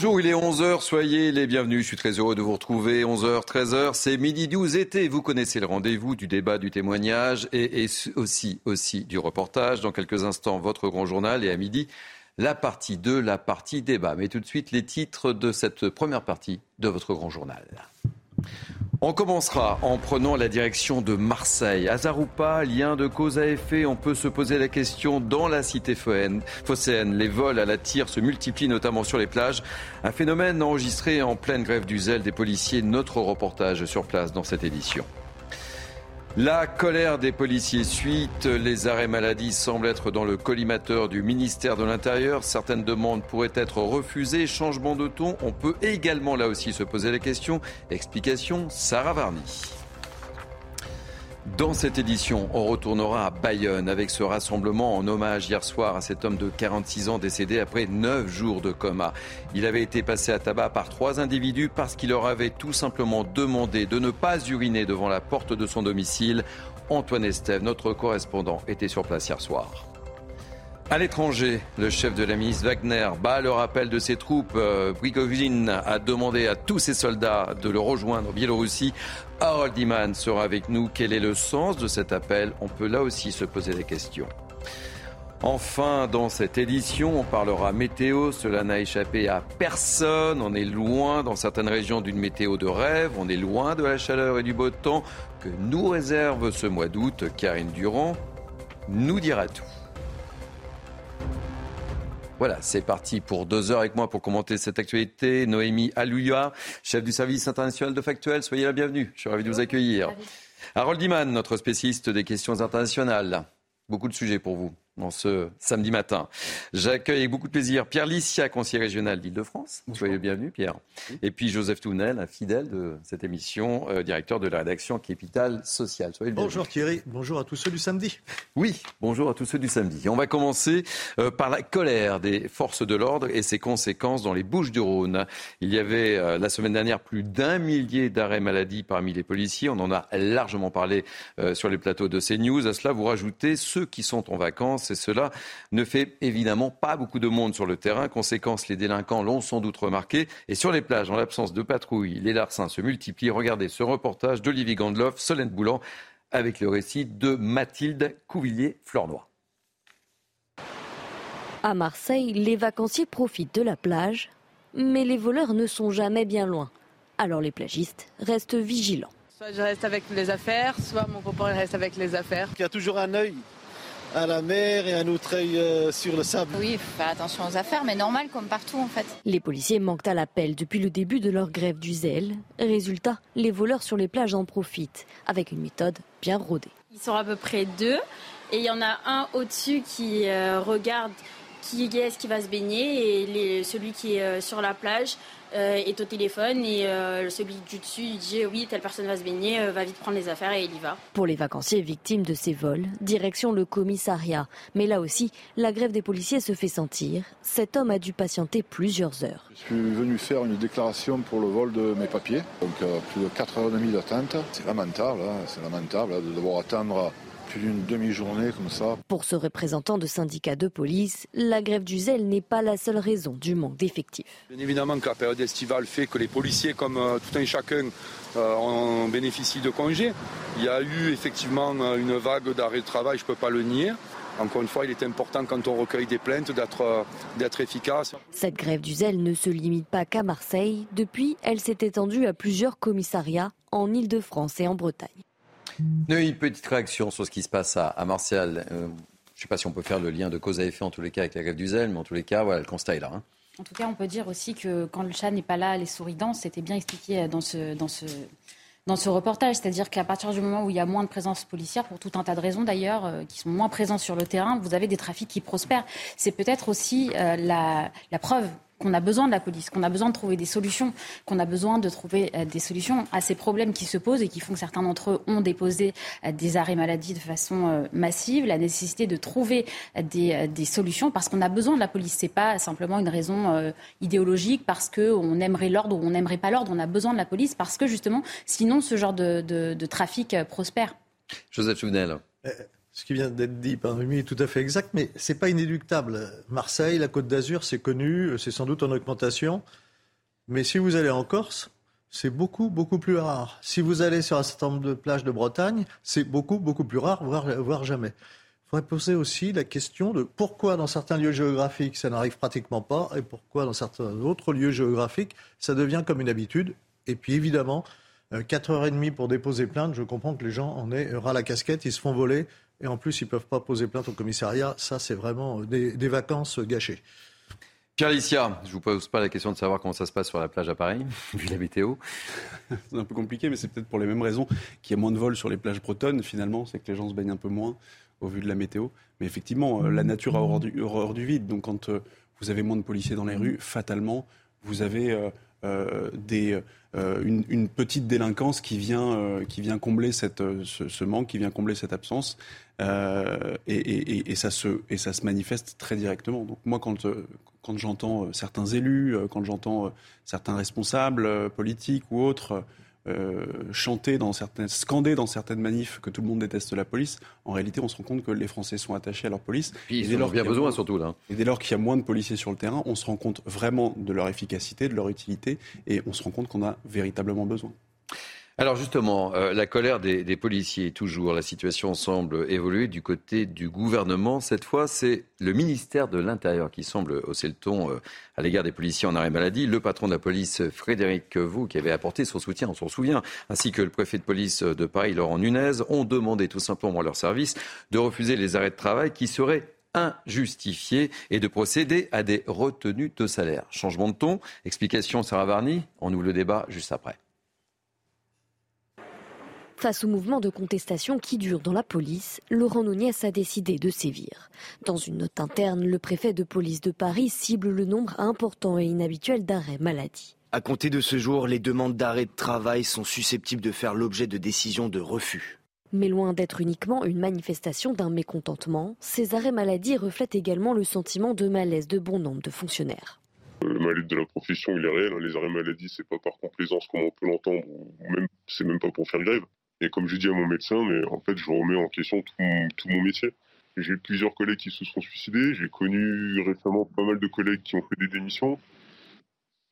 Bonjour, il est 11h, soyez les bienvenus, je suis très heureux de vous retrouver. 11h, 13h, c'est midi 12 été, vous connaissez le rendez-vous du débat, du témoignage et, et, aussi, aussi du reportage. Dans quelques instants, votre grand journal et à midi, la partie 2, la partie débat. Mais tout de suite, les titres de cette première partie de votre grand journal. On commencera en prenant la direction de Marseille. Hasard lien de cause à effet, on peut se poser la question dans la cité phocéenne. Les vols à la tire se multiplient notamment sur les plages. Un phénomène enregistré en pleine grève du zèle des policiers. Notre reportage sur place dans cette édition. La colère des policiers suite. Les arrêts maladie semblent être dans le collimateur du ministère de l'Intérieur. Certaines demandes pourraient être refusées. Changement de ton. On peut également là aussi se poser la question. Explication, Sarah Varny. Dans cette édition, on retournera à Bayonne avec ce rassemblement en hommage hier soir à cet homme de 46 ans décédé après 9 jours de coma. Il avait été passé à tabac par trois individus parce qu'il leur avait tout simplement demandé de ne pas uriner devant la porte de son domicile. Antoine Estève, notre correspondant, était sur place hier soir. À l'étranger, le chef de la milice Wagner bat le rappel de ses troupes. Euh, a demandé à tous ses soldats de le rejoindre en Biélorussie. Harold Iman sera avec nous. Quel est le sens de cet appel? On peut là aussi se poser des questions. Enfin, dans cette édition, on parlera météo. Cela n'a échappé à personne. On est loin dans certaines régions d'une météo de rêve. On est loin de la chaleur et du beau temps que nous réserve ce mois d'août. Karine Durand nous dira tout. Voilà, c'est parti pour deux heures avec moi pour commenter cette actualité. Noémie Alouya, chef du service international de Factuel, soyez la bienvenue. Je suis ravi de vous accueillir. Harold Iman, notre spécialiste des questions internationales. Beaucoup de sujets pour vous en ce samedi matin. J'accueille avec beaucoup de plaisir Pierre Licia, conseiller régional d'Île-de-France. Soyez le bienvenu, Pierre. Et puis Joseph Tounel, un fidèle de cette émission, euh, directeur de la rédaction Capital Social. Soyez le bonjour Thierry, bonjour à tous ceux du samedi. Oui, bonjour à tous ceux du samedi. On va commencer euh, par la colère des forces de l'ordre et ses conséquences dans les Bouches du Rhône. Il y avait euh, la semaine dernière plus d'un millier d'arrêts maladie parmi les policiers. On en a largement parlé sur les plateaux de CNews. À cela, vous rajoutez ceux qui sont en vacances et cela ne fait évidemment pas beaucoup de monde sur le terrain. Conséquence, les délinquants l'ont sans doute remarqué. Et sur les plages, en l'absence de patrouille, les larcins se multiplient. Regardez ce reportage d'Olivier Gandloff, Solène Boulan, avec le récit de Mathilde Couvillier-Flornois. À Marseille, les vacanciers profitent de la plage, mais les voleurs ne sont jamais bien loin. Alors les plagistes restent vigilants. Soit je reste avec les affaires, soit mon copain reste avec les affaires. Il y a toujours un œil à la mer et un autre œil euh, sur le sable. Oui, il faut faire attention aux affaires, mais normal comme partout en fait. Les policiers manquent à l'appel depuis le début de leur grève du zèle. Résultat, les voleurs sur les plages en profitent, avec une méthode bien rodée. Ils sont à peu près deux, et il y en a un au-dessus qui euh, regarde qui est-ce qui va se baigner, et celui qui est euh, sur la plage euh, est au téléphone et euh, celui du dessus il dit oui telle personne va se baigner, euh, va vite prendre les affaires et il y va. Pour les vacanciers victimes de ces vols, direction le commissariat. Mais là aussi, la grève des policiers se fait sentir. Cet homme a dû patienter plusieurs heures. Je suis venu faire une déclaration pour le vol de mes papiers, donc plus de 4 heures et demie d'attente. C'est lamentable, hein. c'est lamentable hein, de devoir attendre plus d'une demi-journée comme ça. Pour ce représentant de syndicat de police, la grève du zèle n'est pas la seule raison du manque d'effectifs. Bien évidemment que la période estivale fait que les policiers, comme euh, tout un chacun, euh, en bénéficient de congés. Il y a eu effectivement euh, une vague d'arrêt de travail, je ne peux pas le nier. Encore une fois, il est important quand on recueille des plaintes d'être efficace. Cette grève du zèle ne se limite pas qu'à Marseille. Depuis, elle s'est étendue à plusieurs commissariats en Ile-de-France et en Bretagne. Une petite réaction sur ce qui se passe à, Martial. Euh, je ne sais pas si on peut faire le lien de cause à effet en tous les cas avec la grève du zèle, mais en tous les cas, voilà, le constat est là. Hein. En tout cas, on peut dire aussi que quand le chat n'est pas là, les souris dansent. C'était bien expliqué dans ce, dans ce, dans ce reportage. C'est-à-dire qu'à partir du moment où il y a moins de présence policière, pour tout un tas de raisons d'ailleurs, euh, qui sont moins présents sur le terrain, vous avez des trafics qui prospèrent. C'est peut-être aussi euh, la, la preuve qu'on a besoin de la police, qu'on a besoin de trouver des solutions, qu'on a besoin de trouver euh, des solutions à ces problèmes qui se posent et qui font que certains d'entre eux ont déposé euh, des arrêts maladie de façon euh, massive, la nécessité de trouver des, solutions parce qu'on a besoin de la police. C'est pas simplement une raison idéologique parce qu'on aimerait l'ordre ou on n'aimerait pas l'ordre. On a besoin de la police parce que justement, sinon, ce genre de, trafic prospère. Joseph Chouvenel ce qui vient d'être dit par Rémi est tout à fait exact, mais ce n'est pas inéluctable. Marseille, la Côte d'Azur, c'est connu, c'est sans doute en augmentation. Mais si vous allez en Corse, c'est beaucoup, beaucoup plus rare. Si vous allez sur un certain nombre de plages de Bretagne, c'est beaucoup, beaucoup plus rare, voire, voire jamais. Il faudrait poser aussi la question de pourquoi dans certains lieux géographiques ça n'arrive pratiquement pas et pourquoi dans certains autres lieux géographiques ça devient comme une habitude. Et puis évidemment, 4h30 pour déposer plainte, je comprends que les gens en aient ras la casquette, ils se font voler et en plus ils ne peuvent pas poser plainte au commissariat. Ça, c'est vraiment des, des vacances gâchées. Pierre Licia, je ne vous pose pas la question de savoir comment ça se passe sur la plage à Paris, vu la météo. c'est un peu compliqué, mais c'est peut-être pour les mêmes raisons qu'il y a moins de vols sur les plages bretonnes, finalement, c'est que les gens se baignent un peu moins au vu de la météo. Mais effectivement, euh, la nature a horreur du, horreur du vide. Donc quand euh, vous avez moins de policiers dans les rues, fatalement, vous avez euh, des, une, une, petite délinquance qui vient, qui vient combler cette, ce, manque, qui vient combler cette absence. Et, et, ça se, et ça se manifeste très directement. Donc moi, quand, quand j'entends euh, certains élus, euh, quand j'entends euh, certains responsables politiques ou autres chanter dans certaines, scander dans certaines manifs que tout le monde déteste la police, en réalité, on se rend compte que les Français sont attachés à leur police. Puis ils en ont bien besoin, surtout là. Et dès lors qu'il y a moins de policiers sur le terrain, on se rend compte vraiment de leur efficacité, de leur utilité, et on se rend compte qu'on a véritablement besoin. Alors justement, euh, la colère des, des, policiers, toujours, la situation semble évoluer du côté du gouvernement. Cette fois, c'est le ministère de l'Intérieur qui semble hausser le ton euh, à l'égard des policiers en arrêt maladie. Le patron de la police, Frédéric Vous, qui avait apporté son soutien, on s'en souvient, ainsi que le préfet de police de Paris, Laurent Nunez, ont demandé tout simplement à leur service de refuser les arrêts de travail qui seraient injustifiés et de procéder à des retenues de salaire. Changement de ton, explication Sarah Varny, on ouvre le débat juste après. Face au mouvement de contestation qui dure dans la police, Laurent Nunez a décidé de sévir. Dans une note interne, le préfet de police de Paris cible le nombre important et inhabituel d'arrêts maladie. À compter de ce jour, les demandes d'arrêt de travail sont susceptibles de faire l'objet de décisions de refus. Mais loin d'être uniquement une manifestation d'un mécontentement, ces arrêts maladie reflètent également le sentiment de malaise de bon nombre de fonctionnaires. Le malaise de la profession, il est réel. Hein. Les arrêts maladie, c'est pas par complaisance comme on peut l'entendre, ou même c'est même pas pour faire grève. Et comme je dis à mon médecin, mais en fait, je remets en question tout mon, métier. J'ai plusieurs collègues qui se sont suicidés. J'ai connu récemment pas mal de collègues qui ont fait des démissions.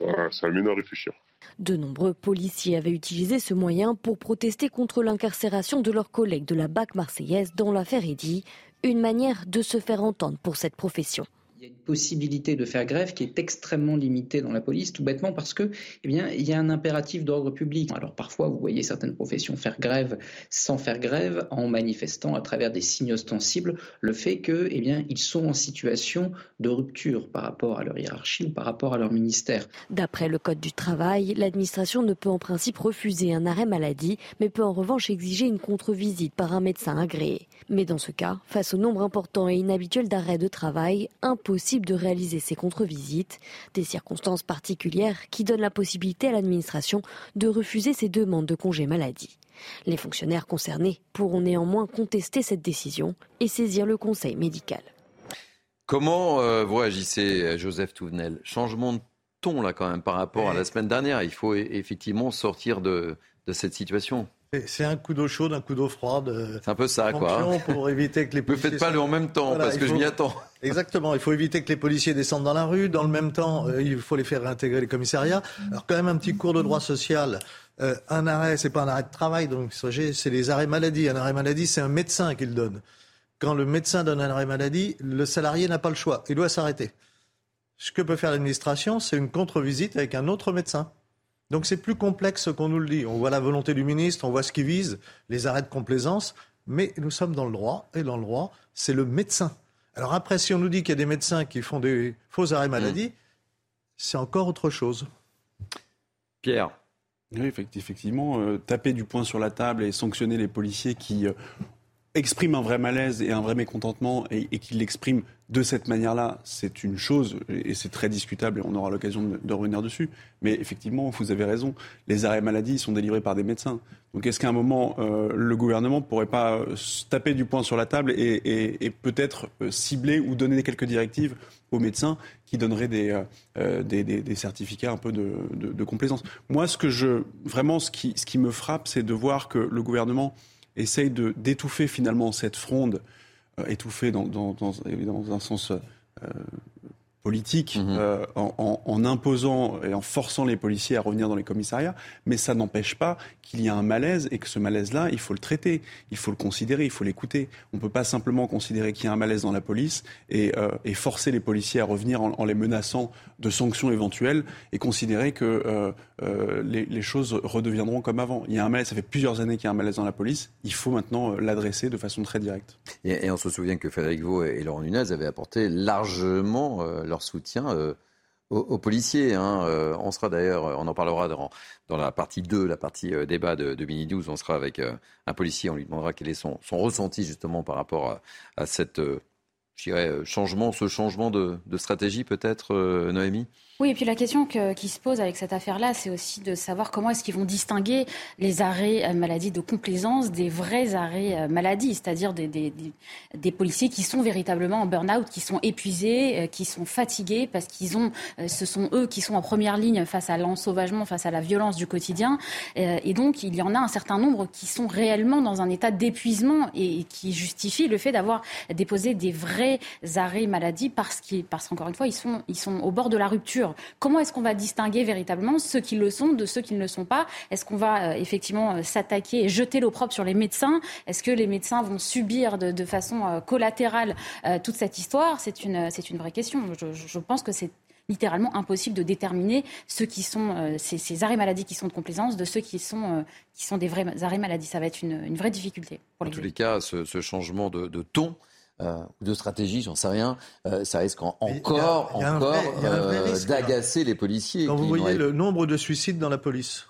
Ça, ça amène à réfléchir. De nombreux policiers avaient utilisé ce moyen pour protester contre l'incarcération de leurs collègues de la BAC marseillaise dans l'affaire Eddy, une manière de se faire entendre pour cette profession il y a une possibilité de faire grève qui est extrêmement limitée dans la police, tout bêtement parce que, eh bien, il y a un impératif d'ordre public. Alors parfois, vous voyez certaines professions faire grève sans faire grève, en manifestant à travers des signes ostensibles le fait que, eh bien, ils sont en situation de rupture par rapport à leur hiérarchie ou par rapport à leur ministère. D'après le code du travail, l'administration ne peut en principe refuser un arrêt maladie, mais peut en revanche exiger une contre-visite par un médecin agréé. Mais dans ce cas, face au nombre important et inhabituel d'arrêts de travail, un possible de réaliser ces contre-visites, des circonstances particulières qui donnent la possibilité à l'administration de refuser ces demandes de congé maladie. Les fonctionnaires concernés pourront néanmoins contester cette décision et saisir le conseil médical. Comment euh, vous réagissez, Joseph Touvenel? Changement de ton là quand même par rapport à la semaine dernière. Il faut effectivement sortir de, de cette situation. C'est un coup d'eau chaude, un coup d'eau froide. C'est un peu ça, quoi. Pour éviter que les policiers. Ne faites pas le en même temps, voilà, parce que faut... je m'y attends. Exactement. Il faut éviter que les policiers descendent dans la rue. Dans le même temps, euh, il faut les faire réintégrer les commissariats. Alors, quand même, un petit cours de droit social. Euh, un arrêt, c'est pas un arrêt de travail, donc c'est les arrêts maladie. Un arrêt maladie, c'est un médecin qui le donne. Quand le médecin donne un arrêt maladie, le salarié n'a pas le choix. Il doit s'arrêter. Ce que peut faire l'administration, c'est une contre-visite avec un autre médecin. Donc c'est plus complexe qu'on nous le dit. On voit la volonté du ministre, on voit ce qu'il vise, les arrêts de complaisance, mais nous sommes dans le droit, et dans le droit, c'est le médecin. Alors après, si on nous dit qu'il y a des médecins qui font des faux arrêts maladie, mmh. c'est encore autre chose. Pierre. Oui, effectivement, euh, taper du poing sur la table et sanctionner les policiers qui euh, expriment un vrai malaise et un vrai mécontentement et, et qui l'expriment de cette manière-là, c'est une chose, et c'est très discutable, et on aura l'occasion de, revenir dessus. Mais effectivement, vous avez raison, les arrêts maladie sont délivrés par des médecins. Donc est-ce qu'à un moment, euh, le gouvernement ne pourrait pas taper du poing sur la table et, et, et peut-être euh, cibler ou donner quelques directives aux médecins qui donneraient des, euh, des, des, des certificats un peu de, de, de, complaisance? Moi, ce que je, vraiment, ce qui, ce qui me frappe, c'est de voir que le gouvernement essaye d'étouffer finalement cette fronde euh, étouffé dans, dans, dans, dans, un sens euh, politique Mhm. euh, en, en- en imposant et en forçant les policiers à revenir dans les commissariats, mais ça n'empêche pas qu'il y a un malaise et que ce malaise-là, il faut le traiter, il faut le considérer, il faut l'écouter. On ne peut pas simplement considérer qu'il y a un malaise dans la police et, euh, et forcer les policiers à revenir en, en les menaçant de sanctions éventuelles et considérer que euh, les, choses redeviendront comme avant. Il y a un malaise, ça fait plusieurs années qu'il y a un malaise dans la police, il faut maintenant euh, l'adresser de façon très directe. Et, on se souvient que Frédéric Vaux et Laurent Nunez avaient apporté largement euh, leur soutien aux, policiers. hein. On sera d'ailleurs, on en parlera dans, dans la partie 2, la partie débat de, de Mini 12. On sera avec un policier, on lui demandera quel est son, ressenti justement par rapport à, changement, ce changement de, de stratégie peut-être, Noémie? Oui, et puis la question que- qui se pose avec cette affaire-là, c'est aussi de savoir comment est-ce qu'ils vont distinguer les arrêts euh, maladie de complaisance des vrais arrêts euh, maladie, c'est-à-dire des, des- policiers qui sont véritablement en burn-out, qui sont épuisés, euh, qui sont fatigués parce qu'ils ont, ce sont eux qui sont en première ligne face à l'ensauvagement, face à la violence du quotidien, et donc il y en a un certain nombre qui sont réellement dans un état d'épuisement et, qui justifient le fait d'avoir déposé des vrais arrêts maladie parce qu'ils, parce qu'encore une fois, ils sont, ils sont au bord de la rupture. Comment est-ce qu'on va distinguer véritablement ceux qui le sont de ceux qui ne le sont pas Est-ce qu'on va euh, effectivement euh, s'attaquer et jeter l'opprobre sur les médecins? Est-ce que les médecins vont subir de, de façon euh, collatérale toute cette histoire? C'est une, une vraie question. Je, pense que c'est littéralement impossible de déterminer ceux qui sont euh, ces, ces arrêts maladie qui sont de complaisance de ceux qui sont, euh, qui sont des vrais arrêts maladie. Ça va être une, une vraie difficulté pour En tous les cas, ce, ce changement de, de ton euh, de stratégie, j'en sais rien, euh, ça risque en- Mais il y a- encore, y a encore euh, d'agacer les policiers. Quand vous voyez le nombre de suicides dans la police,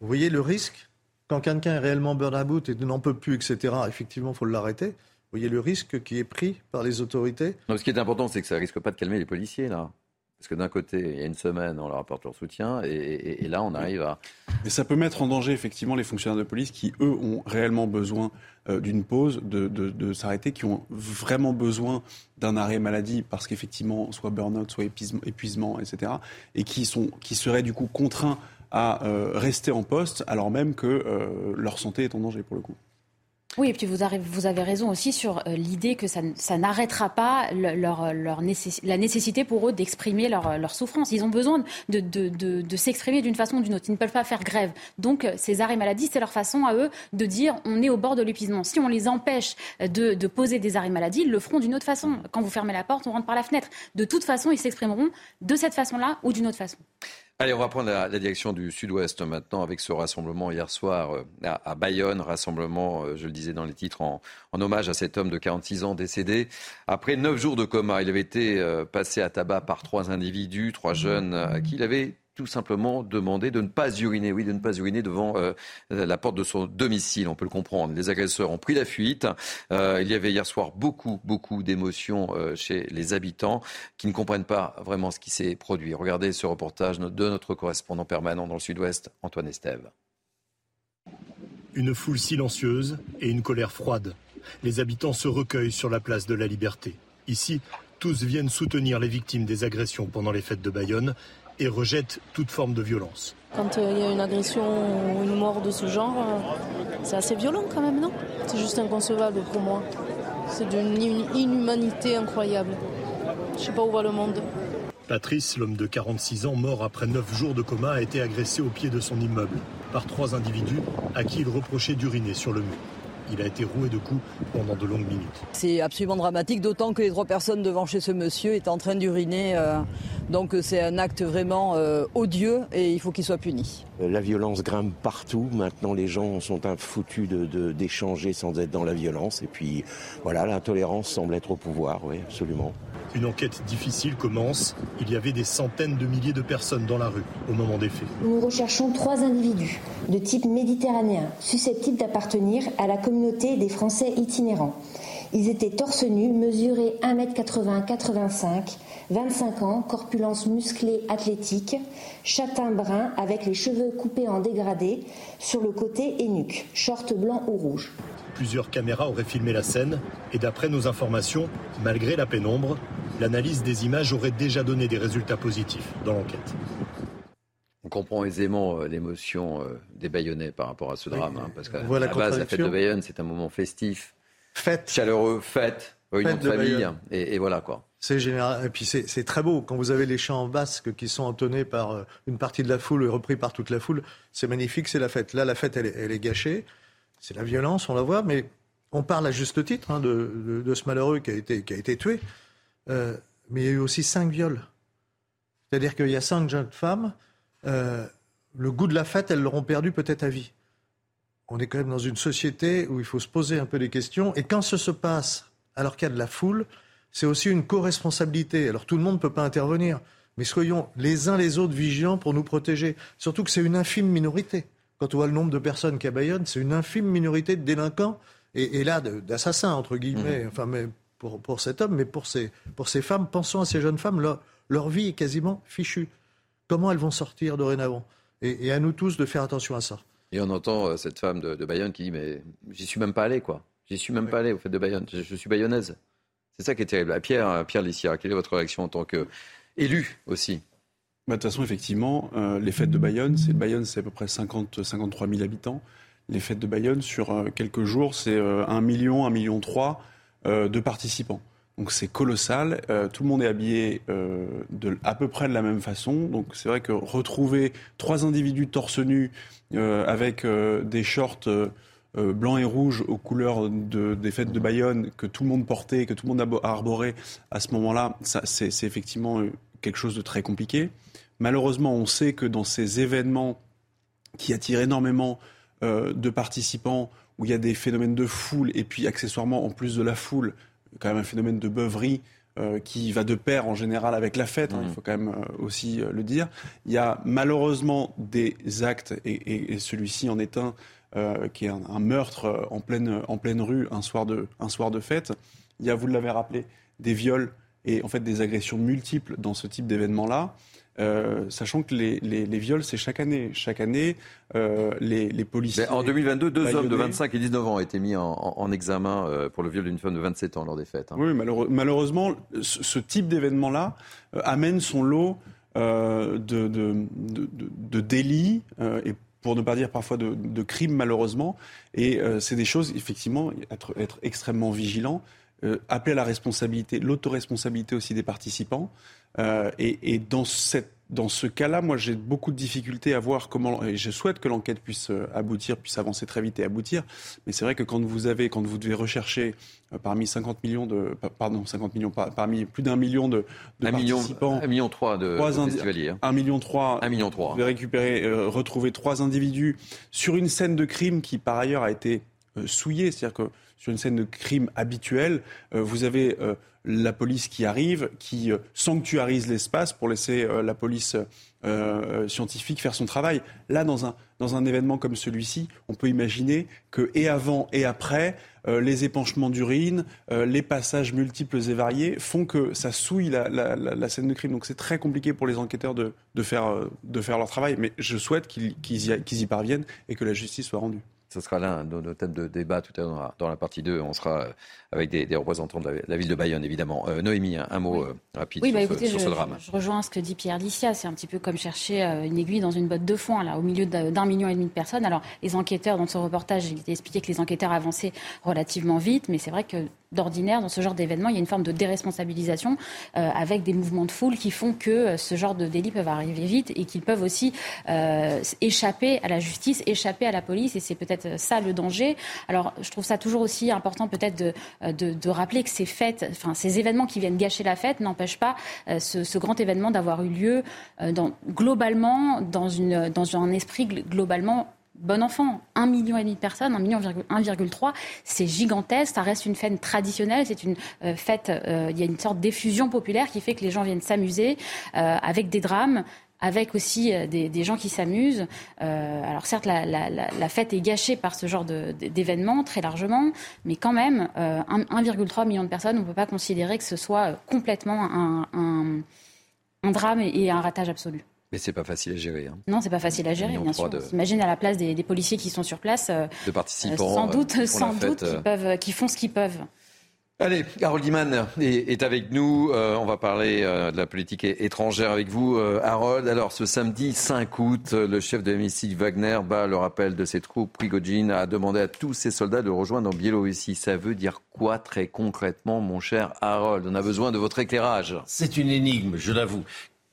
vous voyez le risque quand quelqu'un est réellement burn-out et n'en peut plus, etc. Effectivement, il faut l'arrêter. Vous voyez le risque qui est pris par les autorités. Non, ce qui est important, c'est que ça risque pas de calmer les policiers, là. Parce que d'un côté, il y a une semaine, on leur apporte leur soutien, et, et- et là, on arrive à. Mais ça peut mettre en danger effectivement les fonctionnaires de police qui, eux, ont réellement besoin euh, d'une pause, de, de- de s'arrêter, qui ont vraiment besoin d'un arrêt maladie parce qu'effectivement, soit burn-out, soit épuisement, épuisement, etc. Et qui, sont, qui seraient du coup contraints à euh, rester en poste alors même que euh, leur santé est en danger pour le coup. Oui, et puis vous avez, vous avez raison aussi sur euh, l'idée que ça, n'arrêtera pas le- leur, leur nécess- la nécessité pour eux d'exprimer leur, leur souffrance. Ils ont besoin de, de, de, de s'exprimer d'une façon ou d'une autre. Ils ne peuvent pas faire grève. Donc euh, ces arrêts maladie, c'est leur façon à eux de dire on est au bord de l'épuisement. Si on les empêche euh, de, de poser des arrêts maladie, ils le feront d'une autre façon. Quand vous fermez la porte, on rentre par la fenêtre. De toute façon, ils s'exprimeront de cette façon-là ou d'une autre façon. Allez, on va prendre la, direction du sud-ouest maintenant avec ce rassemblement hier soir euh, à, Bayonne. Rassemblement, euh, je le disais dans les titres, en, en hommage à cet homme de 46 ans décédé. Après neuf jours de coma, il avait été euh, passé à tabac par trois individus, trois jeunes, à qui il avait tout simplement demandé de ne pas uriner, oui, de ne pas devant euh, la porte de son domicile. On peut le comprendre. Les agresseurs ont pris la fuite. Euh, il y avait hier soir beaucoup, beaucoup d'émotions euh, chez les habitants qui ne comprennent pas vraiment ce qui s'est produit. Regardez ce reportage de notre correspondant permanent dans le sud-ouest, Antoine Estève. Une foule silencieuse et une colère froide. Les habitants se recueillent sur la place de la Liberté. Ici, tous viennent soutenir les victimes des agressions pendant les fêtes de Bayonne et rejettent toute forme de violence. Quand euh, il y a une agression ou une mort de ce genre, euh, c'est assez violent quand même, non? C'est juste inconcevable pour moi. C'est d'une in- inhumanité incroyable. Je sais pas où va le monde. Patrice, l'homme de 46 ans, mort après 9 jours de coma, a été agressé au pied de son immeuble par trois individus à qui il reprochait d'uriner sur le mur. Il a été roué de coups pendant de longues minutes. C'est absolument dramatique, d'autant que les trois personnes devant chez ce monsieur étaient en train d'uriner. euh, donc c'est un acte vraiment euh, odieux et il faut qu'il soit puni. La violence grimpe partout. Maintenant, les gens sont un de- de- d'échanger sans être dans la violence. Et puis, voilà, l'intolérance semble être au pouvoir, oui, absolument. Une enquête difficile commence. Il y avait des centaines de milliers de personnes dans la rue au moment des faits. Nous recherchons trois individus de type méditerranéen susceptibles d'appartenir à la communauté des Français itinérants. Ils étaient torse nu, mesurés 1m80-85, 25 ans, corpulence musclée athlétique, châtain brun avec les cheveux coupés en dégradé sur le côté et nuque, short blanc ou rouge. Plusieurs caméras auraient filmé la scène et d'après nos informations, malgré la pénombre, l'analyse des images aurait déjà donné des résultats positifs dans l'enquête. On comprend aisément euh, l'émotion euh, des Bayonnais par rapport à ce drame, hein, parce qu'à voit la la base, la fête de. Bayonne, c'est un moment festif, fête, chaleureux, fête. Réunion de famille, et, voilà quoi. C'est général. Et puis c'est très beau. Quand vous avez les chants basques qui sont entonnés par euh, une partie de la foule et repris par toute la foule, c'est magnifique, c'est la fête. Là, la fête, elle est, gâchée. C'est la violence, on la voit, mais on parle à juste titre hein, de, ce malheureux qui a été, tué. Euh, mais il y a eu aussi cinq viols. C'est-à-dire qu'il y a cinq jeunes femmes. Euh, le goût de la fête, elles l'auront perdu peut-être à vie. On est quand même dans une société où il faut se poser un peu des questions. Et quand ce se passe alors qu'il y a de la foule, c'est aussi une co-responsabilité. Alors tout le monde ne peut pas intervenir, mais soyons les uns les autres vigilants pour nous protéger. Surtout que c'est une infime minorité. Quand on voit le nombre de personnes qui Bayonne, c'est une infime minorité de délinquants et, là d'assassins, entre guillemets, mmh. enfin, mais pour, pour, cet homme, mais pour ces, pour ces femmes. Pensons à ces jeunes femmes, leur, leur vie est quasiment fichue. Comment elles vont sortir dorénavant? Et, et à nous tous de faire attention à ça. Et on entend euh, cette femme de, Bayonne qui dit Mais j'y suis même pas allé, quoi. J'y suis même pas allé au fait de Bayonne. Je, suis bayonnaise. C'est ça qui est terrible. Pierre, euh, Pierre Lissière, quelle est votre réaction en tant qu'élu aussi? Bah, de toute façon, effectivement, euh, les fêtes de Bayonne, c'est Bayonne, c'est à peu près 50, 53 000 habitants. Les fêtes de Bayonne, sur quelques jours, c'est 1 million, 1 million 3 de participants. Donc c'est colossal. tout le monde est habillé à peu près de la même façon. Donc c'est vrai que retrouver trois individus torse nu euh, avec euh, des shorts euh, blancs et rouges aux couleurs des fêtes de Bayonne que tout le monde portait, que tout le monde a arboré à ce moment-là, c'est effectivement quelque chose de très compliqué. Malheureusement, on sait que dans ces événements qui attirent énormément de participants, où il y a des phénomènes de foule, et puis accessoirement, en plus de la foule, quand même un phénomène de beuverie euh, qui va de pair en général avec la fête, hein, il mm. faut quand même euh, aussi euh, le dire. Il y a malheureusement des actes, et, celui-ci en est un, qui est un, meurtre en pleine, en pleine rue un soir, de, un soir de fête. Il y a, vous l'avez rappelé, des viols et en fait des agressions multiples dans ce type d'événement-là. Euh, sachant que les, les, les viols, c'est chaque année. Chaque année, euh, les, les, policiers. en 2022, deux hommes de 25 et 19 ans ont été mis en, en, examen euh, pour le viol d'une femme de 27 ans lors des fêtes. Hein. Oui, malheureusement, ce, type d'événement-là amène son lot de, de, de, de, délits et pour ne pas dire parfois de, de crimes malheureusement. Et c'est des choses, effectivement, être, être extrêmement vigilant, appeler à la responsabilité, l'autoresponsabilité aussi des participants. Euh, et, dans, cette, dans ce cas-là, moi, j'ai beaucoup de difficultés à voir comment. Et je souhaite que l'enquête puisse euh, aboutir, puisse avancer très vite et aboutir. Mais c'est vrai que quand vous avez, quand vous devez rechercher euh, parmi 50 millions de, pardon, 50 millions, parmi plus d'un million de, de participants, million, million 3 de, festivaliers. 1 hein. million 3. 1 million 3. Vous devez récupérer, retrouver trois individus sur une scène de crime qui, par ailleurs, a été souillée. C'est-à-dire que sur une scène de crime habituelle, vous avez la police qui arrive, qui euh, sanctuarise l'espace pour laisser euh, la police euh, scientifique faire son travail. Là, dans un, événement comme celui-ci, on peut imaginer que, et avant et après, les épanchements d'urine, les passages multiples et variés font que ça souille la, scène de crime. Donc c'est très compliqué pour les enquêteurs de, faire, de faire leur travail. Mais je souhaite qu'ils y parviennent et que la justice soit rendue. Ce sera l'un de nos thèmes de débat tout à l'heure dans la partie 2. On sera euh, avec des, représentants de la, ville de Bayonne, évidemment. Euh, Noémie, un, mot euh, rapide oui, sur, bah, écoutez, ce, je, drame. Je, rejoins ce que dit Pierre Licia. C'est un petit peu comme chercher une aiguille dans une botte de foin, là, au milieu d'un million et demi de personnes. Alors, les enquêteurs, dans ce reportage, il était expliqué que les enquêteurs avançaient relativement vite, mais c'est vrai que d'ordinaire, dans ce genre d'événement, il y a une forme de déresponsabilisation euh, avec des mouvements de foule qui font que euh, ce genre de délits peuvent arriver vite et qu'ils peuvent aussi euh, échapper à la justice, échapper à la police. Et c'est peut-être ça le danger. Alors, je trouve ça toujours aussi important peut-être de, de, rappeler que ces fêtes, enfin ces événements qui viennent gâcher la fête n'empêchent pas ce, ce, grand événement d'avoir eu lieu dans, globalement dans, une, dans un esprit globalement bon enfant. 1,5 million et demi de personnes, 1,3 million, 1,3, c'est gigantesque. Ça reste une fête traditionnelle. C'est une euh, fête, euh, il y a une sorte d'effusion populaire qui fait que les gens viennent s'amuser euh, avec des drames avec aussi des, gens qui s'amusent. alors certes, la, fête est gâchée par ce genre d'événements très largement, mais quand même, 1,3 million de personnes, on ne peut pas considérer que ce soit complètement un, un drame et un ratage absolu. Mais c'est pas facile à gérer. Hein. Non, c'est pas facile à gérer, bien sûr. Imagine à la place des, policiers qui sont sur place. Euh, de participants. sans doute, sans doute, qui, euh. peuvent, qui font ce qu'ils peuvent. Allez, Harold Iman est, avec nous. Euh, on va parler euh, de la politique étrangère avec vous, euh, Harold. Alors, ce samedi 5 août, le chef de l'hémicycle Wagner bat le rappel de ses troupes. Prigogine a demandé à tous ses soldats de rejoindre en Biélorussie. Ça veut dire quoi très concrètement, mon cher Harold? On a besoin de votre éclairage. C'est une énigme, je l'avoue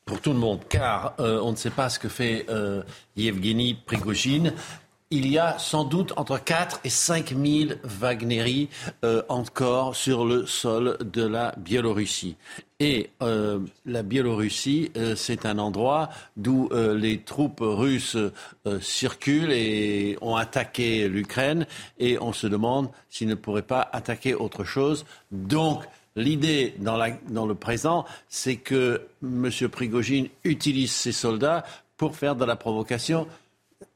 pour tout le monde, car on ne sait pas ce que fait Yevgeny Prigogine il y a sans doute entre 4 et 5 000 Wagnéri euh, encore sur le sol de la Biélorussie. Et euh, la Biélorussie, euh, c'est un endroit d'où les troupes russes circulent et ont attaqué l'Ukraine. Et on se demande s'ils ne pourraient pas attaquer autre chose. Donc, L'idée dans, dans, le présent, c'est que M. Prigogine utilise ses soldats pour faire de la provocation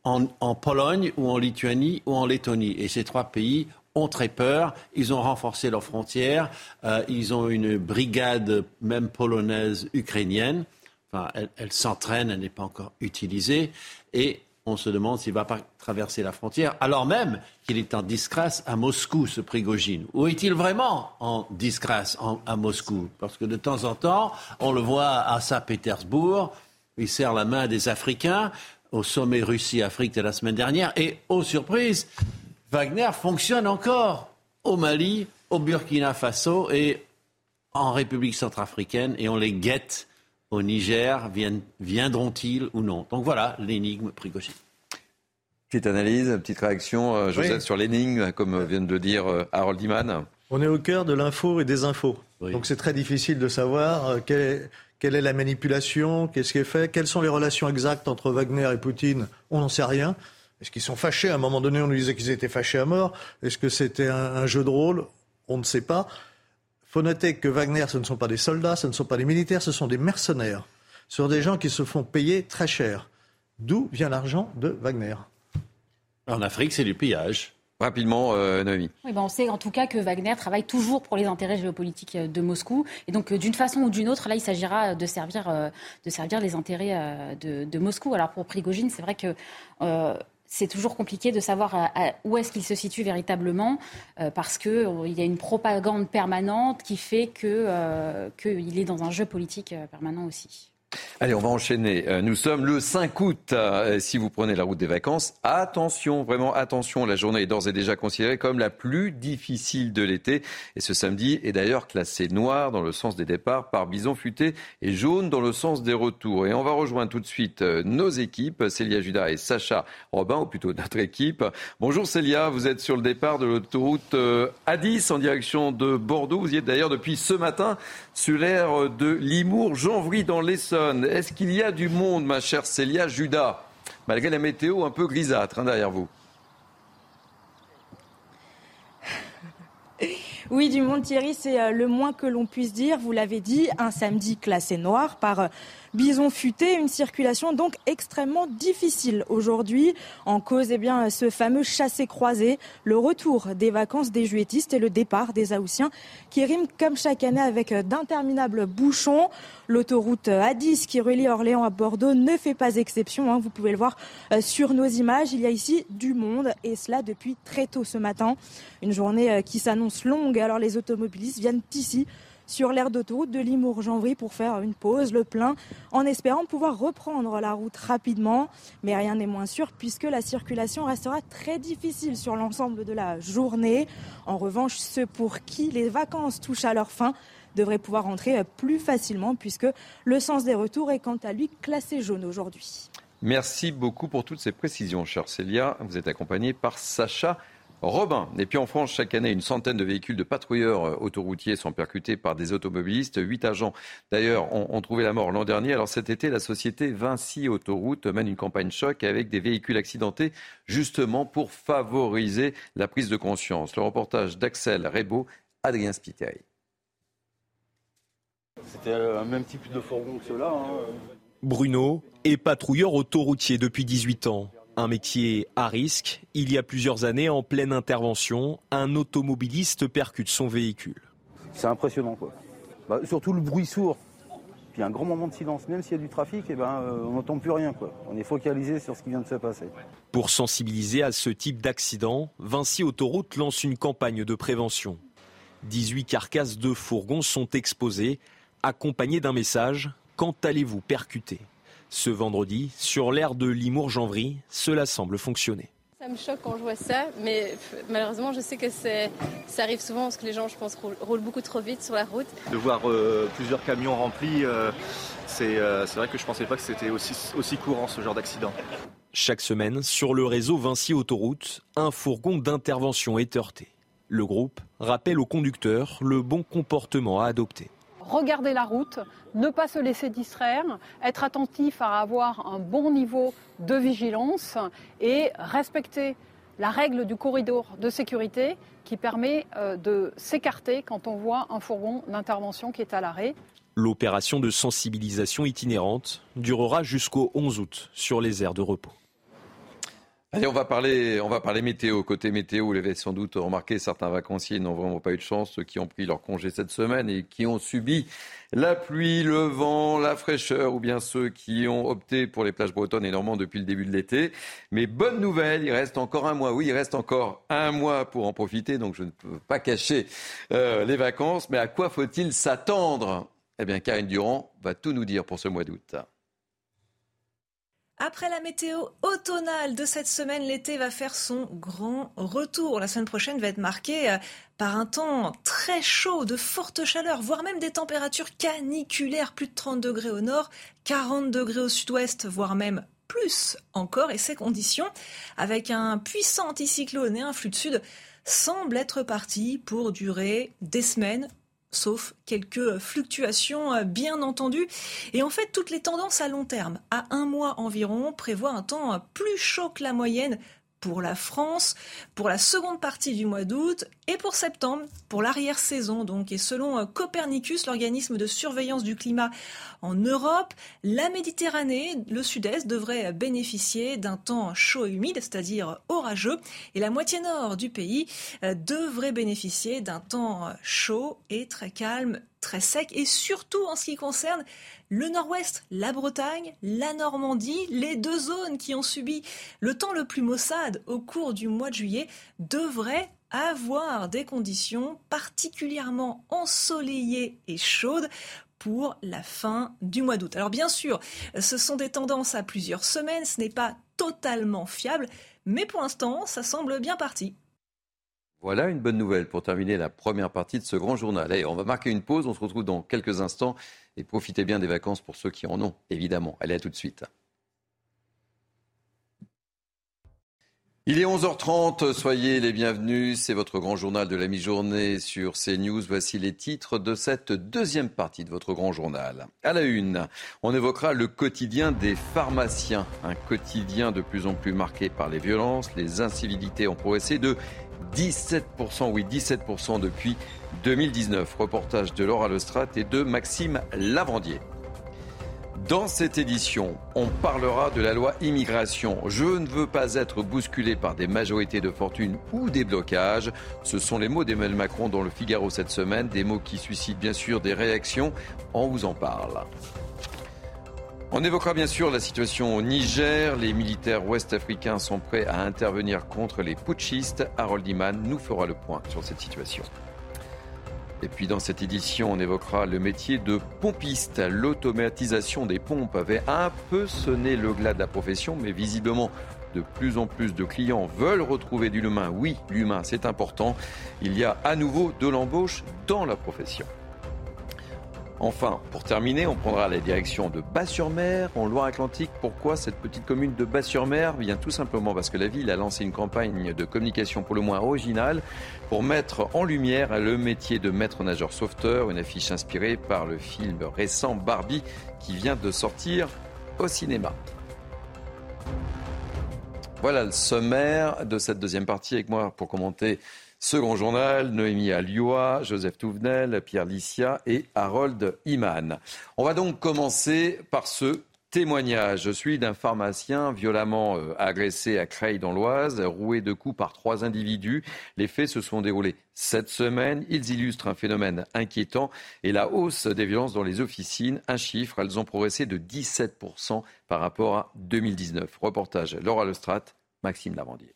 en, Pologne ou en Lituanie ou en Lettonie. Et ces trois pays ont très peur. Ils ont renforcé leurs frontières. Euh, ils ont une brigade, même polonaise, ukrainienne. Enfin, elle, s'entraîne, elle n'est pas encore utilisée. Et on se demande s'il ne va pas traverser la frontière, alors même qu'il est en disgrâce à Moscou, ce Prigogine. Où est-il vraiment en disgrâce à Moscou? Parce que de temps en temps, on le voit à Saint-Pétersbourg, il serre la main des Africains au sommet Russie-Afrique de la semaine dernière. Et, aux surprises, Wagner fonctionne encore au Mali, au Burkina Faso et en République centrafricaine. Et on les guette au Niger. Viendront-ils ou non? Donc voilà l'énigme Prigogine. Petite analyse, petite réaction, euh, Joseph, sur l'énigme, comme vient de le dire euh, Harold Iman. On est au cœur de l'info et des infos. Donc c'est très difficile de savoir euh, quel est quelle est la manipulation Qu'est-ce qui est fait Quelles sont les relations exactes entre Wagner et Poutine On n'en sait rien. Est-ce qu'ils sont fâchés À un moment donné, on nous disait qu'ils étaient fâchés à mort. Est-ce que c'était un, jeu de rôle? On ne sait pas. Il faut noter que Wagner, ce ne sont pas des soldats, ce ne sont pas des militaires, ce sont des mercenaires. Ce sont des gens qui se font payer très cher. D'où vient l'argent de Wagner? En Afrique, c'est du pillage. Rapidement, euh, Noémie. Ben on sait en tout cas que Wagner travaille toujours pour les intérêts géopolitiques euh, de Moscou. Et donc, euh, d'une façon ou d'une autre, là, il s'agira de servir, de servir les intérêts de, Moscou. Alors, pour Prigogine, c'est vrai que. c'est toujours compliqué de savoir où est-ce qu'il se situe véritablement, parce qu'il il y a une propagande permanente qui fait qu'il est dans un jeu politique permanent aussi. Allez, on va enchaîner. Euh, nous sommes le 5 août. Euh, si vous prenez la route des vacances, attention, vraiment attention. La journée est d'ores et déjà considérée comme la plus difficile de l'été. Et ce samedi est d'ailleurs classé noir dans le sens des départs par Bison Futé et jaune dans le sens des retours. Et on va rejoindre tout de suite euh, nos équipes, Célia Judas et Sacha Robin, ou plutôt notre équipe. Bonjour Célia, vous êtes sur le départ de l'autoroute A10 en direction de Bordeaux. Vous y êtes d'ailleurs depuis ce matin sur l'air de Limours-Janvry dans l'Essonne. Est-ce qu'il y a du monde, ma chère Célia Judas, malgré la météo un peu grisâtre hein, derrière vous Oui, du monde, Thierry, c'est euh, le moins que l'on puisse dire. Vous l'avez dit, un samedi classé noir par euh, Bison futé, une circulation donc extrêmement difficile aujourd'hui. En cause, eh bien, ce fameux chassé-croisé, le retour des vacances des juétistes et le départ des Aoussiens qui riment comme chaque année avec d'interminables bouchons. L'autoroute A10 qui relie Orléans à Bordeaux ne fait pas exception. Hein. Vous pouvez le voir euh, sur nos images. Il y a ici du monde et cela depuis très tôt ce matin. Une journée euh, qui s'annonce longue. Alors les automobilistes viennent ici sur l'aire d'autoroute de Limours-Janvry pour faire une pause, le plein, en espérant pouvoir reprendre la route rapidement. Mais rien n'est moins sûr puisque la circulation restera très difficile sur l'ensemble de la journée. En revanche, ceux pour qui les vacances touchent à leur fin devraient pouvoir rentrer plus facilement puisque le sens des retours est quant à lui classé jaune aujourd'hui. Merci beaucoup pour toutes ces précisions, chère Célia. Vous êtes accompagnée par Sacha. Robin. Et puis en France, chaque année, une centaine de véhicules de patrouilleurs euh, autoroutiers sont percutés par des automobilistes. Huit agents, d'ailleurs, ont, trouvé la mort l'an dernier. Alors cet été, la société Vinci Autoroute mène une campagne choc avec des véhicules accidentés, justement pour favoriser la prise de conscience. Le reportage d'Axel Rebaud, Adrien Spiteri. C'était un même type de fourgon que ceux-là. Hein. Bruno est patrouilleur autoroutier depuis 18 ans. Un métier à risque. Il y a plusieurs années, en pleine intervention, un automobiliste percute son véhicule. C'est impressionnant, quoi. Bah, surtout le bruit sourd. Puis un grand moment de silence. Même s'il y a du trafic, eh ben, euh, on n'entend plus rien. Quoi. On est focalisé sur ce qui vient de se passer. Pour sensibiliser à ce type d'accident, Vinci Autoroute lance une campagne de prévention. 18 carcasses de fourgons sont exposées, accompagnées d'un message Quand allez-vous percuter? Ce vendredi, sur l'aire de Limours-Janvry, cela semble fonctionner. Ça me choque quand je vois ça, mais malheureusement, je sais que ça arrive souvent parce que les gens, je pense, roulent, beaucoup trop vite sur la route. De voir euh, plusieurs camions remplis, euh, euh, c'est vrai que je ne pensais pas que c'était aussi, aussi courant ce genre d'accident. Chaque semaine, sur le réseau Vinci Autoroute, un fourgon d'intervention est heurté. Le groupe rappelle aux conducteurs le bon comportement à adopter regarder la route, ne pas se laisser distraire, être attentif à avoir un bon niveau de vigilance et respecter la règle du corridor de sécurité qui permet euh, de s'écarter quand on voit un fourgon d'intervention qui est à l'arrêt. L'opération de sensibilisation itinérante durera jusqu'au 11 août sur les aires de repos. Allez, on va parler, météo. Côté météo, vous l'avez sans doute remarqué, certains vacanciers n'ont vraiment pas eu de chance, ceux qui ont pris leur congé cette semaine et qui ont subi la pluie, le vent, la fraîcheur, ou bien ceux qui ont opté pour les plages bretonnes et normandes depuis le début de l'été. Mais bonne nouvelle, il reste encore un mois. Oui, il reste encore un mois pour en profiter, donc je ne peux pas cacher euh, les vacances. Mais à quoi faut-il s'attendre? Eh bien, Karine Durand va tout nous dire pour ce mois d'août. Après la météo automnale de cette semaine, l'été va faire son grand retour. La semaine prochaine va être marquée euh, par un temps très chaud, de forte chaleur, voire même des températures caniculaires, plus de 30 degrés au nord, 40 degrés au sud-ouest, voire même plus encore. Et ces conditions, avec un puissant anticyclone et un flux de sud, semblent être partis pour durer des semaines, sauf quelques fluctuations euh, bien entendu. Et en fait, toutes les tendances à long terme, à un mois environ, prévoient un temps plus chaud que la moyenne pour la France, pour la seconde partie du mois d'août et pour septembre, pour l'arrière-saison. Donc, et selon euh, Copernicus, l'organisme de surveillance du climat en Europe, la Méditerranée, le sud-est, devrait bénéficier d'un temps chaud et humide, c'est-à-dire orageux, et la moitié nord du pays euh, devrait bénéficier d'un temps chaud et très calme très sec et surtout en ce qui concerne le nord-ouest, la Bretagne, la Normandie, les deux zones qui ont subi le temps le plus maussade au cours du mois de juillet devraient avoir des conditions particulièrement ensoleillées et chaudes pour la fin du mois d'août. Alors bien sûr, ce sont des tendances à plusieurs semaines, ce n'est pas totalement fiable, mais pour l'instant, ça semble bien parti. Voilà une bonne nouvelle pour terminer la première partie de ce grand journal. Allez, on va marquer une pause, on se retrouve dans quelques instants et profitez bien des vacances pour ceux qui en ont, évidemment. Allez, à tout de suite. Il est 11h30, soyez les bienvenus. C'est votre grand journal de la mi-journée sur CNews. Voici les titres de cette deuxième partie de votre grand journal. À la une, on évoquera le quotidien des pharmaciens. Un quotidien de plus en plus marqué par les violences. Les incivilités ont progressé de 17%, oui 17% depuis 2019. Reportage de Laura Lestrade et de Maxime Lavandier. Dans cette édition, on parlera de la loi immigration. Je ne veux pas être bousculé par des majorités de fortune ou des blocages. Ce sont les mots d'Emmanuel Macron dans le Figaro cette semaine, des mots qui suscitent bien sûr des réactions. On vous en parle. On évoquera bien sûr la situation au Niger. Les militaires ouest-africains sont prêts à intervenir contre les putschistes. Harold Iman nous fera le point sur cette situation. Et puis dans cette édition, on évoquera le métier de pompiste. L'automatisation des pompes avait un peu sonné le glas de la profession, mais visiblement de plus en plus de clients veulent retrouver du l'humain. Oui, l'humain, c'est important. Il y a à nouveau de l'embauche dans la profession. Enfin, pour terminer, on prendra la direction de Bas-sur-Mer, en Loire-Atlantique. Pourquoi cette petite commune de Bas-sur-Mer? Bien tout simplement parce que la ville a lancé une campagne de communication pour le moins originale pour mettre en lumière le métier de maître nageur sauveteur, une affiche inspirée par le film récent Barbie qui vient de sortir au cinéma. Voilà le sommaire de cette deuxième partie avec moi pour commenter Second journal, Noémie Alioua, Joseph Touvenel, Pierre Licia et Harold Iman. On va donc commencer par ce témoignage. Je suis d'un pharmacien violemment euh, agressé à Creil dans l'Oise, roué de coups par trois individus. Les faits se sont déroulés cette semaine. Ils illustrent un phénomène inquiétant et la hausse des violences dans les officines. Un chiffre, elles ont progressé de 17% par rapport à 2019. Reportage Laura Lestrade, Maxime Lavandier.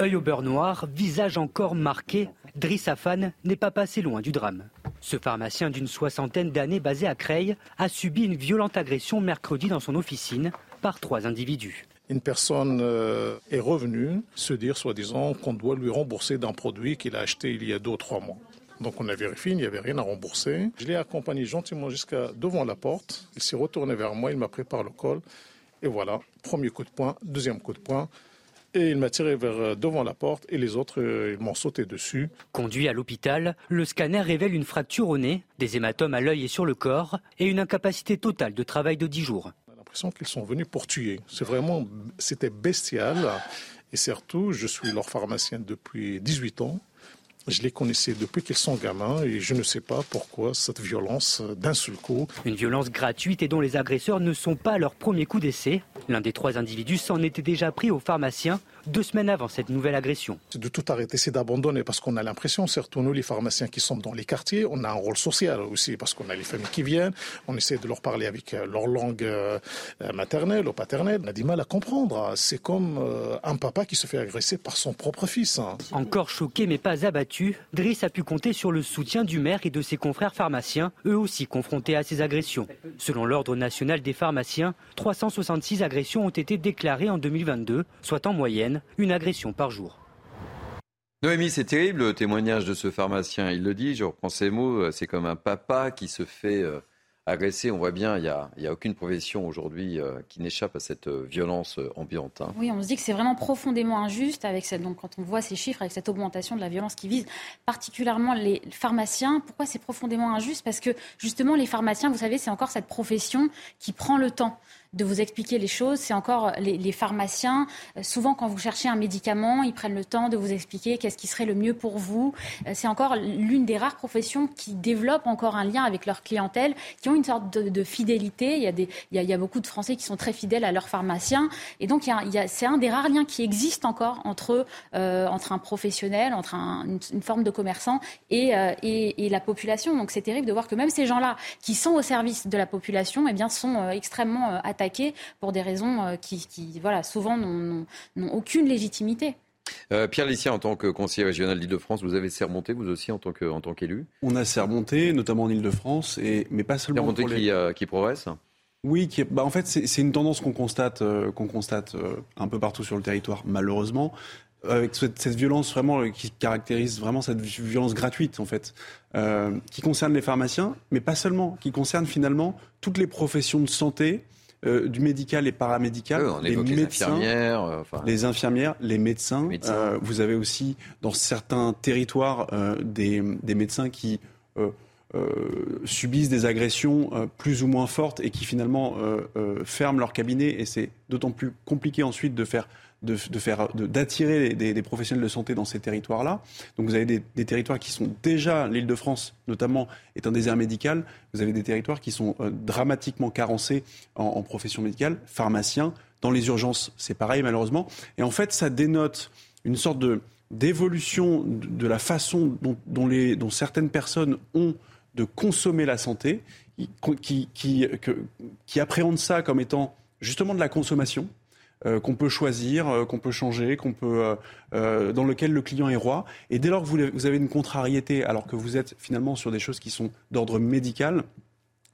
Œil au beurre noir, visage encore marqué, Driss Afan n'est pas passé loin du drame. Ce pharmacien d'une soixantaine d'années basé à Creil a subi une violente agression mercredi dans son officine par trois individus. Une personne euh, est revenue se dire, soi-disant, qu'on doit lui rembourser d'un produit qu'il a acheté il y a deux ou trois mois. Donc on a vérifié, il n'y avait rien à rembourser. Je l'ai accompagné gentiment jusqu'à devant la porte. Il s'est retourné vers moi, il m'a pris par le col. Et voilà, premier coup de poing, deuxième coup de poing. Et il m'a tiré vers euh, devant la porte et les autres, euh, m'ont sauté dessus. Conduit à l'hôpital, le scanner révèle une fracture au nez, des hématomes à l'œil et sur le corps et une incapacité totale de travail de 10 jours. J'ai l'impression qu'ils sont venus pour tuer. C'est vraiment, c'était bestial. Et surtout, je suis leur pharmacien depuis 18 ans. Je les connaissais depuis qu'ils sont gamins et je ne sais pas pourquoi cette violence d'un seul coup. Une violence gratuite et dont les agresseurs ne sont pas à leur premier coup d'essai. L'un des trois individus s'en était déjà pris au pharmacien deux semaines avant cette nouvelle agression. C'est de tout arrêter, c'est d'abandonner parce qu'on a l'impression, surtout nous les pharmaciens qui sommes dans les quartiers, on a un rôle social aussi parce qu'on a les familles qui viennent, on essaie de leur parler avec euh, leur langue euh, maternelle ou paternelle. On a du mal à comprendre. C'est comme euh, un papa qui se fait agresser par son propre fils. hein. Encore choqué mais pas abattu, Driss a pu compter sur le soutien du maire et de ses confrères pharmaciens, eux aussi confrontés à ces agressions. Selon l'Ordre national des pharmaciens, 366 agressions ont été déclarées en 2022, soit en moyenne une agression par jour. Noémie, c'est terrible le témoignage de ce pharmacien. Il le dit, je reprends ses mots, euh, c'est comme un papa qui se fait euh, agresser. On voit bien, il n'y a, il y a aucune profession aujourd'hui euh, qui n'échappe à cette violence ambiante. hein. Oui, on se dit que c'est vraiment profondément injuste avec cette, donc quand on voit ces chiffres, avec cette augmentation de la violence qui vise particulièrement les pharmaciens. Pourquoi c'est profondément injuste? Parce que justement, les pharmaciens, vous savez, c'est encore cette profession qui prend le temps de vous expliquer les choses. C'est encore les, les pharmaciens. euh, Souvent, quand vous cherchez un médicament, ils prennent le temps de vous expliquer qu'est-ce qui serait le mieux pour vous. Euh, C'est encore l'une des rares professions qui développent encore un lien avec leur clientèle, qui ont une sorte de, fidélité. Il y, a beaucoup de Français qui sont très fidèles à leurs pharmaciens. Et donc, c'est un des rares liens qui existent encore entre, euh, un professionnel, entre un- une, forme de commerçant et, euh, la population. Donc, c'est terrible de voir que même ces gens-là, qui sont au service de la population, eh bien, sont euh, extrêmement euh, pour des raisons euh, qui, qui, voilà, souvent n'ont- aucune légitimité. Euh, Pierre Lissier, en tant que conseiller régional d'Île-de-France, vous avez sermonté, vous aussi, en tant que- en tant qu'élu? On a sermonté, notamment en Ile-de-France, et mais pas seulement Sermonté les- qui, euh, qui progresse? Oui, qui bah, en fait, c'est une tendance qu'on constate, euh, qu'on constate euh, un peu partout sur le territoire, malheureusement, avec cette, cette violence vraiment qui caractérise vraiment cette vi- violence gratuite, en fait, euh, qui concerne les pharmaciens, mais pas seulement, qui concerne finalement toutes les professions de santé. Euh, du médical et paramédical, Oui, on évoque les infirmières, euh, enfin- les infirmières, les médecins. Euh, vous avez aussi dans certains territoires des, des médecins qui subissent des agressions plus ou moins fortes et qui finalement ferment leur cabinet et c'est d'autant plus compliqué ensuite de faire de, faire d'attirer des, professionnels de santé dans ces territoires-là. Donc vous avez des, territoires qui sont déjà l'Île-de-France notamment est un désert médical. Vous avez des territoires qui sont euh, dramatiquement carencés en, en profession médicale, pharmaciens. Dans les urgences, c'est pareil malheureusement. Et en fait, ça dénote une sorte de d'évolution de, la façon dont, les, dont certaines personnes ont de consommer la santé, qui, qui appréhendent ça comme étant justement de la consommation, euh, qu'on peut choisir, euh, qu'on peut changer, qu'on peut, euh, euh, dans lequel le client est roi. Et dès lors que vous, vous avez une contrariété, alors que vous êtes finalement sur des choses qui sont d'ordre médical,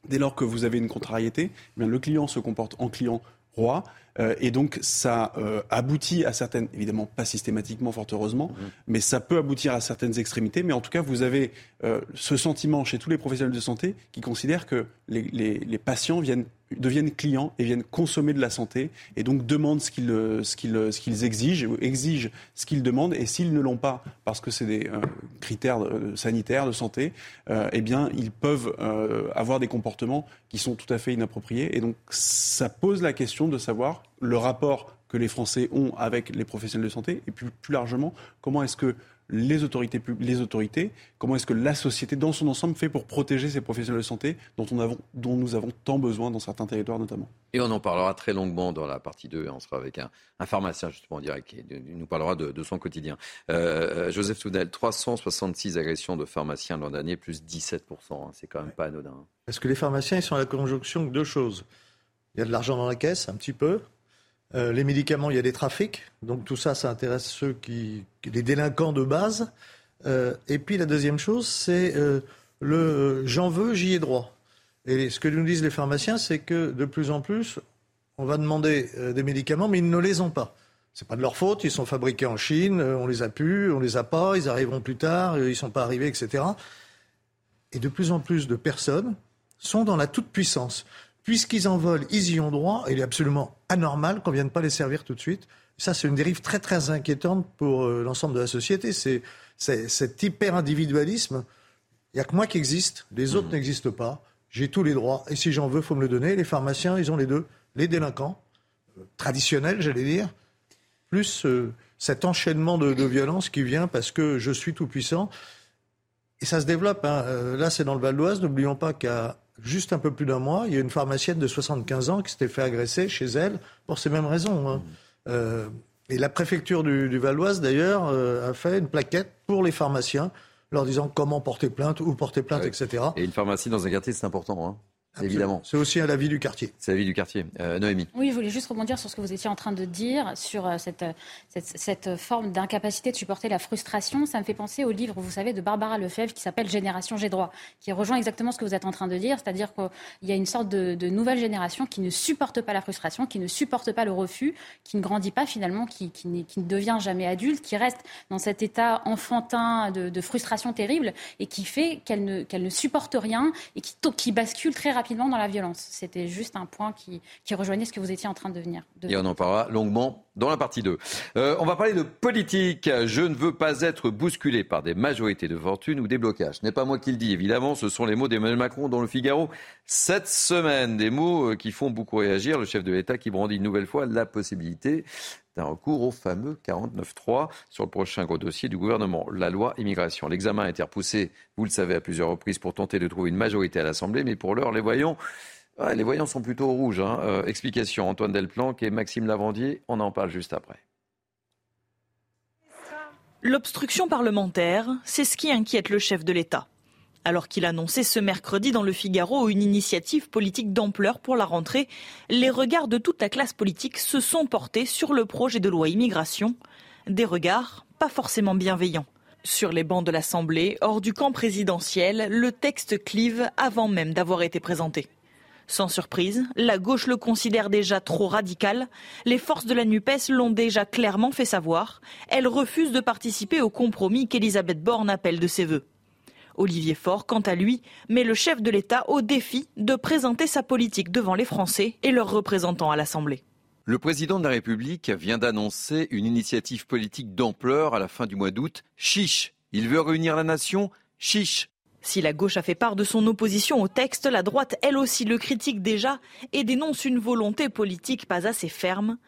dès lors que vous avez une contrariété, eh bien, le client se comporte en client roi. euh, et donc, ça euh, aboutit à certaines, évidemment pas systématiquement, fort heureusement, mais ça peut aboutir à certaines extrémités. Mais en tout cas, vous avez euh, ce sentiment chez tous les professionnels de santé qui considèrent que les, les- les patients viennent, deviennent clients et viennent consommer de la santé et donc demandent ce qu'ils euh, ce qu'ils ce qu'ils exigent, ou exigent ce qu'ils demandent. Et s'ils ne l'ont pas, parce que c'est des euh, critères euh, sanitaires, de santé, euh, eh bien, ils peuvent euh, avoir des comportements qui sont tout à fait inappropriés. Et donc, ça pose la question de savoir le rapport que les Français ont avec les professionnels de santé et plus, plus largement, comment est-ce que les autorités, pub- les autorités, comment est-ce que la société dans son ensemble fait pour protéger ces professionnels de santé dont, on avons, dont nous avons tant besoin dans certains territoires notamment. Et on en parlera très longuement dans la partie 2. On sera avec un, un pharmacien, justement, en direct, qui nous parlera de, de son quotidien. Euh, Joseph Tounel, 366 agressions de pharmaciens l'an dernier, plus 17%. hein. C'est quand même pas anodin. Parce que les pharmaciens, ils sont à la conjonction de deux choses. Il y a de l'argent dans la caisse, un petit peu, Euh, les médicaments, il y a des trafics. Donc tout ça, ça intéresse ceux qui, les délinquants de base. Euh, et puis la deuxième chose, c'est euh, le j'en veux, j'y ai droit. Et ce que nous disent les pharmaciens, c'est que de plus en plus, on va demander des médicaments, mais ils ne les ont pas. C'est pas de leur faute, ils sont fabriqués en Chine, on les a plus, on les a pas, ils arriveront plus tard, ils sont pas arrivés, etc. Et de plus en plus de personnes sont dans la toute-puissance. Puisqu'ils en veulent, ils y ont droit. Il est absolument anormal qu'on ne vienne pas les servir tout de suite. Ça, c'est une dérive très, très inquiétante pour euh, l'ensemble de la société. C'est cet hyper-individualisme. Il n'y a que moi qui existe, les autres mmh. n'existent pas. J'ai tous les droits. Et si j'en veux, il faut me le donner. Les pharmaciens, ils ont les deux. Les délinquants, euh, traditionnels, j'allais dire, plus euh, cet enchaînement de, de, violence qui vient parce que je suis tout puissant. Et ça se développe. Hein. là, c'est dans le Val d'Oise. N'oublions pas qu'à juste un peu plus d'un mois, il y a une pharmacienne de 75 ans qui s'était fait agresser chez elle pour ces mêmes raisons. Hein. Mmh. Euh, et la préfecture du, du Valoise, d'ailleurs, euh, a fait une plaquette pour les pharmaciens, leur disant comment porter plainte, où porter plainte, etc. Et une pharmacie dans un quartier, c'est important. Hein évidemment. C'est aussi à la vie du quartier. C'est la vie du quartier. Euh, Noémie. Oui, je voulais juste rebondir sur ce que vous étiez en train de dire, sur euh, cette, cette, cette forme d'incapacité de supporter la frustration. Ça me fait penser au livre, vous savez, de Barbara Lefebvre qui s'appelle Génération J'ai droit, qui rejoint exactement ce que vous êtes en train de dire, c'est-à-dire qu'il y a une sorte de, de, nouvelle génération qui ne supporte pas la frustration, qui ne supporte pas le refus, qui ne grandit pas finalement, qui, qui, ne devient jamais adulte, qui reste dans cet état enfantin de, de frustration terrible et qui fait qu'elle ne, qu'elle ne supporte rien et qui, qui bascule très rapidement dans la violence. C'était juste un point qui, rejoignait ce que vous étiez en train de venir. Et on en parlera longuement dans la partie 2. Euh, on va parler de politique. Je ne veux pas être bousculé par des majorités de fortune ou des blocages. Ce n'est pas moi qui le dis, évidemment. Ce sont les mots d'Emmanuel Macron dans le Figaro cette semaine. Des mots euh, qui font beaucoup réagir. Le chef de l'État qui brandit une nouvelle fois la possibilité d'un recours au fameux 49.3 sur le prochain gros dossier du gouvernement, la loi immigration. L'examen a été repoussé, vous le savez, à plusieurs reprises pour tenter de trouver une majorité à l'Assemblée, mais pour l'heure, les voyants, les voyants sont plutôt rouges. Hein. Euh, explication, Antoine Delplanque et Maxime Lavandier, on en parle juste après. L'obstruction parlementaire, c'est ce qui inquiète le chef de l'État alors qu'il annonçait ce mercredi dans le Figaro une initiative politique d'ampleur pour la rentrée, les regards de toute la classe politique se sont portés sur le projet de loi immigration, des regards pas forcément bienveillants. Sur les bancs de l'Assemblée, hors du camp présidentiel, le texte clive avant même d'avoir été présenté. Sans surprise, la gauche le considère déjà trop radical. Les forces de la NUPES l'ont déjà clairement fait savoir. Elle refuse de participer au compromis qu'Elisabeth Borne appelle de ses voeux. Olivier Faure, quant à lui, met le chef de l'État au défi de présenter sa politique devant les Français et leurs représentants à l'Assemblée. Le président de la République vient d'annoncer une initiative politique d'ampleur à la fin du mois d'août. Chiche Il veut réunir la nation Chiche si la gauche a fait part de son opposition au texte, la droite, elle aussi, le critique déjà et dénonce une volonté politique pas assez ferme.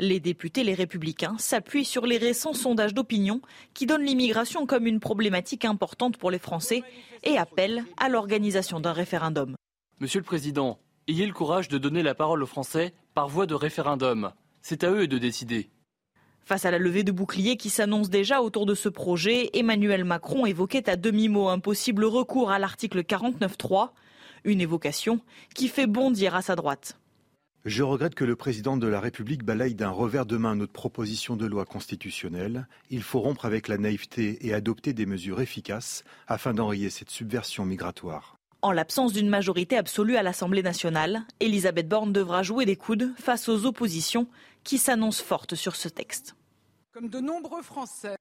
Les députés, les républicains, s'appuient sur les récents sondages d'opinion qui donnent l'immigration comme une problématique importante pour les Français et appellent à l'organisation d'un référendum. Monsieur le Président, ayez le courage de donner la parole aux Français par voie de référendum. C'est à eux de décider. Face à la levée de boucliers qui s'annonce déjà autour de ce projet, Emmanuel Macron évoquait à demi-mot un possible recours à l'article 49.3, une évocation qui fait bondir à sa droite. Je regrette que le président de la République balaye d'un revers de main notre proposition de loi constitutionnelle. Il faut rompre avec la naïveté et adopter des mesures efficaces afin d'enrayer cette subversion migratoire. En l'absence d'une majorité absolue à l'Assemblée nationale, Elisabeth Borne devra jouer des coudes face aux oppositions qui s'annoncent fortes sur ce texte. Comme de nombreux Français.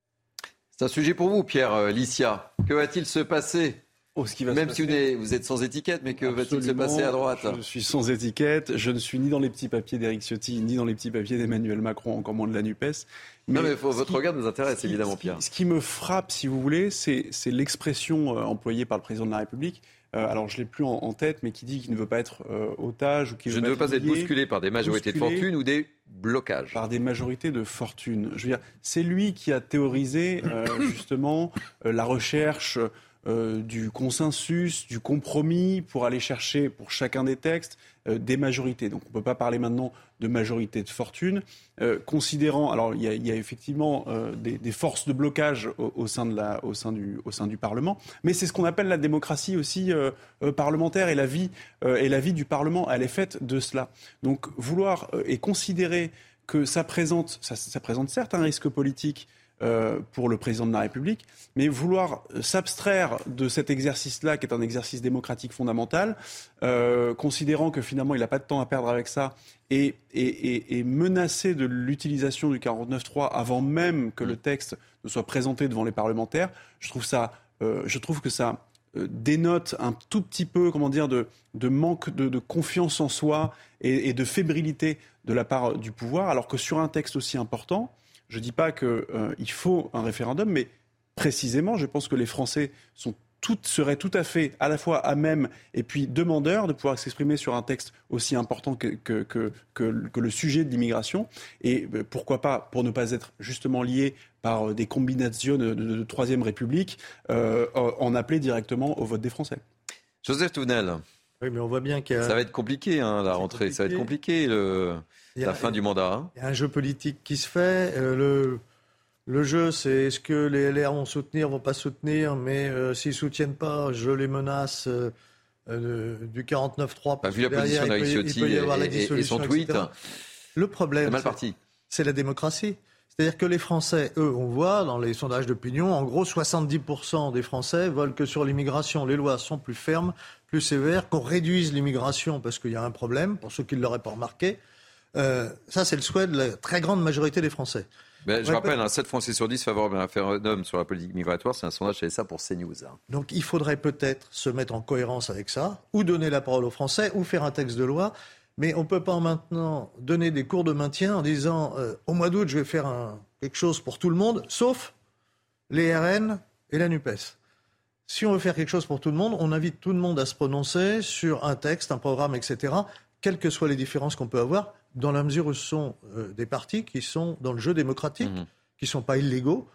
C'est un sujet pour vous, Pierre euh, Licia. Que va-t-il se passer Oh, Même si vous êtes, sans étiquette, mais que va-t-il se passer à droite Je suis sans étiquette. Je ne suis ni dans les petits papiers d'Éric Ciotti, ni dans les petits papiers d'Emmanuel Macron, encore moins de la NUPES. Mais non, mais votre regard nous intéresse, évidemment, Pierre. Ce qui me frappe, si vous voulez, c'est l'expression euh, employée par le président de la République. Euh, alors, je ne l'ai plus en, tête, mais qui dit qu'il ne veut pas être euh, otage ou qu'il Je ne veux pas être bousculé par des majorités de fortune ou des blocages. Par des majorités de fortune. Je veux dire, c'est lui qui a théorisé, justement, la recherche euh, du consensus, du compromis pour aller chercher pour chacun des textes euh, des majorités. Donc on ne peut pas parler maintenant de majorité de fortune, euh, considérant, alors il y a, effectivement des, forces de blocage au, sein de la, au, sein du, au sein du Parlement, mais c'est ce qu'on appelle la démocratie aussi parlementaire et la, vie, et la vie du Parlement, elle est faite de cela. Donc vouloir et considérer que ça présente, ça, ça présente certes un risque politique euh, pour le président de la République, mais vouloir s'abstraire de cet exercice-là, qui est un exercice démocratique fondamental, euh, considérant que finalement il n'a pas de temps à perdre avec ça, et, menacer de l'utilisation du 49.3 avant même que le texte ne soit présenté devant les parlementaires, je trouve, ça, euh, je trouve que ça dénote un tout petit peu, comment dire, de, manque de, confiance en soi et, de fébrilité de la part du pouvoir, alors que sur un texte aussi important, je ne dis pas qu'il euh, faut un référendum, mais précisément, je pense que les Français sont tout, seraient tout à fait à la fois à même et puis demandeurs de pouvoir s'exprimer sur un texte aussi important que, que, que, que le sujet de l'immigration. Et euh, pourquoi pas, pour ne pas être justement lié par des combinations de, de, de Troisième République, euh, en appeler directement au vote des Français. Joseph Tounel. Oui, mais on voit bien qu'il y a... Ça va être compliqué, hein, la rentrée. Compliqué. Ça va être compliqué, le... la fin du mandat. Hein. Il y a un jeu politique qui se fait. Euh, le, le jeu, c'est est-ce que les LR vont soutenir, vont pas soutenir, mais euh, s'ils soutiennent pas, je les menace euh, du 49-3. Bah, vu la position d'Ariciotti et, et, et, son tweet, etc. le problème. C'est la démocratie. C'est-à-dire que les Français, eux, on voit dans les sondages d'opinion, en gros, 70% des Français veulent que sur l'immigration, les lois sont plus fermes, plus sévères, qu'on réduise l'immigration parce qu'il y a un problème, pour ceux qui ne l'auraient pas remarqué. Euh, ça, c'est le souhait de la très grande majorité des Français. Mais je rappelle, hein, 7 Français sur 10 favorables à un référendum sur la politique migratoire, c'est un sondage chez ça pour CNews. Hein. Donc il faudrait peut-être se mettre en cohérence avec ça, ou donner la parole aux Français, ou faire un texte de loi. Mais on ne peut pas maintenant donner des cours de maintien en disant euh, au mois d'août, je vais faire un, quelque chose pour tout le monde, sauf les RN et la NUPES. Si on veut faire quelque chose pour tout le monde, on invite tout le monde à se prononcer sur un texte, un programme, etc., quelles que soient les différences qu'on peut avoir, dans la mesure où ce sont euh, des partis qui sont dans le jeu démocratique, mmh. qui ne sont pas illégaux,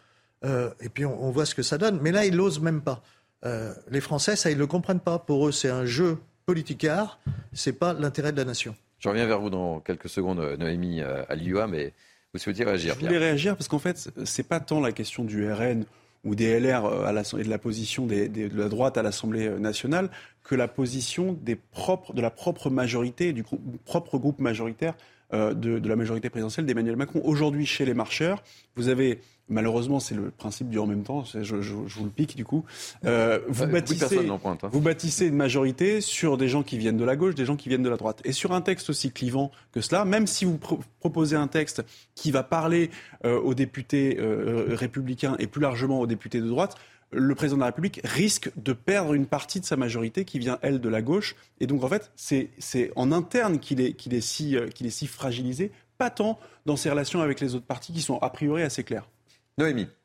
euh, et puis on, on, voit ce que ça donne. Mais là, ils n'osent même pas. Euh, les Français, ça, ils ne le comprennent pas. Pour eux, c'est un jeu politicard, ce n'est pas l'intérêt de la nation. Je reviens vers vous dans quelques secondes, Noémie Alioua, mais vous souhaitez réagir. Je voulais réagir parce qu'en fait, c'est pas tant la question du RN ou des LR à la, et de la position de la droite à l'Assemblée nationale que la position de la propre majorité, du propre groupe majoritaire euh, de, la majorité présidentielle d'Emmanuel Macron. Aujourd'hui, chez les marcheurs, vous avez, malheureusement, c'est le principe du en même temps, je, je, je vous le pique du coup, euh, vous, bâtissez, pointe, hein. vous bâtissez une majorité sur des gens qui viennent de la gauche, des gens qui viennent de la droite. Et sur un texte aussi clivant que cela, même si vous pro proposez un texte qui va parler euh, aux députés euh, républicains et plus largement aux députés de droite, le président de la République risque de perdre une partie de sa majorité qui vient, elle, de la gauche. Et donc, en fait, c'est en interne qu'il est, qu est, si, qu est si fragilisé, pas tant dans ses relations avec les autres partis qui sont a priori assez clairs.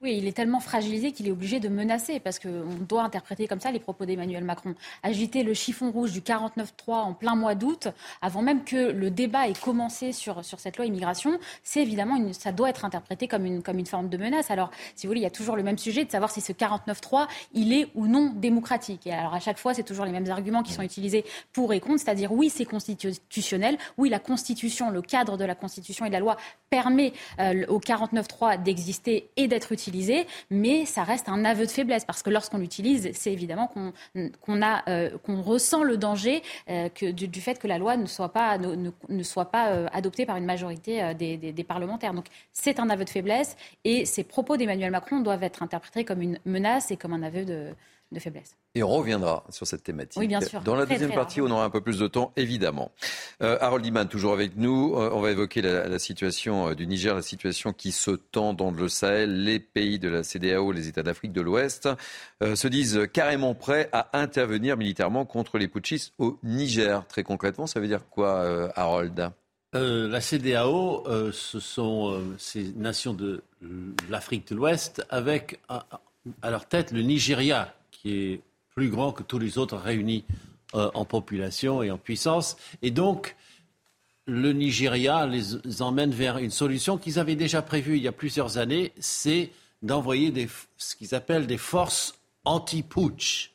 Oui, il est tellement fragilisé qu'il est obligé de menacer, parce qu'on doit interpréter comme ça les propos d'Emmanuel Macron. Agiter le chiffon rouge du 49-3 en plein mois d'août, avant même que le débat ait commencé sur, sur cette loi immigration, c'est évidemment, ça doit être interprété comme une, comme une forme de menace. Alors, si vous voulez, il y a toujours le même sujet de savoir si ce 49-3, il est ou non démocratique. Et alors, à chaque fois, c'est toujours les mêmes arguments qui sont utilisés pour et contre, c'est-à-dire oui, c'est constitutionnel, oui, la Constitution, le cadre de la Constitution et de la loi permet euh, au 49-3 d'exister et d'être utilisé, mais ça reste un aveu de faiblesse parce que lorsqu'on l'utilise, c'est évidemment qu'on qu euh, ressent le danger euh, que, du, du, fait que la loi ne soit pas, ne, ne soit pas euh, adoptée par une majorité euh, des, des, des, parlementaires. Donc c'est un aveu de faiblesse et ces propos d'Emmanuel Macron doivent être interprétés comme une menace et comme un aveu de, de faiblesse. Et on reviendra sur cette thématique. Oui, bien sûr. Dans la très, deuxième très partie, on aura un peu plus de temps, évidemment. Euh, Harold Iman, toujours avec nous. Euh, on va évoquer la, la situation euh, du Niger, la situation qui se tend dans le Sahel. Les pays de la CDAO, les États d'Afrique de l'Ouest, euh, se disent carrément prêts à intervenir militairement contre les putschistes au Niger. Très concrètement, ça veut dire quoi, euh, Harold? Euh, la CDAO, euh, ce sont euh, ces nations de l'Afrique de l'Ouest avec à, à, leur tête le Nigeria, est plus grand que tous les autres réunis euh, en population et en puissance. Et donc, le Nigeria les emmène vers une solution qu'ils avaient déjà prévue il y a plusieurs années, c'est d'envoyer ce qu'ils appellent des forces anti-putsch.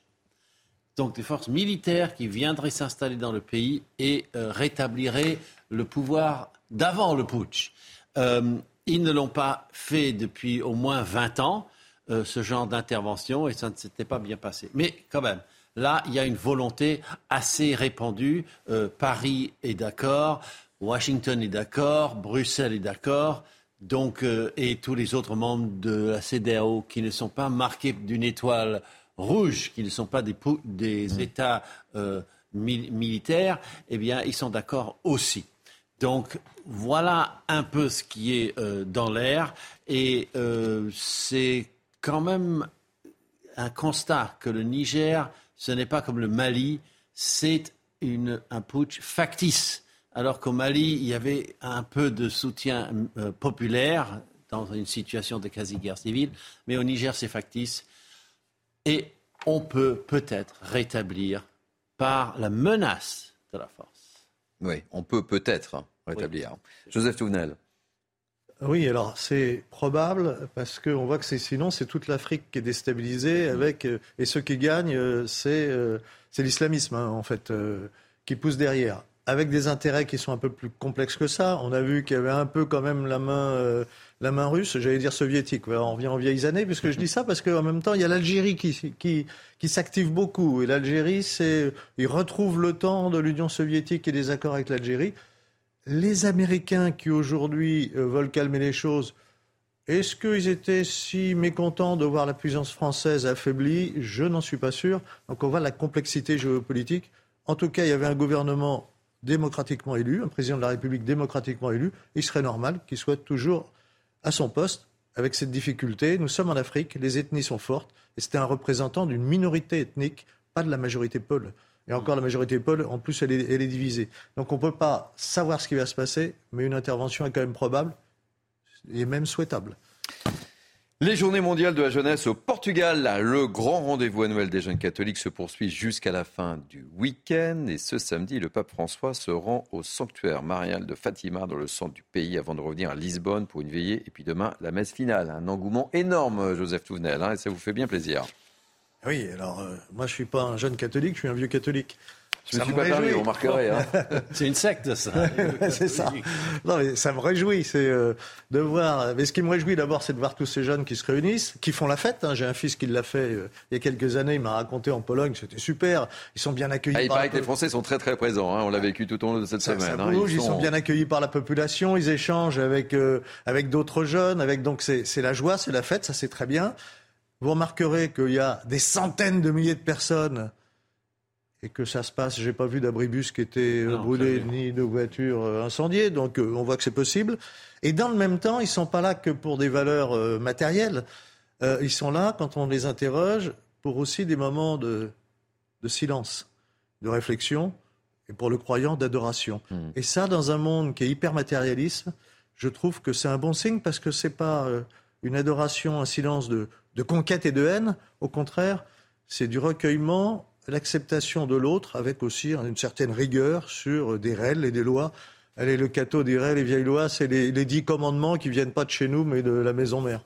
Donc des forces militaires qui viendraient s'installer dans le pays et euh, rétabliraient le pouvoir d'avant le putsch. Euh, ils ne l'ont pas fait depuis au moins 20 ans, euh, ce genre d'intervention, et ça ne s'était pas bien passé. Mais quand même, là, il y a une volonté assez répandue. Euh, Paris est d'accord. Washington est d'accord, Bruxelles est d'accord, donc euh, et tous les autres membres de la CDAO qui ne sont pas marqués d'une étoile rouge, qui ne sont pas des, des États euh, militaires, eh bien, ils sont d'accord aussi. Donc voilà un peu ce qui est euh, dans l'air et c'est quand même un constat que le Niger, ce n'est pas comme le Mali, c'est un putsch factice alors qu'au Mali, il y avait un peu de soutien euh, populaire dans une situation de quasi-guerre civile, mais au Niger, c'est factice. Et on peut peut-être rétablir par la menace de la force. Oui, on peut peut-être rétablir. Joseph Touvenel. Oui, alors c'est probable parce qu'on voit que sinon c'est toute l'Afrique qui est déstabilisée avec euh, et ceux qui gagnent euh, c'est l'islamisme hein, en fait qui pousse derrière avec des intérêts qui sont un peu plus complexes que ça. On a vu qu'il y avait un peu quand même la main, euh, la main russe, j'allais dire soviétique. On revient en vieilles années, puisque je dis ça parce qu'en même temps, il y a l'Algérie qui, qui, qui s'active beaucoup. Et l'Algérie, c'est, il retrouve le temps de l'Union soviétique et des accords avec l'Algérie. Les Américains qui aujourd'hui euh, veulent calmer les choses, est-ce qu'ils étaient si mécontents de voir la puissance française affaiblie? Je n'en suis pas sûr. Donc on voit la complexité géopolitique. En tout cas, il y avait un gouvernement démocratiquement élu, un président de la République démocratiquement élu, il serait normal qu'il soit toujours à son poste avec cette difficulté. Nous sommes en Afrique, les ethnies sont fortes, et c'était un représentant d'une minorité ethnique, pas de la majorité pôle. Et encore, la majorité pôle, en plus, elle est, elle est divisée. Donc on ne peut pas savoir ce qui va se passer, mais une intervention est quand même probable et même souhaitable. Les journées mondiales de la jeunesse au Portugal, le grand rendez-vous annuel des jeunes catholiques se poursuit jusqu'à la fin du week-end. Et ce samedi, le pape François se rend au sanctuaire marial de Fatima dans le centre du pays avant de revenir à Lisbonne pour une veillée. Et puis demain, la messe finale. Un engouement énorme, Joseph Touvenel, hein, et ça vous fait bien plaisir. Oui, alors euh, moi je ne suis pas un jeune catholique, je suis un vieux catholique. Je me suis pas permis, on marquerait. Hein. c'est une secte, ça. c'est ça. Non, mais ça me réjouit, c'est euh, de voir. Mais ce qui me réjouit d'abord, c'est de voir tous ces jeunes qui se réunissent, qui font la fête. Hein. J'ai un fils qui l'a fait euh, il y a quelques années. Il m'a raconté en Pologne, c'était super. Ils sont bien accueillis. Ah, il paraît que les Français sont très très présents. Hein. On l'a vécu tout au long de cette semaine. Ça hein. ils, sont... bien accueillis par la population. Ils échangent avec euh, avec d'autres jeunes. Avec donc c'est la joie, c'est la fête. Ça c'est très bien. Vous remarquerez qu'il y a des centaines de milliers de personnes et que ça se passe. J'ai pas vu d'abribus qui était euh, brûlé ni de voiture euh, incendiée, donc euh, on voit que c'est possible. Et dans le même temps, ils sont pas là que pour des valeurs matérielles. ils sont là quand on les interroge pour aussi des moments de, de silence, de réflexion et pour le croyant d'adoration. Hmm. Et ça, dans un monde qui est hyper matérialiste, je trouve que c'est un bon signe parce que c'est pas une adoration, un silence de, de conquête et de haine. Au contraire, c'est du recueillement l'acceptation de l'autre avec aussi une certaine rigueur sur des règles et des lois. Allez, le cateau dirait les vieilles lois, c'est les, dix commandements qui viennent pas de chez nous, mais de la maison mère.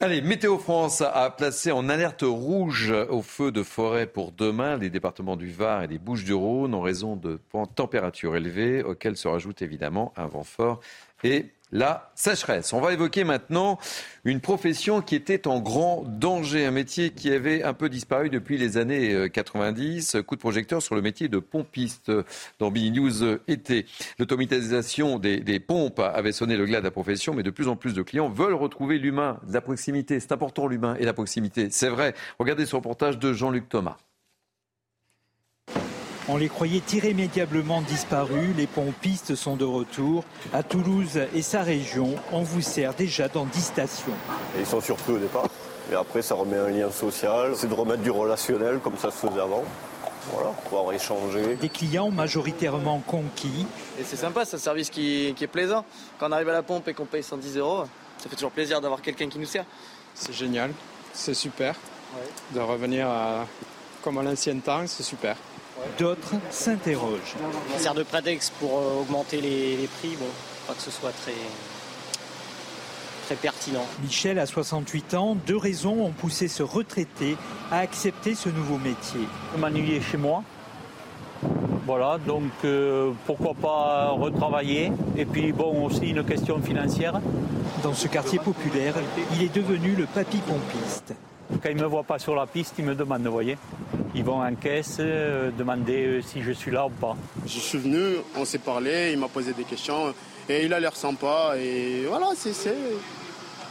Allez, Météo France a placé en alerte rouge au feu de forêt pour demain les départements du Var et des Bouches-du-Rhône en raison de températures élevées auxquelles se rajoute évidemment un vent fort et la sécheresse. On va évoquer maintenant une profession qui était en grand danger, un métier qui avait un peu disparu depuis les années 90. Euh, Coup de projecteur sur le métier de pompiste dans Bini News euh, été. L'automatisation des, des, pompes avait sonné le glas de la profession, mais de plus en plus de clients veulent retrouver l'humain, la proximité. C'est important l'humain et la proximité, c'est vrai. Regardez ce reportage de Jean-Luc Thomas. On les croyait irrémédiablement disparus, les pompistes sont de retour. À Toulouse et sa région, on vous sert déjà dans 10 stations. ils sont surpris au départ. Et après, ça remet un lien social. C'est de remettre du relationnel comme ça se faisait avant. Voilà, pouvoir échanger. Des clients majoritairement conquis. Et c'est sympa, c'est un service qui, est plaisant. Quand on arrive à la pompe et qu'on paye 110 euros, ça fait toujours plaisir d'avoir quelqu'un qui nous sert. C'est génial, c'est super. De revenir à, comme à l'ancien temps, c'est super. D'autres s'interrogent. Ça sert de prétexte pour euh, augmenter les, prix, bon, pas que ce soit très, très pertinent. Michel a 68 ans, deux raisons ont poussé ce retraité à accepter ce nouveau métier. M'ennuyer chez moi. Voilà, donc euh, pourquoi pas retravailler? Et puis bon, aussi une question financière. Dans ce quartier populaire, il est devenu le papy pompiste. Quand il ne me voit pas sur la piste, il me demande, vous voyez Ils vont en caisse euh, demander si je suis là ou pas. Je suis venu, on s'est parlé, il m'a posé des questions et il a l'air sympa et voilà, c'est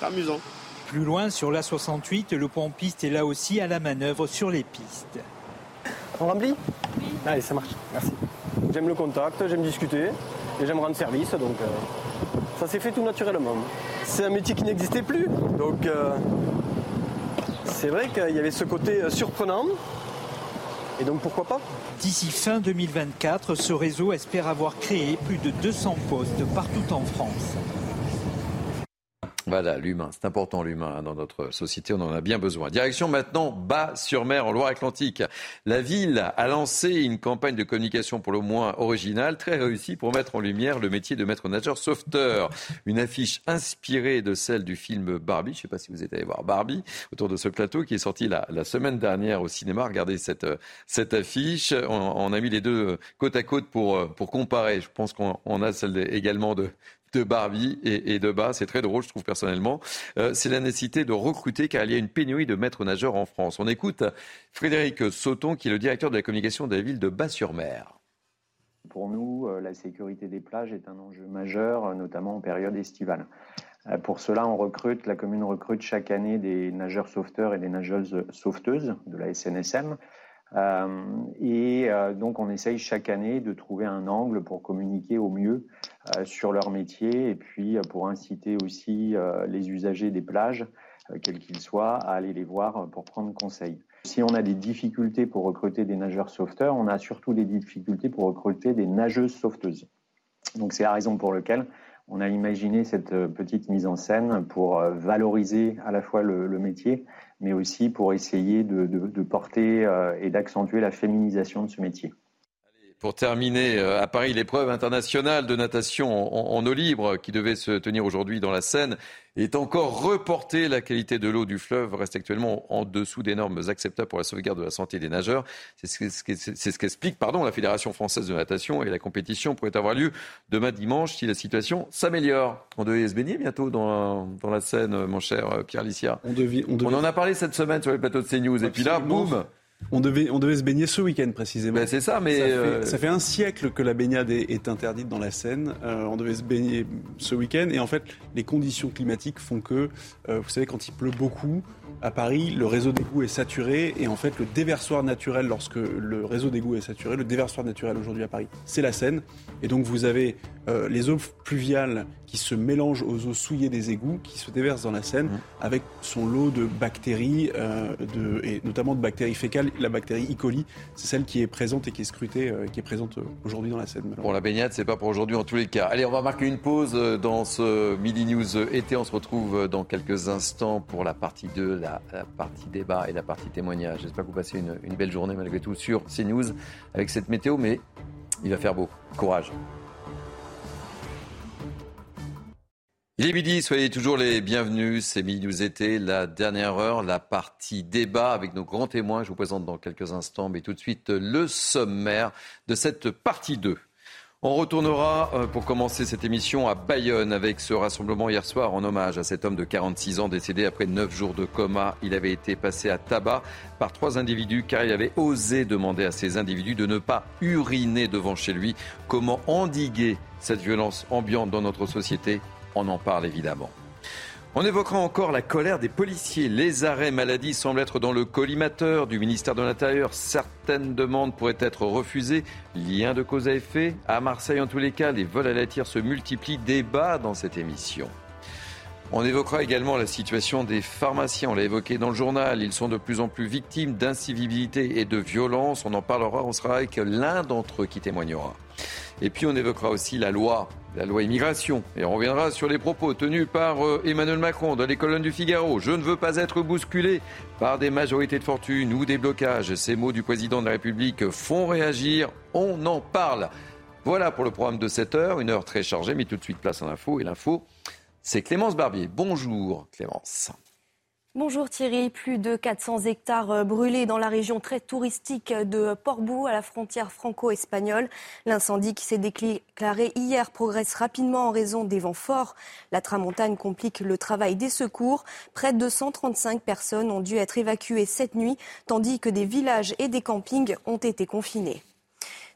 amusant. Plus loin, sur l'A68, le pompiste est là aussi à la manœuvre sur les pistes. On remplit Oui. Allez, ça marche. Merci. J'aime le contact, j'aime discuter et j'aime rendre service, donc euh, ça s'est fait tout naturellement. C'est un métier qui n'existait plus, donc euh, c'est vrai qu'il y avait ce côté euh, surprenant. Et donc pourquoi pas? D'ici fin 2024, ce réseau espère avoir créé plus de 200 postes partout en France. Voilà, l'humain, c'est important l'humain hein, dans notre société, on en a bien besoin. Direction maintenant Bas-sur-Mer en Loire-Atlantique. La ville a lancé une campagne de communication pour le moins originale, très réussie pour mettre en lumière le métier de maître nageur sauveteur. Une affiche inspirée de celle du film Barbie, je ne sais pas si vous êtes allé voir Barbie, autour de ce plateau qui est sorti la, semaine dernière au cinéma. Regardez cette, cette affiche, on, a mis les deux côte à côte pour, pour comparer. Je pense qu'on a celle également de, de Barbie et, de bas. C'est très drôle, je trouve personnellement. Euh, c'est la nécessité de recruter car il y a une pénurie de maîtres nageurs en France. On écoute Frédéric Sauton, qui est le directeur de la communication de la ville de Bas-sur-Mer. Pour nous, euh, la sécurité des plages est un enjeu majeur, notamment en période estivale. Euh, pour cela, la commune recrute chaque année des nageurs sauveteurs et des nageuses sauveteuses de la SNSM. Euh, et euh, donc, on essaye chaque année de trouver un angle pour communiquer au mieux euh, sur leur métier et puis pour inciter aussi les usagers des plages, quels qu'ils soient, à aller les voir pour prendre conseil. Si on a des difficultés pour recruter des nageurs sauveteurs, on a surtout des difficultés pour recruter des nageuses sauveteuses. Donc c'est la raison pour laquelle on a imaginé cette petite mise en scène pour valoriser à la fois le, le métier, mais aussi pour essayer de, porter euh, et d'accentuer la féminisation de ce métier. Pour terminer, euh, à Paris, l'épreuve internationale de natation en, eau libre qui devait se tenir aujourd'hui dans la Seine est encore reportée. La qualité de l'eau du fleuve reste actuellement en dessous des normes acceptables pour la sauvegarde de la santé des nageurs. C'est ce qu'explique pardon, la Fédération française de natation et la compétition pourrait avoir lieu demain dimanche si la situation s'améliore. On devait se baigner bientôt dans, dans la Seine, mon cher Pierre Licia. On, on, en a parlé cette semaine sur les plateaux de CNews. Et puis là, boum on devait, on devait se baigner ce week-end précisément. Ben, c'est ça, mais euh, ça fait, un siècle que la baignade est, interdite dans la Seine. Euh, on devait se baigner ce week-end et en fait, les conditions climatiques font que, euh, vous savez, quand il pleut beaucoup, à Paris, le réseau d'égout est saturé et en fait le déversoir naturel, lorsque le réseau d'égout est saturé, le déversoir naturel aujourd'hui à Paris, c'est la Seine. Et donc vous avez les eaux pluviales qui se mélangent aux eaux souillées des égouts, qui se déversent dans la Seine mmh. avec son lot de bactéries, euh, de, et notamment de bactéries fécales. La bactérie E. coli, c'est celle qui est présente et qui est scrutée, euh, qui est présente aujourd'hui dans la Seine. Bon, la baignade, c'est pas pour aujourd'hui en tous les cas. Allez, on va marquer une pause dans ce Midi News été. On se retrouve dans quelques instants pour la partie 2 la, partie débat et la partie témoignage. J'espère que vous passez une, une belle journée malgré tout sur CNews avec cette météo, mais il va faire beau. Courage. Il est midi, soyez toujours les bienvenus. C'est Midi News été, la dernière heure, la partie débat avec nos grands témoins. Je vous présente dans quelques instants, mais tout de suite le sommaire de cette partie 2. On retournera euh, pour commencer cette émission à Bayonne avec ce rassemblement hier soir en hommage à cet homme de 46 ans décédé après 9 jours de coma. Il avait été passé à tabac par trois individus car il avait osé demander à ces individus de ne pas uriner devant chez lui. Comment endiguer cette violence ambiante dans notre société? On en parle évidemment. On évoquera encore la colère des policiers. Les arrêts maladie semblent être dans le collimateur du ministère de l'Intérieur. Certaines demandes pourraient être refusées. Lien de cause à effet. À Marseille, en tous les cas, les vols à la tire se multiplient. Débat dans cette émission. On évoquera également la situation des pharmaciens. On l'a évoqué dans le journal. Ils sont de plus en plus victimes d'incivilité et de violence. On en parlera. On sera avec l'un d'entre eux qui témoignera. Et puis on évoquera aussi la loi, la loi immigration. Et on reviendra sur les propos tenus par euh, Emmanuel Macron dans les colonnes du Figaro. Je ne veux pas être bousculé par des majorités de fortune ou des blocages. Ces mots du président de la République font réagir. On en parle. Voilà pour le programme de cette heure, une heure très chargée, mais tout de suite place en info. Et l'info, c'est Clémence Barbier. Bonjour Clémence. Bonjour Thierry. Plus de 400 hectares euh, brûlés dans la région très touristique de Portbou, à la frontière franco-espagnole. L'incendie qui s'est déclaré hier progresse rapidement en raison des vents forts. La tramontagne complique le travail des secours. Près de 135 personnes ont dû être évacuées cette nuit, tandis que des villages et des campings ont été confinés.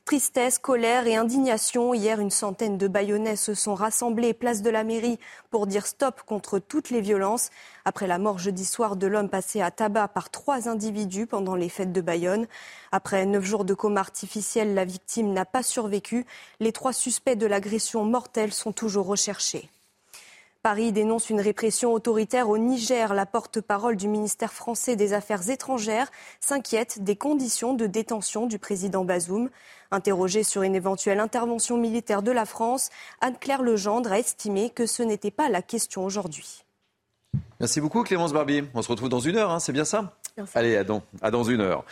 Tristesse, colère et indignation. Hier, une centaine de Bayonnais se sont rassemblés place de la mairie pour dire stop contre toutes les violences. Après la mort jeudi soir de l'homme passé à tabac par trois individus pendant les fêtes de Bayonne. Après neuf jours de coma artificiel, la victime n'a pas survécu. Les trois suspects de l'agression mortelle sont toujours recherchés. Paris dénonce une répression autoritaire au Niger. La porte-parole du ministère français des Affaires étrangères s'inquiète des conditions de détention du président Bazoum. Interrogée sur une éventuelle intervention militaire de la France, Anne-Claire Legendre a estimé que ce n'était pas la question aujourd'hui. Merci beaucoup Clémence Barbier. On se retrouve dans une heure, hein, c'est bien ça Allez, à dans, à dans une heure.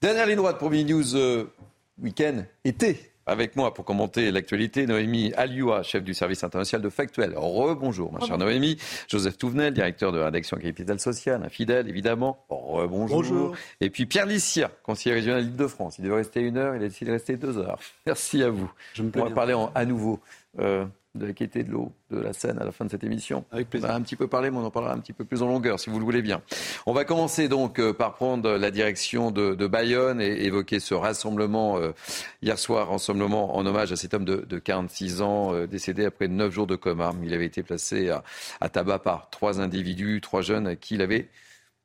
Dernière ligne droite pour Mini News euh, Week-end, été. Avec moi pour commenter l'actualité, Noémie Alioua, chef du service international de Factuel. Rebonjour, ma chère Noémie. Joseph Touvenel, directeur de rédaction Capital Social, un fidèle évidemment. Rebonjour. Bonjour. Et puis Pierre Licia, conseiller régional d'Île-de-France. Il devait rester une heure, il a décidé de rester deux heures? Merci à vous. Je me On va parler en, à nouveau euh, de la qualité de l'eau de la Seine à la fin de cette émission. Avec plaisir. On a un petit peu parlé, mais on en parlera un petit peu plus en longueur, si vous le voulez bien. On va commencer donc euh, par prendre la direction de, de Bayonne et évoquer ce rassemblement euh, hier soir, rassemblement en hommage à cet homme de, de 46 ans euh, décédé après 9 jours de coma. Il avait été placé à, à tabac par trois individus, trois jeunes à qui il avait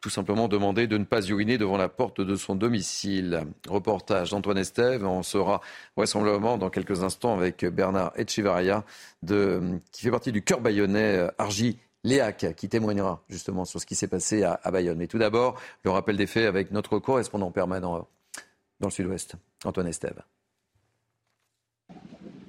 tout simplement demandé de ne pas uriner devant la porte de son domicile. Reportage d'Antoine Estève. On sera vraisemblablement dans quelques instants avec Bernard Echevarria, de, qui fait partie du cœur bayonnais Argy. Léac, qui témoignera justement sur ce qui s'est passé à, à Bayonne. Mais tout d'abord, le rappel des faits avec notre correspondant permanent dans le sud-ouest, Antoine Estève.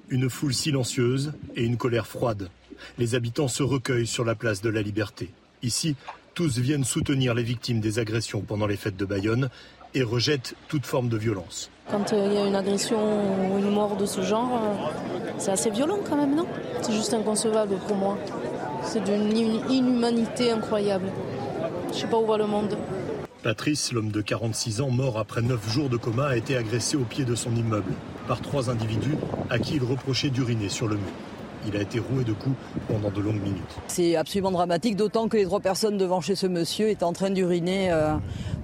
Une foule silencieuse et une colère froide. Les habitants se recueillent sur la place de la Liberté. Ici, tous viennent soutenir les victimes des agressions pendant les fêtes de Bayonne et rejettent toute forme de violence. Quand euh, il y a une agression ou une mort de ce genre, euh, c'est assez violent quand même, non? C'est juste inconcevable pour moi. C'est d'une inhumanité incroyable. Je sais pas où va le monde. Patrice, l'homme de 46 ans, mort après 9 jours de coma, a été agressé au pied de son immeuble par trois individus à qui il reprochait d'uriner sur le mur. Il a été roué de coups pendant de longues minutes. C'est absolument dramatique, d'autant que les trois personnes devant chez ce monsieur étaient en train d'uriner. Euh,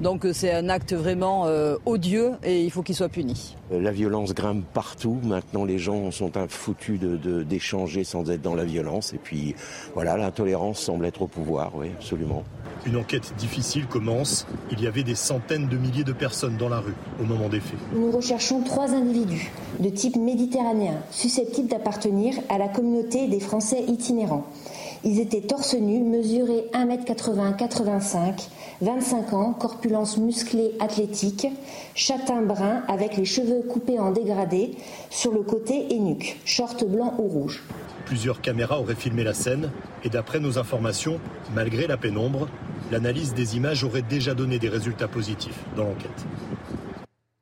donc c'est un acte vraiment euh, odieux et il faut qu'il soit puni. La violence grimpe partout. Maintenant, les gens sont foutus d'échanger de, sans être dans la violence. Et puis, voilà, l'intolérance semble être au pouvoir, oui, absolument. Une enquête difficile commence. Il y avait des centaines de milliers de personnes dans la rue au moment des faits. Nous recherchons trois individus de type méditerranéen susceptibles d'appartenir à la communauté des Français itinérants. Ils étaient torse nu, mesurés 1m80-85, 25 ans, corpulence musclée athlétique, châtain brun avec les cheveux coupés en dégradé sur le côté et nuque, short blanc ou rouge. Plusieurs caméras auraient filmé la scène et d'après nos informations, malgré la pénombre, l'analyse des images aurait déjà donné des résultats positifs dans l'enquête.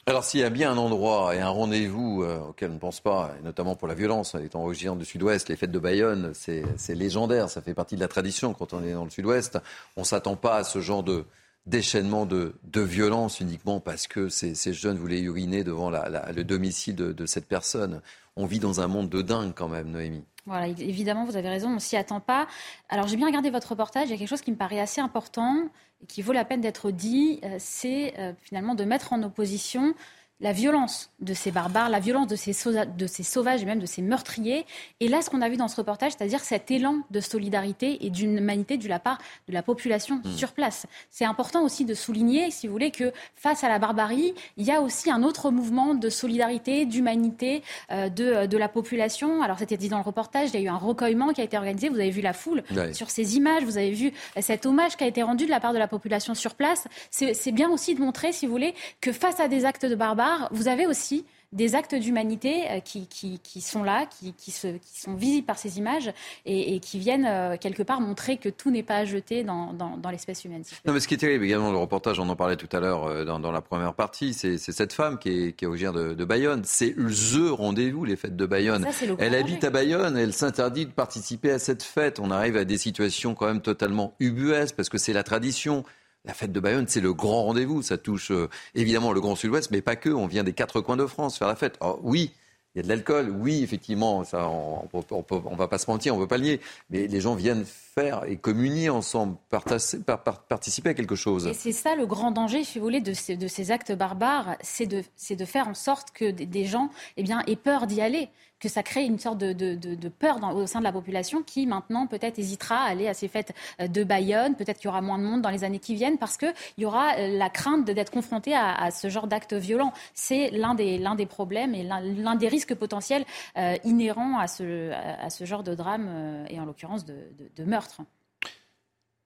Alors s'il y a bien un endroit et un rendez-vous euh, auquel on ne pense pas, et notamment pour la violence, étant originaire du Sud-Ouest, les fêtes de Bayonne, c'est légendaire, ça fait partie de la tradition quand on est dans le Sud-Ouest. On ne s'attend pas à ce genre de déchaînement de, violence uniquement parce que ces, jeunes voulaient uriner devant le domicile de, de cette personne. On vit dans un monde de dingue quand même, Noémie. Voilà, évidemment, vous avez raison, on s'y attend pas. Alors, j'ai bien regardé votre reportage, il y a quelque chose qui me paraît assez important et qui vaut la peine d'être dit, euh, c'est euh, finalement de mettre en opposition la violence de ces barbares, la violence de ces, de ces sauvages et même de ces meurtriers. Et là, ce qu'on a vu dans ce reportage, c'est-à-dire cet élan de solidarité et d'humanité de la part de la population mmh. sur place. C'est important aussi de souligner, si vous voulez, que face à la barbarie, il y a aussi un autre mouvement de solidarité, d'humanité euh, de, de, la population. Alors, c'était dit dans le reportage, il y a eu un recueillement qui a été organisé. Vous avez vu la foule sur ces images, vous avez vu cet hommage qui a été rendu de la part de la population sur place. C'est bien aussi de montrer, si vous voulez, que face à des actes de barbares, vous avez aussi des actes d'humanité euh, qui, qui, qui, sont là, qui, qui, se, qui sont visibles par ces images et, et qui viennent euh, quelque part montrer que tout n'est pas à jeter dans, dans, dans l'espèce humaine. Non, mais ce qui est terrible également, le reportage, on en parlait tout à l'heure euh, dans, dans, la première partie, c'est cette femme qui est, qui est originaire de, de Bayonne. C'est THE rendez-vous, les fêtes de Bayonne. Ça, elle habite à Bayonne, elle s'interdit de participer à cette fête. On arrive à des situations quand même totalement ubuesques parce que c'est la tradition. La fête de Bayonne, c'est le grand rendez-vous. Ça touche euh, évidemment le Grand Sud-Ouest, mais pas que. On vient des quatre coins de France faire la fête. Alors, oui, il y a de l'alcool, oui, effectivement, ça, on, ne va pas se mentir, on ne veut pas le nier, mais les gens viennent faire et communier ensemble, participer à quelque chose. Et c'est ça le grand danger, si vous voulez, de ces, de actes barbares, c'est de, de, faire en sorte que des gens eh bien, aient peur d'y aller que ça crée une sorte de, de, de peur au sein de la population qui maintenant peut-être hésitera à aller à ces fêtes euh, de Bayonne. Peut-être qu'il y aura moins de monde dans les années qui viennent parce qu'il y aura euh, la crainte d'être confronté à, ce genre d'actes violents. C'est l'un des, problèmes et l'un des risques potentiels euh, inhérents à ce, genre de drame et en l'occurrence de, de, meurtre.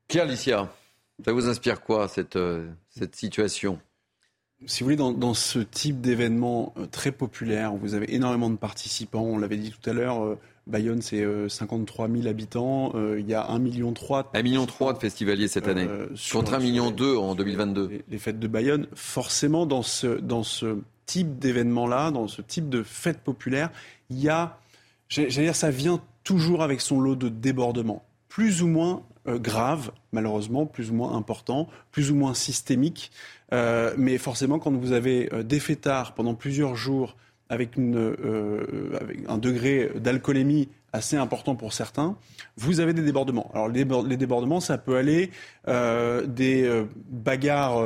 Pierre Licia, ça vous inspire quoi cette, euh, cette situation? Si vous voulez, dans, dans ce type d'événement euh, très populaire, où vous avez énormément de participants, on l'avait dit tout à l'heure, euh, Bayonne, c'est 53 000 habitants. il y a 1,3 million. 1,3 million de festivaliers cette année, euh, contre 1,2 million en 2022. Les, les, fêtes de Bayonne, forcément, dans ce, dans ce type d'événement-là, dans ce type de fête populaire, il y a, j'allais dire, ça vient toujours avec son lot de débordements, plus ou moins euh, grave, malheureusement, plus ou moins important, plus ou moins systémique. Euh, mais forcément, quand vous avez euh, des fêtards pendant plusieurs jours avec, avec un degré d'alcoolémie assez important pour certains, vous avez des débordements. Alors les, débordements, ça peut aller des bagarres,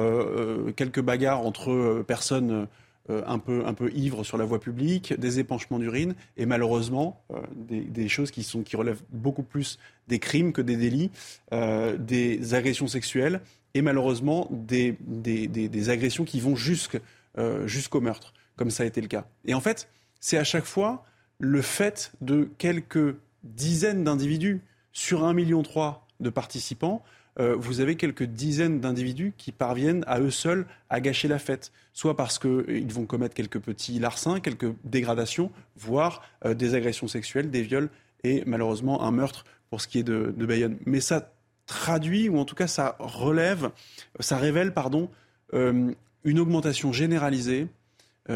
quelques bagarres entre personnes euh, un, peu, un peu ivres sur la voie publique, des épanchements d'urine et malheureusement euh, des, choses qui, sont, qui relèvent beaucoup plus des crimes que des délits, euh, des agressions sexuelles et malheureusement des, des, des agressions qui vont jusqu'au meurtre, comme ça a été le cas. Et en fait, c'est à chaque fois le fait de quelques dizaines d'individus sur un million de participants euh, vous avez quelques dizaines d'individus qui parviennent à eux seuls à gâcher la fête, soit parce qu'ils euh, vont commettre quelques petits larcins, quelques dégradations, voire euh, des agressions sexuelles, des viols et malheureusement un meurtre pour ce qui est de, Bayonne. Mais ça traduit, ou en tout cas ça relève, ça révèle, pardon, une augmentation généralisée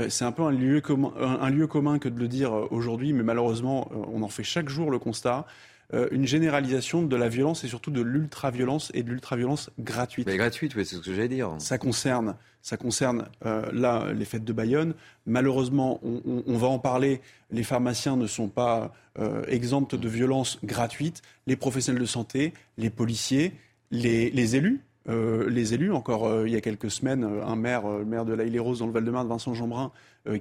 c'est un peu un lieu, un lieu, commun, que de le dire aujourd'hui, mais malheureusement, on en fait chaque jour le constat. Euh, une généralisation de la violence et surtout de l'ultra-violence et de l'ultra-violence gratuite. Mais gratuite, oui, c'est ce que j'allais dire. Ça concerne, ça concerne euh, là les fêtes de Bayonne. Malheureusement, on, on, on, va en parler. Les pharmaciens ne sont pas euh, exempts de violences gratuites. Les professionnels de santé, les policiers, les, les élus. Euh, les élus, encore il y a quelques semaines, un maire, le maire de la Île-et-Rose dans le Val-de-Marne, Vincent Jeanbrun,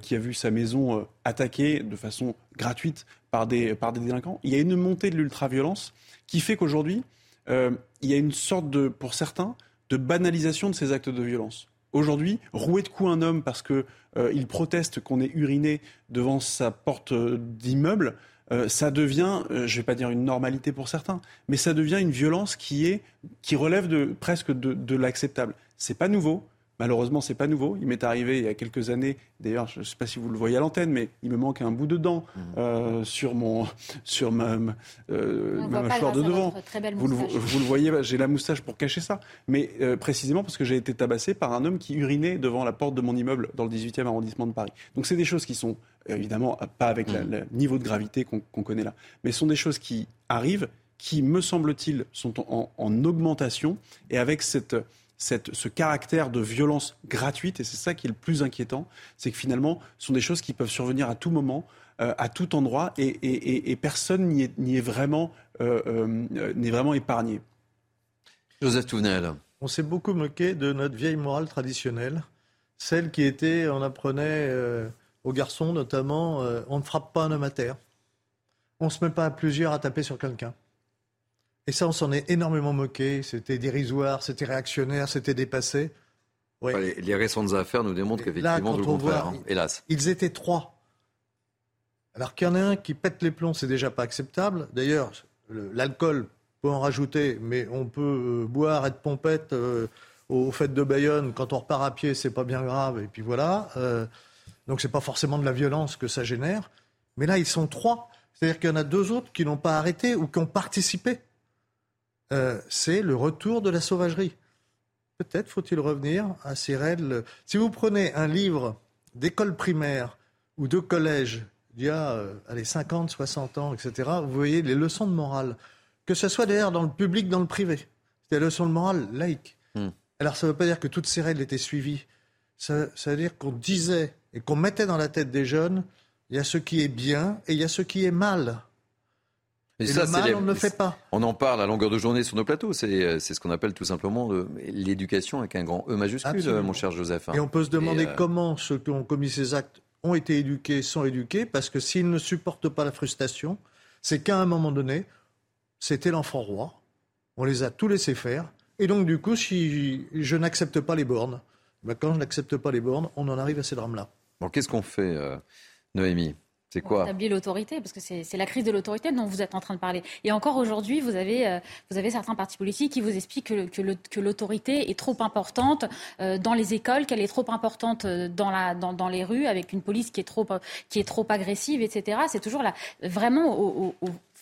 qui a vu sa maison attaquée de façon gratuite par des, par des délinquants. Il y a une montée de l'ultra-violence qui fait qu'aujourd'hui, euh, il y a une sorte de, pour certains, de banalisation de ces actes de violence. Aujourd'hui, rouer de coups un homme parce qu'il euh, proteste qu'on ait uriné devant sa porte euh, d'immeuble, euh, ça devient, euh, je ne vais pas dire une normalité pour certains, mais ça devient une violence qui, est, qui relève de, presque de, de l'acceptable. C'est pas nouveau. Malheureusement, c'est pas nouveau. Il m'est arrivé il y a quelques années. D'ailleurs, je ne sais pas si vous le voyez à l'antenne, mais il me manque un bout de dent mmh. euh, sur mon sur ma, euh, ma mâchoire de devant. Vous le, vous le, voyez, j'ai la moustache pour cacher ça. Mais euh, précisément parce que j'ai été tabassé par un homme qui urinait devant la porte de mon immeuble dans le 18e arrondissement de Paris. Donc c'est des choses qui sont évidemment pas avec mmh. le niveau de gravité qu'on qu connaît là, mais ce sont des choses qui arrivent, qui me semble-t-il sont en, en augmentation et avec cette cette, ce caractère de violence gratuite, et c'est ça qui est le plus inquiétant, c'est que finalement, ce sont des choses qui peuvent survenir à tout moment, euh, à tout endroit, et, et, et personne n'y est, est, vraiment, euh, euh, n'est vraiment épargné. Joseph Touvenel. On s'est beaucoup moqué de notre vieille morale traditionnelle, celle qui était, on apprenait aux garçons notamment, on ne frappe pas un homme à terre, on ne se met pas à plusieurs à taper sur quelqu'un. Et ça, on s'en est énormément moqué. C'était dérisoire, c'était réactionnaire, c'était dépassé. Ouais. les, les, récentes affaires nous démontrent qu'effectivement, tout le contraire, hein, hélas. Ils étaient trois. Alors qu'il y en a un qui pète les plombs, c'est déjà pas acceptable. D'ailleurs, l'alcool peut en rajouter, mais on peut euh, boire, être pompette euh, aux fêtes de Bayonne. Quand on repart à pied, c'est pas bien grave. Et puis voilà. Euh, Donc c'est pas forcément de la violence que ça génère. Mais là, ils sont trois. C'est-à-dire qu'il y en a deux autres qui n'ont pas arrêté ou qui ont participé. Euh, c'est le retour de la sauvagerie. Peut-être faut-il revenir à ces règles. Si vous prenez un livre d'école primaire ou de collège d'il y a euh, allez, 50, 60 ans, etc., vous voyez les leçons de morale. Que ce soit d'ailleurs dans le public, dans le privé. C'est des leçons de morale laïques. Hmm. Alors ça ne veut pas dire que toutes ces règles étaient suivies. Ça, ça veut dire qu'on disait et qu'on mettait dans la tête des jeunes, il y a ce qui est bien et il y a ce qui est mal. Et, ça, le mal, on ne le fait pas. On en parle à longueur de journée sur nos plateaux. C'est euh, ce qu'on appelle tout simplement l'éducation avec un grand E majuscule, mon cher Joseph. Hein. Et on peut se demander euh, comment ceux qui ont commis ces actes ont été éduqués, sont éduqués, parce que s'ils ne supportent pas la frustration, c'est qu'à un moment donné, c'était l'enfant roi. On les a tous laissés faire. Et donc, du coup, si je n'accepte pas les bornes, ben, quand je n'accepte pas les bornes, on en arrive à ces drames-là. Bon, qu'est-ce qu'on fait, euh, Noémie? C'est quoi l'autorité, parce que c'est la crise de l'autorité dont vous êtes en train de parler. Et encore aujourd'hui, vous, avez euh, vous avez certains partis politiques qui vous expliquent que, l'autorité est trop importante euh, dans les écoles, qu'elle est trop importante dans, la, dans, dans, les rues, avec une police qui est trop, qui est trop agressive, etc. C'est toujours là, vraiment au,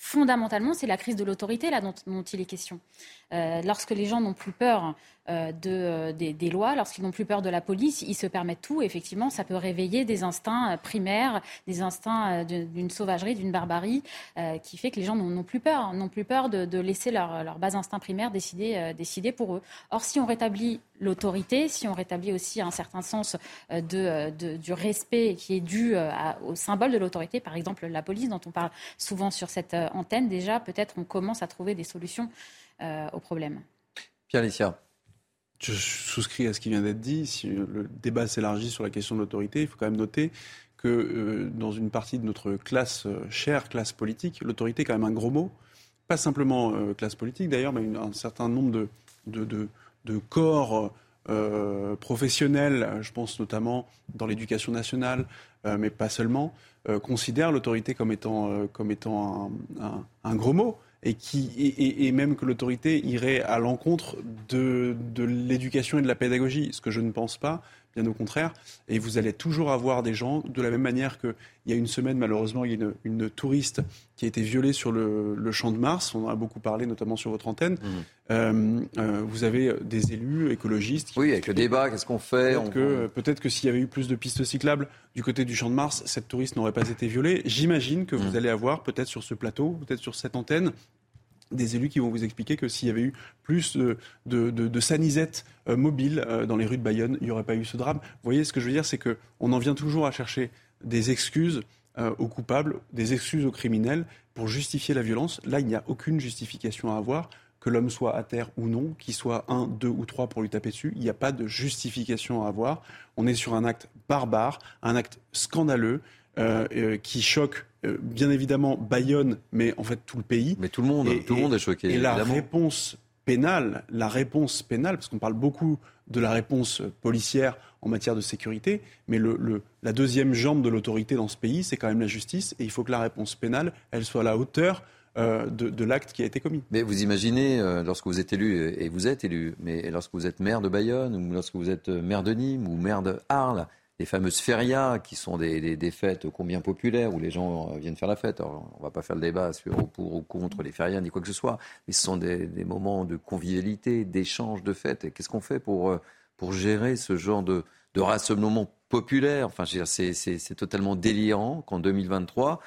fondamentalement, c'est la crise de l'autorité là dont, il est question. Euh, lorsque les gens n'ont plus peur euh, euh, des, lois, lorsqu'ils n'ont plus peur de la police, ils se permettent tout. Effectivement, ça peut réveiller des instincts primaires, des instincts d'une sauvagerie, d'une barbarie, qui fait que les gens n'ont plus peur, n'ont plus peur de, laisser leur, leur, bas instinct primaire décider, pour eux. Or, si on rétablit l'autorité, si on rétablit aussi un certain sens du respect qui est dû au symbole de l'autorité, par exemple la police dont on parle souvent sur cette antenne, déjà peut-être on commence à trouver des solutions au problème. Pierre Licia. Je souscris à ce qui vient d'être dit. Si le débat s'élargit sur la question de l'autorité, il faut quand même noter que euh, dans une partie de notre classe, euh, chère classe politique, l'autorité est quand même un gros mot. Pas simplement euh, classe politique d'ailleurs, mais un certain nombre de, de, de, corps professionnels, je pense notamment dans l'éducation nationale, mais pas seulement, considèrent l'autorité comme étant, comme étant un, un gros mot et, qui, et, même que l'autorité irait à l'encontre de, de l'éducation et de la pédagogie, ce que je ne pense pas, bien au contraire. Et vous allez toujours avoir des gens, de la même manière qu'il y a une semaine, malheureusement, il y a une, une touriste qui a été violée sur le, le, champ de Mars, on en a beaucoup parlé, notamment sur votre antenne. Mmh. Euh, euh, vous avez des élus écologistes. oui, avec le débat, qu'est-ce qu'on fait Peut-être que, peut que s'il y avait eu plus de pistes cyclables du côté du champ de Mars, cette touriste n'aurait pas été violée. J'imagine que vous mmh. allez avoir, peut-être sur ce plateau, peut-être sur cette antenne, des élus qui vont vous expliquer que s'il y avait eu plus de, de, sanisettes euh, mobiles euh, dans les rues de Bayonne, il n'y aurait pas eu ce drame. Vous voyez, ce que je veux dire, c'est qu'on en vient toujours à chercher des excuses euh, aux coupables, des excuses aux criminels pour justifier la violence. Là, il n'y a aucune justification à avoir. Que l'homme soit à terre ou non, qu'il soit un, deux ou trois pour lui taper dessus, il n'y a pas de justification à avoir. On est sur un acte barbare, un acte scandaleux. Euh, euh, qui choque euh, bien évidemment Bayonne, mais en fait tout le pays. Mais tout le monde, tout le monde est choqué. Et la réponse pénale, la réponse pénale, parce qu'on parle beaucoup de la réponse policière en matière de sécurité, mais le, la deuxième jambe de l'autorité dans ce pays, c'est quand même la justice, et il faut que la réponse pénale, elle soit à la hauteur de, de l'acte qui a été commis. Mais vous imaginez, lorsque vous êtes élu, et vous êtes élu, mais lorsque vous êtes maire de Bayonne, ou lorsque vous êtes maire de Nîmes, ou maire de Arles, les fameuses férias, qui sont des, fêtes combien populaires, où les gens euh, viennent faire la fête. on ne va pas faire le débat sur pour ou contre les férias, ni quoi que ce soit, mais ce sont des, moments de convivialité, d'échange, de fêtes. Qu'est-ce qu'on fait pour, euh, gérer ce genre de, de rassemblement populaire? Enfin, c'est totalement délirant qu'en 2023,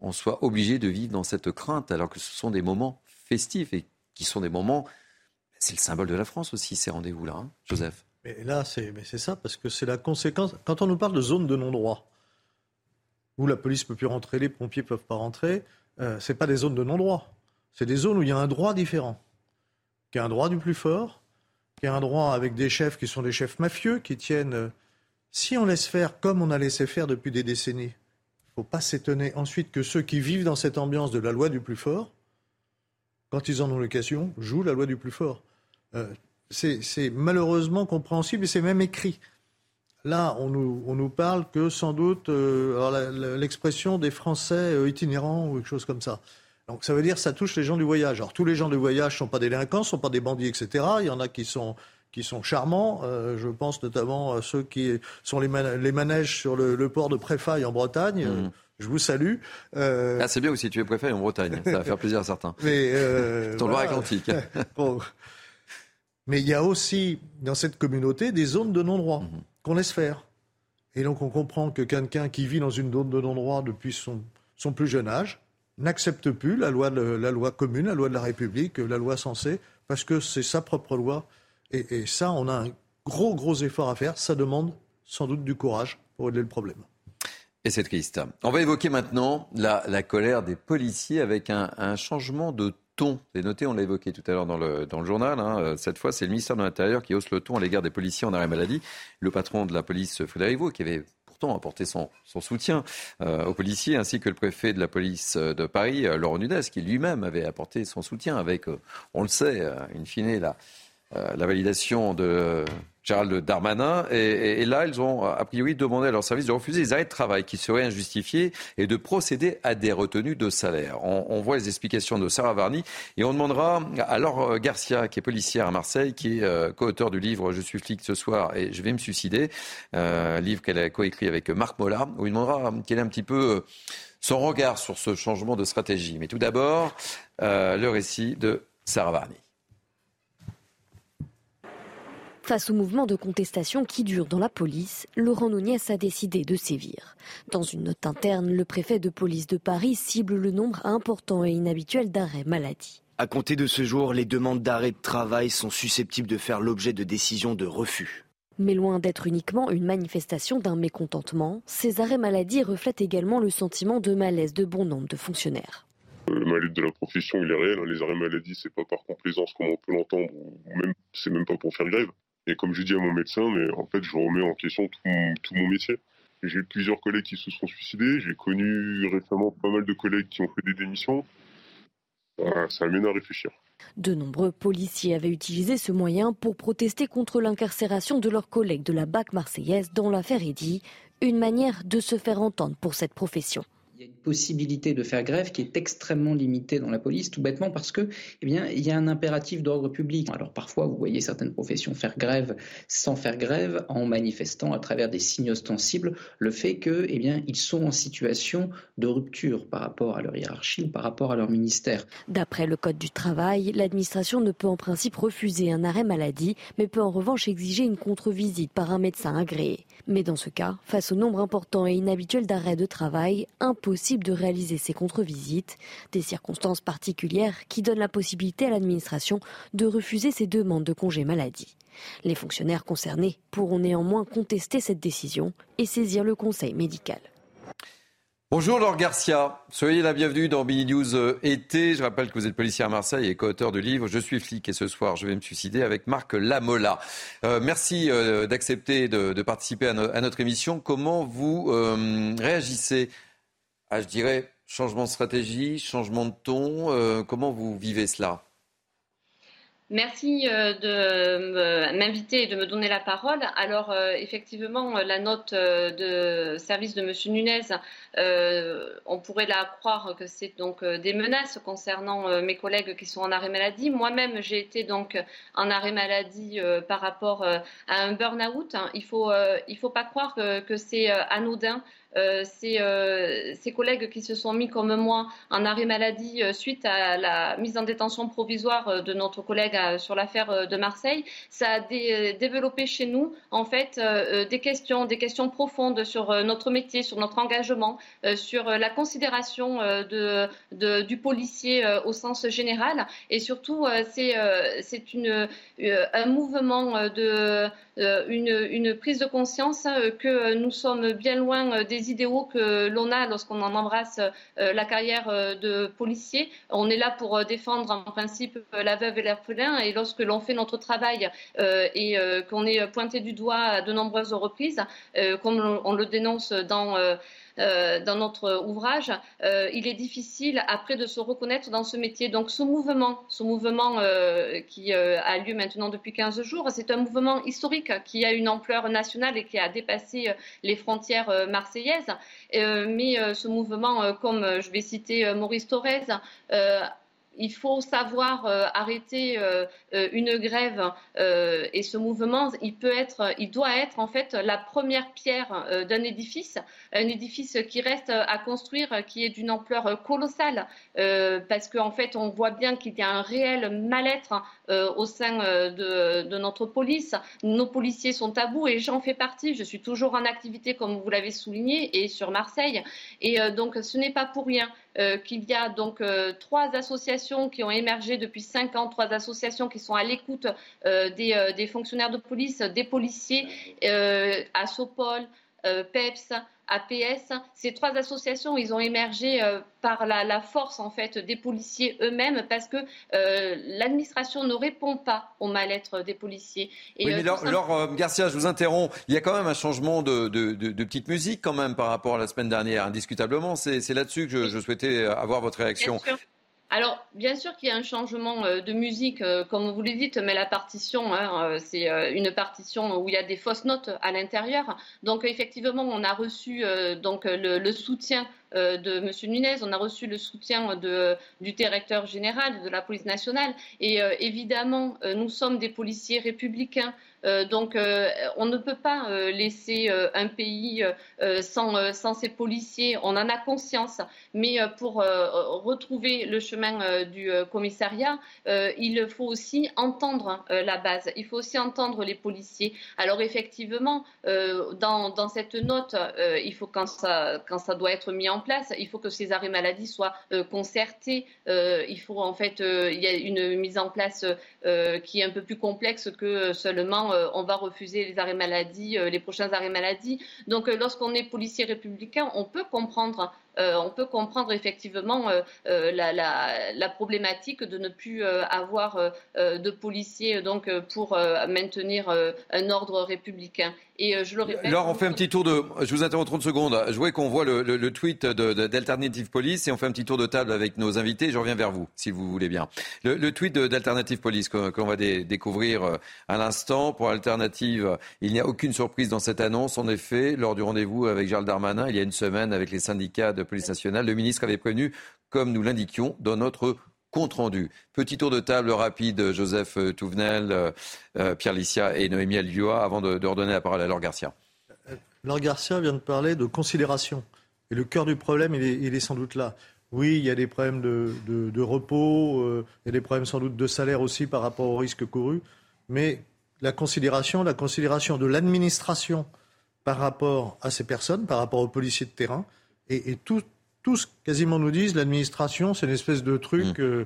on soit obligé de vivre dans cette crainte, alors que ce sont des moments festifs et qui sont des moments... C'est le symbole de la France aussi, ces rendez-vous-là, hein, Joseph. Mais là, c'est ça, parce que c'est la conséquence. Quand on nous parle de zone de non-droit, où la police ne peut plus rentrer, les pompiers ne peuvent pas rentrer, euh, ce pas des zones de non-droit. C'est des zones où il y a un droit différent. Qui a un droit du plus fort, qui a un droit avec des chefs qui sont des chefs mafieux, qui tiennent. Euh, si on laisse faire comme on a laissé faire depuis des décennies, il ne faut pas s'étonner ensuite que ceux qui vivent dans cette ambiance de la loi du plus fort, quand ils en ont l'occasion, jouent la loi du plus fort. Euh, c'est malheureusement compréhensible et c'est même écrit. Là, on nous, parle que sans doute euh, l'expression des Français euh, itinérants ou quelque chose comme ça. Donc ça veut dire que ça touche les gens du voyage. Alors tous les gens du voyage ne sont pas délinquants, ne sont pas des bandits, etc. Il y en a qui sont, qui sont charmants. je pense notamment à ceux qui sont les, manèges sur le, port de Préfaille en Bretagne. Mmh. Je vous salue. Ah, c'est bien aussi, tu es préfet en Bretagne. Ça va faire plaisir à certains. Mais Ton voilà. atlantique Mais il y a aussi dans cette communauté des zones de non-droit mmh. qu'on laisse faire. Et donc on comprend que quelqu'un qui vit dans une zone de non-droit depuis son, son, plus jeune âge n'accepte plus la loi, de, la loi commune, la loi de la République, la loi censée, parce que c'est sa propre loi. Et, ça, on a un gros, gros effort à faire. Ça demande sans doute du courage pour régler le problème. Et c'est triste. On va évoquer maintenant la, la colère des policiers avec un, un changement de on l'a évoqué tout à l'heure dans le, journal. Hein. Cette fois, c'est le ministère de l'Intérieur qui hausse le ton à l'égard des policiers en arrêt maladie. Le patron de la police, Frédéric Vaux, qui avait pourtant apporté son, soutien euh, aux policiers, ainsi que le préfet de la police de Paris, euh, Laurent Nunez, qui lui-même avait apporté son soutien avec, euh, on le sait, in fine, la, la validation de Gérald Darmanin. Et, là, ils ont a priori demandé à leur service de refuser les arrêts de travail qui seraient injustifiés et de procéder à des retenues de salaire. On, voit les explications de Sarah Varny et on demandera à Laure Garcia, qui est policière à Marseille, qui est euh, co-auteur du livre Je suis flic ce soir et je vais me suicider, euh, livre qu'elle a coécrit avec Marc Molla, où il demandera quel est un petit peu euh, son regard sur ce changement de stratégie. Mais tout d'abord, le récit de Sarah Varny. Face au mouvement de contestation qui dure dans la police, Laurent Nunez a décidé de sévir. Dans une note interne, le préfet de police de Paris cible le nombre important et inhabituel d'arrêts maladie. À compter de ce jour, les demandes d'arrêt de travail sont susceptibles de faire l'objet de décisions de refus. Mais loin d'être uniquement une manifestation d'un mécontentement, ces arrêts maladie reflètent également le sentiment de malaise de bon nombre de fonctionnaires. Le malaise de la profession, il est réel. Hein. Les arrêts maladie, c'est pas par complaisance comme on peut l'entendre, ou même c'est même pas pour faire grève. Et comme je dis à mon médecin, mais en fait, je remets en question tout mon, métier. J'ai plusieurs collègues qui se sont suicidés. J'ai connu récemment pas mal de collègues qui ont fait des démissions. Ça amène à réfléchir. De nombreux policiers avaient utilisé ce moyen pour protester contre l'incarcération de leurs collègues de la BAC marseillaise dans l'affaire Eddy, une manière de se faire entendre pour cette profession y a une possibilité de faire grève qui est extrêmement limitée dans la police, tout bêtement parce que, eh bien, il y a un impératif d'ordre public. Alors parfois, vous voyez certaines professions faire grève sans faire grève, en manifestant à travers des signes ostensibles le fait que, eh bien, ils sont en situation de rupture par rapport à leur hiérarchie ou par rapport à leur ministère. D'après le code du travail, l'administration ne peut en principe refuser un arrêt maladie, mais peut en revanche exiger une contre-visite par un médecin agréé. Mais dans ce cas, face au nombre important et inhabituel d'arrêts de travail, impossible de réaliser ces contre-visites, des circonstances particulières qui donnent la possibilité à l'administration de refuser ces demandes de congé maladie. Les fonctionnaires concernés pourront néanmoins contester cette décision et saisir le conseil médical. Bonjour Laure Garcia, soyez la bienvenue dans Bini News euh, été. Je rappelle que vous êtes policier à Marseille et co-auteur du livre Je suis flic et ce soir je vais me suicider avec Marc Lamola. Euh, merci euh, d'accepter de, participer à, notre émission. Comment vous réagissez à, je dirais, changement de stratégie, changement de ton Comment vous vivez cela? Merci euh, de m'inviter et de me donner la parole. Alors, euh, effectivement, la note euh, de service de M. Nunez, on pourrait la croire que c'est donc des menaces concernant mes collègues qui sont en arrêt maladie. Moi-même, j'ai été donc en arrêt maladie par rapport à un burn-out. Il ne faut, il faut pas croire que, que c'est anodin. Euh, euh, ces, collègues qui se sont mis comme moi en arrêt maladie euh, suite à la mise en détention provisoire de notre collègue sur l'affaire de Marseille, ça a développé chez nous en fait des questions, des questions profondes sur notre métier, sur notre engagement, sur la considération du policier au sens général. Et surtout c'est un mouvement de une, prise de conscience hein, que nous sommes bien loin euh, des idéaux que l'on a lorsqu'on en embrasse euh, la carrière de policier. On est là pour défendre en principe la veuve et l'orphelin et lorsque l'on fait notre travail et qu'on est pointé du doigt à de nombreuses reprises, comme on le dénonce dans euh, dans notre ouvrage, euh, il est difficile après de se reconnaître dans ce métier. Donc ce mouvement, ce mouvement euh, qui a lieu maintenant depuis 15 jours, c'est un mouvement historique qui a une ampleur nationale et qui a dépassé les frontières marseillaises. mais ce mouvement, comme je vais citer Maurice Thorez, il faut savoir arrêter une grève et ce mouvement, il peut être, il doit être en fait la première pierre d'un édifice, un édifice qui reste à construire, qui est d'une ampleur colossale, parce qu'en fait, on voit bien qu'il y a un réel mal-être au sein de, de, notre police. Nos policiers sont à bout et j'en fais partie. Je suis toujours en activité, comme vous l'avez souligné, et sur Marseille. Et donc, ce n'est pas pour rien euh, qu'il y a donc euh, trois associations qui ont émergé depuis cinq ans, trois associations qui sont à l'écoute euh, des, des, fonctionnaires de police, des policiers, à Sopol, PEPS, APS. Ces trois associations, ils ont émergé euh, par la, force en fait des policiers eux-mêmes parce que euh, l'administration ne répond pas au mal-être des policiers. Et, oui, mais euh, Laure, Garcia, je vous interromps. Il y a quand même un changement de, petite musique quand même par rapport à la semaine dernière, indiscutablement. C'est là-dessus que je, souhaitais avoir votre réaction. Alors, bien sûr qu'il y a un changement euh, de musique, euh, comme vous le dites, mais la partition, hein, euh, c'est une partition où il y a des fausses notes à l'intérieur. Donc, effectivement, on a reçu donc le, soutien de M. Nunez, on a reçu le soutien du directeur général de la police nationale. Et évidemment, nous sommes des policiers républicains. Euh, donc, euh, on ne peut pas euh, laisser un pays sans, ses policiers. On en a conscience. Mais pour retrouver le chemin du commissariat, il faut aussi entendre la base. Il faut aussi entendre les policiers. Alors, effectivement, dans, dans, cette note, il faut, quand ça, quand ça doit être mis en il faut que ces arrêts maladie soient concertés. il faut, en fait, il y a une mise en place qui est un peu plus complexe que seulement euh, on va refuser les arrêts maladie, euh, les prochains arrêts maladie. Donc, euh, lorsqu'on est policier républicain, on peut comprendre euh, on peut comprendre effectivement euh, euh, la, problématique de ne plus avoir de policiers donc pour maintenir un ordre républicain. Et je le répète. on fait un petit tour de. Je vous interromps 30 secondes. Je voudrais qu'on voit le, tweet d'Alternative Police et on fait un petit tour de table avec nos invités. Je reviens vers vous, si vous voulez bien. Le, tweet d'Alternative Police qu'on va découvrir à l'instant. Pour Alternative, il n'y a aucune surprise dans cette annonce. En effet, lors du rendez-vous avec Gérald Darmanin, il y a une semaine avec les syndicats de police nationale. Le ministre avait prévenu, comme nous l'indiquions dans notre compte rendu. Petit tour de table rapide, Joseph Touvenel, euh, euh, Pierre Licia et Noémie Alvioa, avant de, redonner la parole à Laure Garcia. Laure Garcia vient de parler de conciliation. Et le cœur du problème, il est, sans doute là. Oui, il y a des problèmes de, repos, euh, il y a des problèmes sans doute de salaire aussi par rapport au risque couru. Mais la considération, la considération de l'administration par rapport à ces personnes, par rapport aux policiers de terrain, et, et tout, tous quasiment nous disent l'administration, c'est une espèce de truc. Mm. Euh,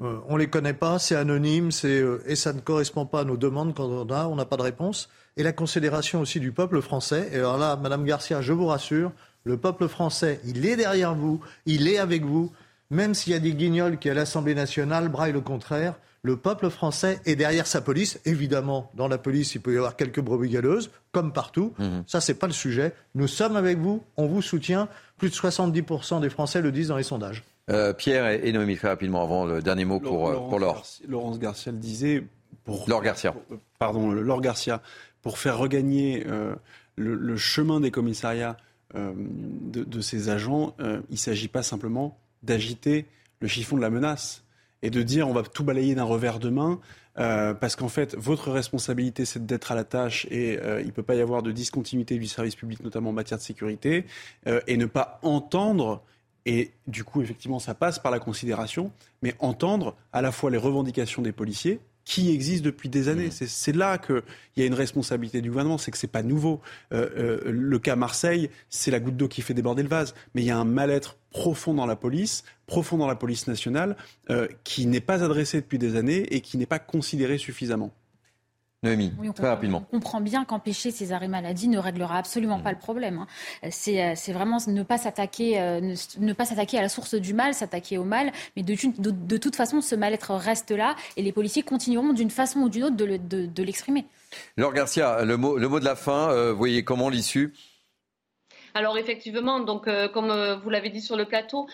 euh, on les connaît pas, c'est anonyme, c'est euh, et ça ne correspond pas à nos demandes quand on a, on n'a pas de réponse. Et la considération aussi du peuple français. Et alors là, Madame Garcia, je vous rassure, le peuple français, il est derrière vous, il est avec vous, même s'il y a des guignols qui à l'Assemblée nationale braillent le contraire. Le peuple français est derrière sa police. Évidemment, dans la police, il peut y avoir quelques brebis galeuses, comme partout. Ça, mm-hmm. Ça, c'est pas le sujet. Nous sommes avec vous, on vous soutient. Plus de 70% des Français le disent dans les sondages. Euh, Pierre et Noémie, très rapidement, avant le dernier mot pour, euh, pour Laure. Laurence Garcia le disait. Pour, Laure Garcia. pardon, Laure Garcia. Pour faire regagner euh, le, chemin des commissariats de, de, ces agents, il ne s'agit pas simplement d'agiter le chiffon de la menace et de dire on va tout balayer d'un revers de main. Parce qu'en fait, votre responsabilité, c'est d'être à la tâche et il ne peut pas y avoir de discontinuité du service public, notamment en matière de sécurité, et ne pas entendre et du coup, effectivement, ça passe par la considération, mais entendre à la fois les revendications des policiers, qui existent depuis des années. Mmh. C'est là qu'il y a une responsabilité du gouvernement, c'est que c'est pas nouveau. Euh, euh, le cas Marseille, c'est la goutte d'eau qui fait déborder le vase, mais il y a un mal-être profond dans la police, profond dans la police nationale, euh, qui n'est pas adressé depuis des années et qui n'est pas considéré suffisamment. Noémie, très rapidement. On comprend bien qu'empêcher ces arrêts maladie ne réglera absolument pas le problème. Hein. Euh, c'est vraiment ne pas s'attaquer euh, ne, pas s'attaquer à la source du mal, s'attaquer au mal. Mais de, de, toute façon, ce mal-être reste là et les policiers continueront d'une façon ou d'une autre de l'exprimer. Laure Garcia, le mot, le mot de la fin, euh, vous voyez comment l'issue Alors effectivement, donc comme vous l'avez dit sur le plateau,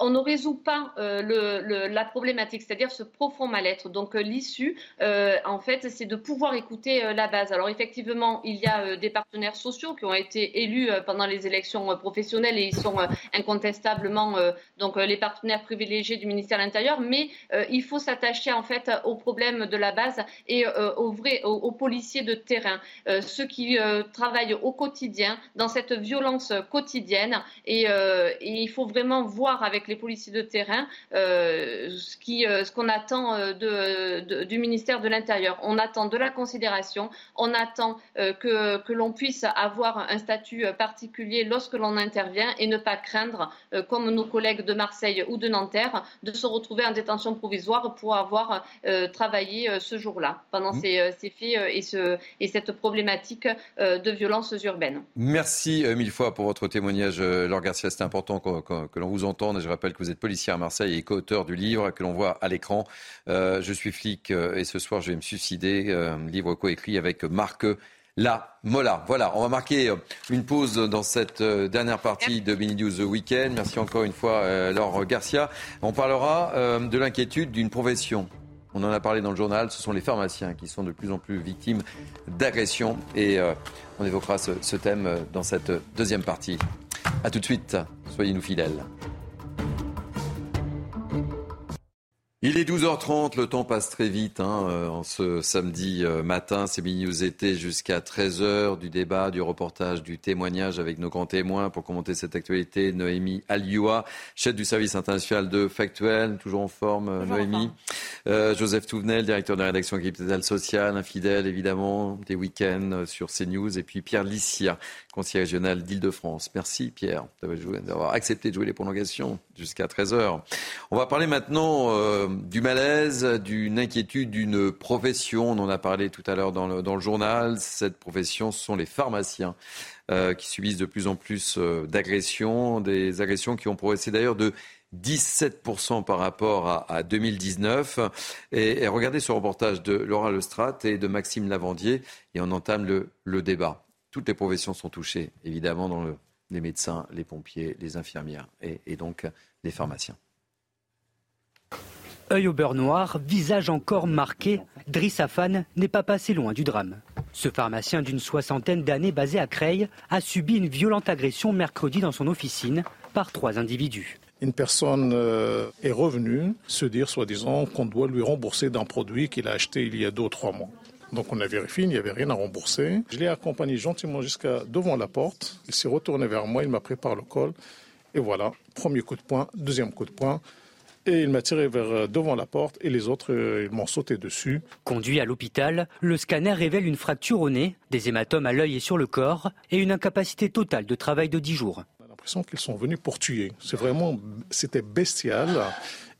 on ne résout pas la problématique, c'est-à-dire ce profond mal-être. Donc l'issue, en fait, c'est de pouvoir écouter la base. Alors effectivement, il y a des partenaires sociaux qui ont été élus pendant les élections professionnelles et ils sont incontestablement donc les partenaires privilégiés du ministère de l'Intérieur. Mais il faut s'attacher en fait aux problèmes de la base et aux, policiers de terrain, ceux qui travaillent au quotidien dans cette violence quotidienne. Et, et, il faut vraiment voir avec les policiers de terrain ce qui, ce qu'on attend de, du ministère de l'Intérieur. On attend de la considération, on attend que, que l'on puisse avoir un statut particulier lorsque l'on intervient et ne pas craindre, comme nos collègues de Marseille ou de Nanterre, de se retrouver en détention provisoire pour avoir travaillé ce jour-là pendant mmh. ces, ces, faits et, ce, et cette problématique de violences urbaines. Merci mille fois pour votre témoignage, Laure Garcia. C'est important que, l'on vous entende. je rappelle que vous êtes policier à Marseille et co-auteur du livre que l'on voit à l'écran. je suis flic et ce soir je vais me suicider. livre coécrit avec Marc la Mola. Voilà, on va marquer une pause dans cette dernière partie de Mini News Weekend. Merci encore une fois, Laure Garcia. On parlera de l'inquiétude d'une profession on en a parlé dans le journal, ce sont les pharmaciens qui sont de plus en plus victimes d'agressions. Et euh, on évoquera ce, ce, thème dans cette deuxième partie. A tout de suite, soyez-nous fidèles. Il est 12h30, le temps passe très vite hein, euh, en ce samedi euh, matin. C'est News été jusqu'à 13h du débat, du reportage, du témoignage avec nos grands témoins pour commenter cette actualité. Noémie Alioua, chef du service international de Factuel, toujours en forme, euh, Noémie. Joseph Touvenel, directeur de la rédaction Capital Social, infidèle évidemment, des week-ends sur CNews. Et puis Pierre Lissier, conseiller régional d'Île-de-France. Merci Pierre d'avoir accepté de jouer les prolongations jusqu'à 13h. On va parler maintenant du malaise, d'une inquiétude d'une profession. On en a parlé tout à l'heure dans le, journal. Cette profession, ce sont les pharmaciens euh, qui subissent de plus en plus euh, d'agressions, des agressions qui ont progressé d'ailleurs de 17% par rapport à, 2019. Et, regardez ce reportage de Laura Lestrade et de Maxime Lavandier et on entame le, débat. Toutes les professions sont touchées, évidemment, dans le, les médecins, les pompiers, les infirmières et donc les pharmaciens. Œil au beurre noir, visage encore marqué, Driss Afan n'est pas passé loin du drame. Ce pharmacien d'une soixantaine d'années basé à Creil a subi une violente agression mercredi dans son officine par trois individus. Une personne euh, est revenue se dire, soi-disant, qu'on doit lui rembourser d'un produit qu'il a acheté il y a deux ou trois mois. Donc on a vérifié, il n'y avait rien à rembourser. Je l'ai accompagné gentiment jusqu'à devant la porte. Il s'est retourné vers moi, il m'a pris par le col. Et voilà, premier coup de poing, deuxième coup de poing. Et il m'a tiré vers euh, devant la porte et les autres, euh, ils m'ont sauté dessus. Conduit à l'hôpital, le scanner révèle une fracture au nez, des hématomes à l'œil et sur le corps et une incapacité totale de travail de 10 jours. On a l'impression qu'ils sont venus pour tuer. C'est vraiment, c'était bestial.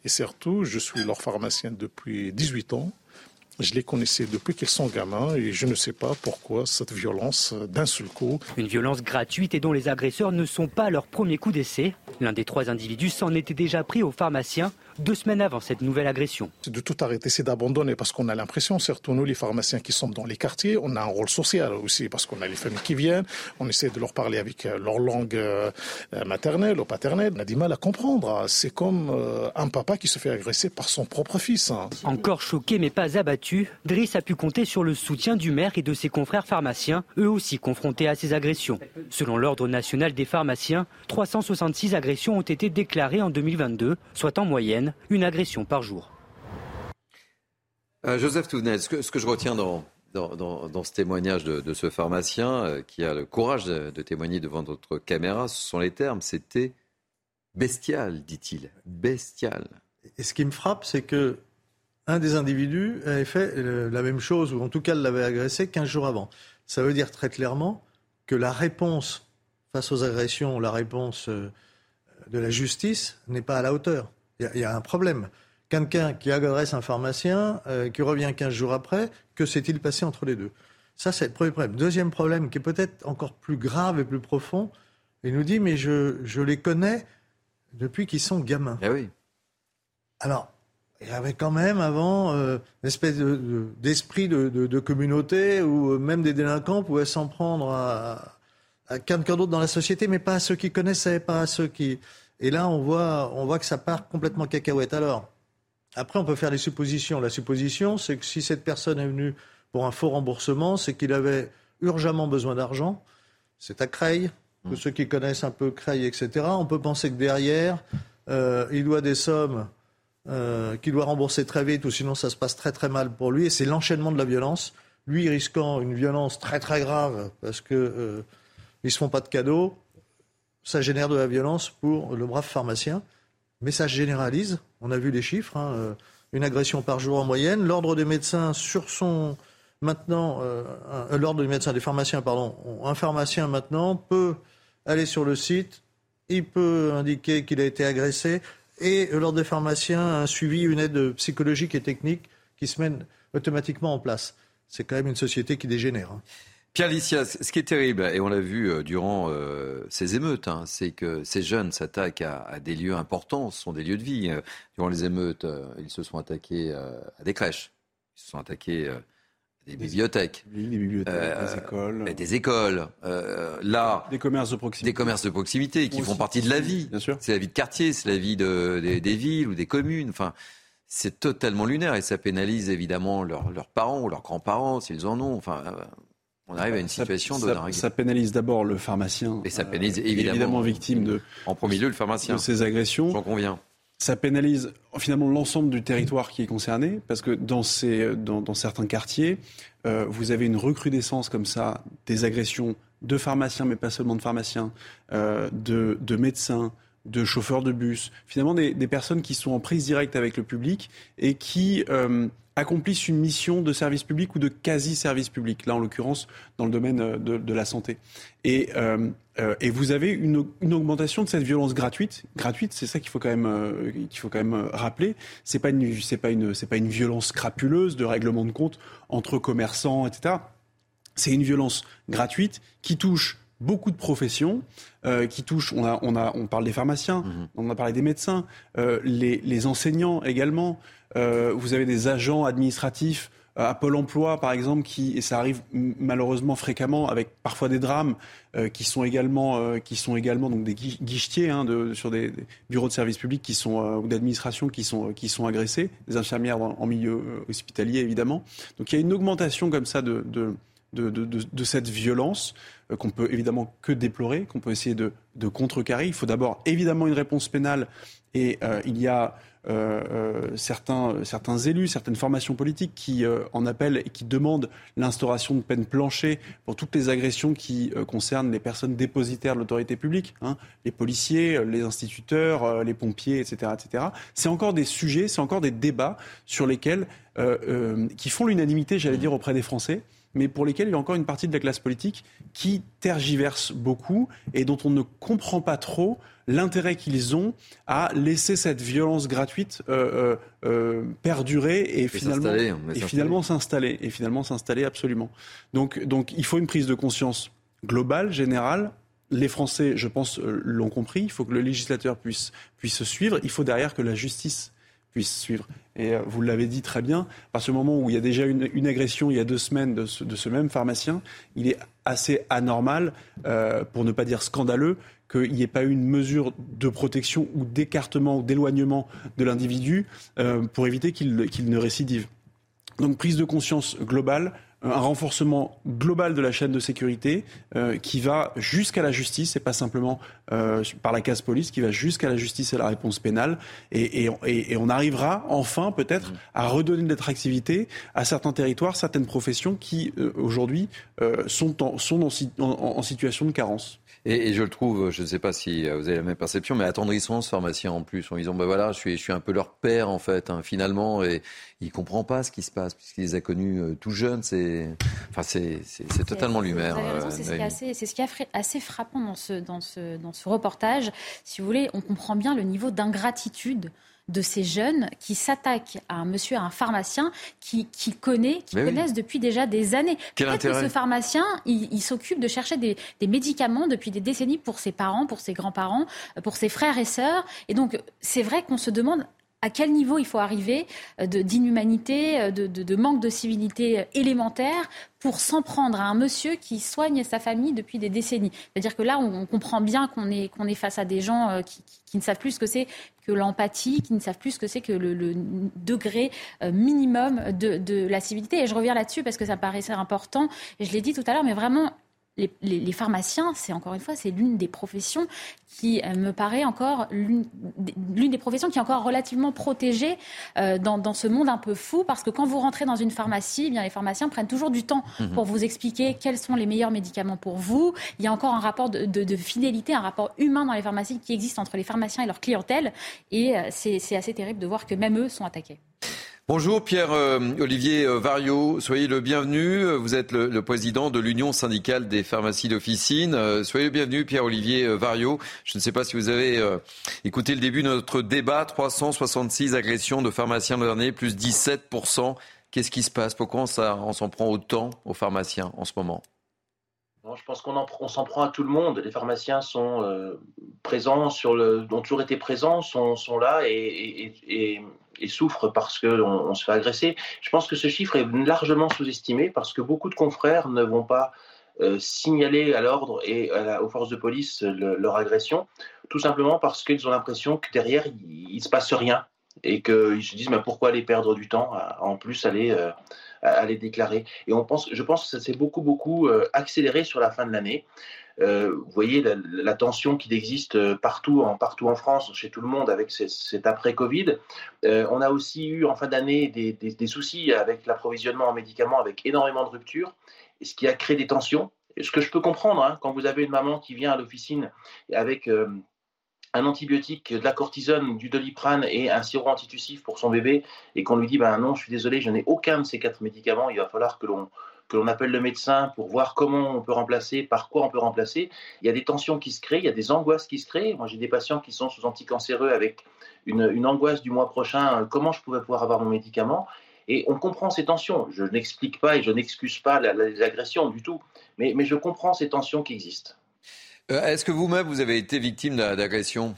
Et surtout, je suis leur pharmacien depuis 18 ans. Je les connaissais depuis qu'ils sont gamins et je ne sais pas pourquoi cette violence d'un seul coup. Une violence gratuite et dont les agresseurs ne sont pas leur premier coup d'essai. L'un des trois individus s'en était déjà pris au pharmacien deux semaines avant cette nouvelle agression. C'est de tout arrêter, c'est d'abandonner parce qu'on a l'impression, surtout nous les pharmaciens qui sommes dans les quartiers, on a un rôle social aussi parce qu'on a les familles qui viennent, on essaie de leur parler avec euh, leur langue euh, euh, maternelle ou paternelle, on a du mal à comprendre. C'est comme un papa qui se fait agresser par son propre fils. Hein. Encore choqué mais pas abattu, Driss a pu compter sur le soutien du maire et de ses confrères pharmaciens, eux aussi confrontés à ces agressions. Selon l'Ordre national des pharmaciens, 366 agressions ont été déclarées en 2022, soit en moyenne une agression par jour. Euh, Joseph Touvenel, ce que, ce que, je retiens dans, dans, ce témoignage de, ce pharmacien euh, qui a le courage de, témoigner devant notre caméra, ce sont les termes. C'était bestial, dit-il. Bestial. Et ce qui me frappe, c'est que un des individus avait fait euh, la même chose, ou en tout cas l'avait agressé 15 jours avant. Ça veut dire très clairement que la réponse face aux agressions, la réponse de la justice n'est pas à la hauteur. Il y, a un problème. Quelqu'un qui agresse un pharmacien, euh, qui revient 15 jours après, que s'est-il passé entre les deux? Ça, c'est le premier problème. Deuxième problème, qui est peut-être encore plus grave et plus profond, il nous dit, mais je, je les connais depuis qu'ils sont gamins. Eh oui. Alors, il y avait quand même avant euh, une espèce d'esprit de, de, de, communauté où euh, même des délinquants pouvaient s'en prendre à, à quelqu'un d'autre dans la société, mais pas à ceux qui connaissaient, pas à ceux qui. Et là, on voit, on voit que ça part complètement cacahuète. Alors, après, on peut faire des suppositions. La supposition, c'est que si cette personne est venue pour un faux remboursement, c'est qu'il avait urgemment besoin d'argent. C'est à Creil. Tous mm. ceux qui connaissent un peu Creil, etc., on peut penser que derrière, euh, il doit des sommes euh, qu'il doit rembourser très vite, ou sinon ça se passe très très mal pour lui. Et c'est l'enchaînement de la violence. Lui risquant une violence très très grave parce que euh, ils se font pas de cadeaux. Ça génère de la violence pour le brave pharmacien. Mais ça se généralise. On a vu les chiffres. Hein, euh, une agression par jour en moyenne. L'ordre des médecins sur son maintenant, euh, l'ordre des médecins, des pharmaciens, pardon, un pharmacien maintenant peut aller sur le site, il peut indiquer qu'il a été agressé, et l'ordre des pharmaciens a un suivi, une aide psychologique et technique qui se mène automatiquement en place. C'est quand même une société qui dégénère. Hein. Pierre Licia, ce qui est terrible, et on l'a vu euh, durant euh, ces émeutes, hein, c'est que ces jeunes s'attaquent à, des lieux importants, ce sont des lieux de vie. Euh, durant les émeutes, ils se sont attaqués à des crèches, ils se sont attaqués à des bibliothèques, des bibliothèques, des écoles, des écoles. là, des commerces de proximité, des commerces de proximité qui font partie de la vie. Bien sûr, c'est la vie de quartier, c'est la vie des, des, villes ou des communes. Enfin, c'est totalement lunaire et ça pénalise évidemment leurs parents ou leurs grands-parents s'ils en ont. Enfin on arrive à une situation de ça, ça, pénalise d'abord le pharmacien. Et ça pénalise euh, évidemment, évidemment victime de. En premier lieu, le pharmacien. De ces agressions. J'en conviens. Ça pénalise finalement l'ensemble du territoire qui est concerné, parce que dans, ces, dans, dans certains quartiers, euh, vous avez une recrudescence comme ça des agressions de pharmaciens, mais pas seulement de pharmaciens, euh, de, de médecins, de chauffeurs de bus, finalement des, des, personnes qui sont en prise directe avec le public et qui euh, accomplissent une mission de service public ou de quasi-service public, là en l'occurrence dans le domaine euh, de, la santé. Et, euh, euh, et vous avez une, une, augmentation de cette violence gratuite. Gratuite, c'est ça qu'il faut quand même qu'il faut quand même rappeler. C'est pas une c'est pas une c'est pas une violence scrapuleuse de règlement de compte entre commerçants, etc. C'est une violence gratuite qui touche beaucoup de professions euh, qui touchent. On, a, on, a, on parle des pharmaciens, mmh on a parlé des médecins, euh, les, les, enseignants également. Euh, vous avez des agents administratifs euh, à Pôle Emploi, par exemple, qui et ça arrive malheureusement fréquemment avec parfois des drames euh, qui sont également qui sont également donc des guichetiers hein, sur des, bureaux de services publics qui sont ou d'administration qui sont qui sont agressés, des infirmières en milieu hospitalier évidemment. Donc il y a une augmentation comme ça de, de de, de, cette violence qu'on peut évidemment que déplorer, qu'on peut essayer de, contrecarrer. Il faut d'abord évidemment une réponse pénale et il y a euh, certains, certains élus, certaines formations politiques qui en appellent et qui demandent l'instauration de peines planchées pour toutes les agressions qui concernent les personnes dépositaires de l'autorité publique, hein, les policiers, les instituteurs, les pompiers, etc. etc. C'est encore des sujets, c'est encore des débats sur lesquels, qui font l'unanimité, j'allais dire, auprès des Français mais pour lesquels il y a encore une partie de la classe politique qui tergiverse beaucoup et dont on ne comprend pas trop l'intérêt qu'ils ont à laisser cette violence gratuite euh, euh, euh perdurer et, finalement, et finalement s'installer et finalement s'installer absolument. Donc, donc il faut une prise de conscience globale, générale, les Français, je pense, l'ont compris. Il faut que le législateur puisse, puisse suivre. Il faut derrière que la justice puisse suivre. Et euh, vous l'avez dit très bien, à ce moment où il y a déjà une, une agression il y a deux semaines de ce, même pharmacien, il est assez anormal, euh, pour ne pas dire scandaleux, qu'il n'y ait pas eu une mesure de protection ou d'écartement ou d'éloignement de l'individu euh, pour éviter qu'il qu ne récidive. Donc prise de conscience globale, un renforcement global de la chaîne de sécurité euh, qui va jusqu'à la justice et pas simplement euh, par la case police, qui va jusqu'à la justice et la réponse pénale. Et, on arrivera enfin peut-être à redonner de l'attractivité à certains territoires, certaines professions qui euh, aujourd'hui euh, sont, en situation de carence. Et, je le trouve, je ne sais pas si vous avez la même perception, mais attendrissant ce pharmacien en plus, en disant, ben voilà, je suis, je suis un peu leur père en fait, hein, finalement, et il ne comprend pas ce qui se passe, puisqu'il les a connus euh, tout jeunes, c'est enfin, c'est totalement lunaire. Euh, c'est ce, qui est assez frappant dans ce, dans, ce, dans ce reportage. Si vous voulez, on comprend bien le niveau d'ingratitude de ces jeunes qui s'attaquent à un monsieur, à un pharmacien qui, qui connaît, qui connaissent depuis déjà des années. Peut-être que ce pharmacien, il, s'occupe de chercher des, des, médicaments depuis des décennies pour ses parents, pour ses grands-parents, pour ses frères et sœurs. Et donc, c'est vrai qu'on se demande à quel niveau il faut arriver d'inhumanité, de, de, manque de civilité élémentaire pour s'en prendre à un monsieur qui soigne sa famille depuis des décennies. C'est-à-dire que là, on, comprend bien qu'on est, face à des gens qui, ne savent plus ce que c'est que l'empathie, qui ne savent plus ce que c'est que le, degré minimum de, de la civilité. Et je reviens là-dessus parce que ça paraissait important. Et je l'ai dit tout à l'heure, mais vraiment, les, pharmaciens, c'est encore une fois, c'est l'une des professions qui euh, me paraît encore l'une des professions qui est encore relativement protégée euh, dans, ce monde un peu fou, parce que quand vous rentrez dans une pharmacie, eh bien les pharmaciens prennent toujours du temps mhm. pour vous expliquer quels sont les meilleurs médicaments pour vous. Il y a encore un rapport de, fidélité, un rapport humain dans les pharmacies qui existe entre les pharmaciens et leur clientèle, et euh, c'est assez terrible de voir que même eux sont attaqués. Bonjour Pierre-Olivier euh, euh, Vario, soyez le bienvenu. Vous êtes le, président de l'Union syndicale des pharmacies d'officine. Euh, soyez le bienvenu Pierre-Olivier Vario. Je ne sais pas si vous avez écouté le début de notre débat. 366 agressions de pharmaciens l'an dernier, plus 17%. Qu'est-ce qui se passe? Pourquoi on s'en prend autant aux pharmaciens en ce moment? Je pense qu'on s'en prend à tout le monde. Les pharmaciens sont présents, sur le, ont toujours été présents, sont, là et souffrent parce qu'on on se fait agresser. Je pense que ce chiffre est largement sous-estimé parce que beaucoup de confrères ne vont pas euh, signaler à l'ordre et aux forces de police leur agression, tout simplement parce qu'ils ont l'impression que derrière, il ne se passe rien et qu'ils se disent mais pourquoi aller perdre du temps en plus aller, euh, déclarer. Et on pense, je pense que ça s'est beaucoup, beaucoup euh, accéléré sur la fin de l'année. Euh, vous voyez la, tension qui existe euh, partout en, France, chez tout le monde, avec cet après-Covid. Euh, on a aussi eu en fin d'année des, soucis avec l'approvisionnement en médicaments, avec énormément de ruptures, ce qui a créé des tensions. ce que je peux comprendre, hein, quand vous avez une maman qui vient à l'officine avec un antibiotique, de la cortisone, du doliprane et un sirop antitussif pour son bébé, et qu'on lui dit ben non, je suis désolé, je n'ai aucun de ces quatre médicaments, il va falloir que l'on que l'on appelle le médecin pour voir comment on peut remplacer, par quoi on peut remplacer. Il y a des tensions qui se créent, il y a des angoisses qui se créent. Moi, j'ai des patients qui sont sous anticancéreux avec une, angoisse du mois prochain, euh, comment je pouvais pouvoir avoir mon médicament? Et on comprend ces tensions. Je n'explique pas et je n'excuse pas les agressions du tout, mais, mais je comprends ces tensions qui existent. Euh, est-ce que vous-même, vous avez été victime d'agression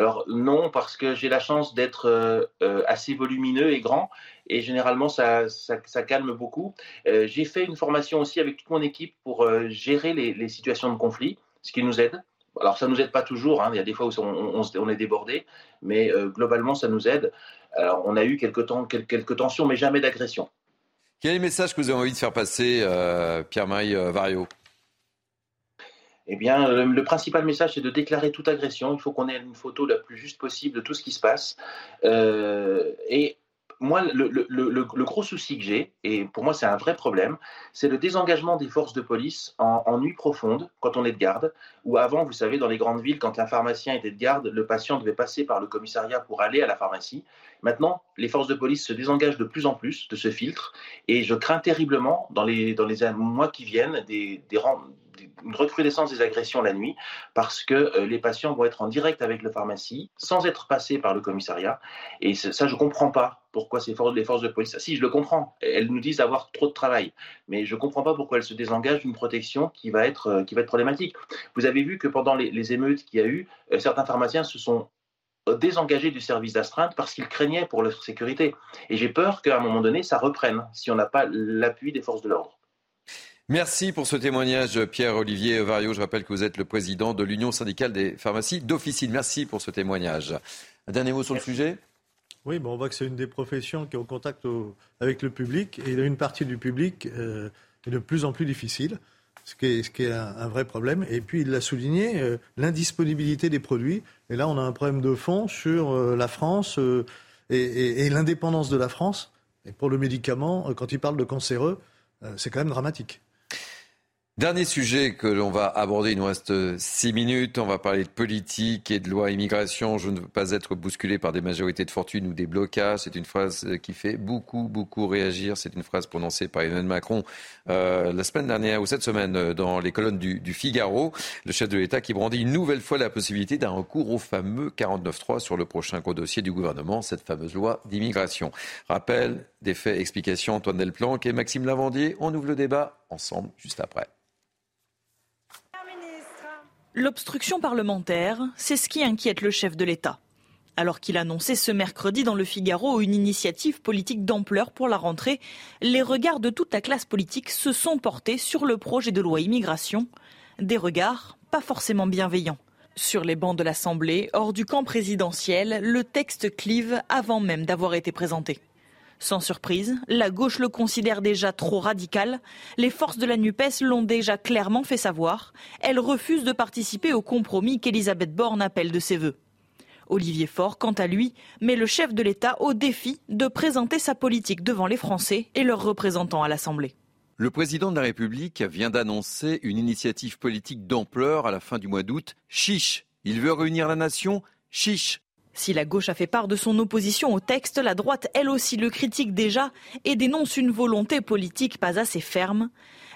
alors non, parce que j'ai la chance d'être euh, euh, assez volumineux et grand, et généralement ça, calme beaucoup. Euh, j'ai fait une formation aussi avec toute mon équipe pour gérer les, situations de conflit, ce qui nous aide. Alors ça nous aide pas toujours, hein. il y a des fois où on, est débordé, mais globalement ça nous aide. Alors, on a eu quelques, tensions, mais jamais d'agression. Quel est le message que vous avez envie de faire passer, Pierre-Marie Vario? Eh bien, le, principal message, c'est de déclarer toute agression. Il faut qu'on ait une photo la plus juste possible de tout ce qui se passe. Euh, et moi, le, gros souci que j'ai, et pour moi c'est un vrai problème, c'est le désengagement des forces de police en, nuit profonde, quand on est de garde, ou avant, vous savez, dans les grandes villes, quand un pharmacien était de garde, le patient devait passer par le commissariat pour aller à la pharmacie. Maintenant, les forces de police se désengagent de plus en plus de ce filtre, et je crains terriblement, dans les, mois qui viennent, des, des, une recrudescence des agressions la nuit parce que euh, les patients vont être en direct avec le pharmacie sans être passés par le commissariat. Et ça, je ne comprends pas pourquoi ces forces, les forces de police. Si, je le comprends. Elles nous disent avoir trop de travail. Mais je ne comprends pas pourquoi elles se désengagent d'une protection qui va, être, euh, problématique. Vous avez vu que pendant les, émeutes qu'il y a eu, euh, certains pharmaciens se sont désengagés du service d'astreinte parce qu'ils craignaient pour leur sécurité. Et j'ai peur qu'à un moment donné, ça reprenne si on n'a pas l'appui des forces de l'ordre. Merci pour ce témoignage, Pierre-Olivier Vario. Je rappelle que vous êtes le président de l'Union syndicale des pharmacies d'officine. Merci pour ce témoignage. Un dernier mot sur le sujet? Oui, on voit que c'est une des professions qui est en contact avec le public et une partie du public euh, est de plus en plus difficile, ce qui est, ce qui est un, vrai problème. Et puis, il l'a souligné, euh, l'indisponibilité des produits. Et là, on a un problème de fond sur euh, la France et, et l'indépendance de la France. Et pour le médicament, quand il parle de cancéreux, c'est quand même dramatique. Dernier sujet que l'on va aborder, il nous reste six minutes. On va parler de politique et de loi immigration. Je ne veux pas être bousculé par des majorités de fortune ou des blocages. C'est une phrase qui fait beaucoup, beaucoup réagir. C'est une phrase prononcée par Emmanuel Macron euh, la semaine dernière ou cette semaine euh, dans les colonnes du, du Figaro. Le chef de l'État qui brandit une nouvelle fois la possibilité d'un recours au fameux 49.3 sur le prochain gros dossier du gouvernement, cette fameuse loi d'immigration. Rappel, des faits, explications, Antoine Delplanque et Maxime Lavandier. On ouvre le débat ensemble juste après. L'obstruction parlementaire, c'est ce qui inquiète le chef de l'État. Alors qu'il annonçait ce mercredi dans le Figaro une initiative politique d'ampleur pour la rentrée, les regards de toute la classe politique se sont portés sur le projet de loi immigration. Des regards pas forcément bienveillants. Sur les bancs de l'Assemblée, hors du camp présidentiel, le texte clive avant même d'avoir été présenté. Sans surprise, la gauche le considère déjà trop radical. Les forces de la NUPES l'ont déjà clairement fait savoir. Elle refuse de participer au compromis qu'Elisabeth Borne appelle de ses voeux. Olivier Faure, quant à lui, met le chef de l'État au défi de présenter sa politique devant les Français et leurs représentants à l'Assemblée. Le président de la République vient d'annoncer une initiative politique d'ampleur à la fin du mois d'août. Chiche Il veut réunir la nation Chiche si la gauche a fait part de son opposition au texte, la droite, elle aussi, le critique déjà et dénonce une volonté politique pas assez ferme.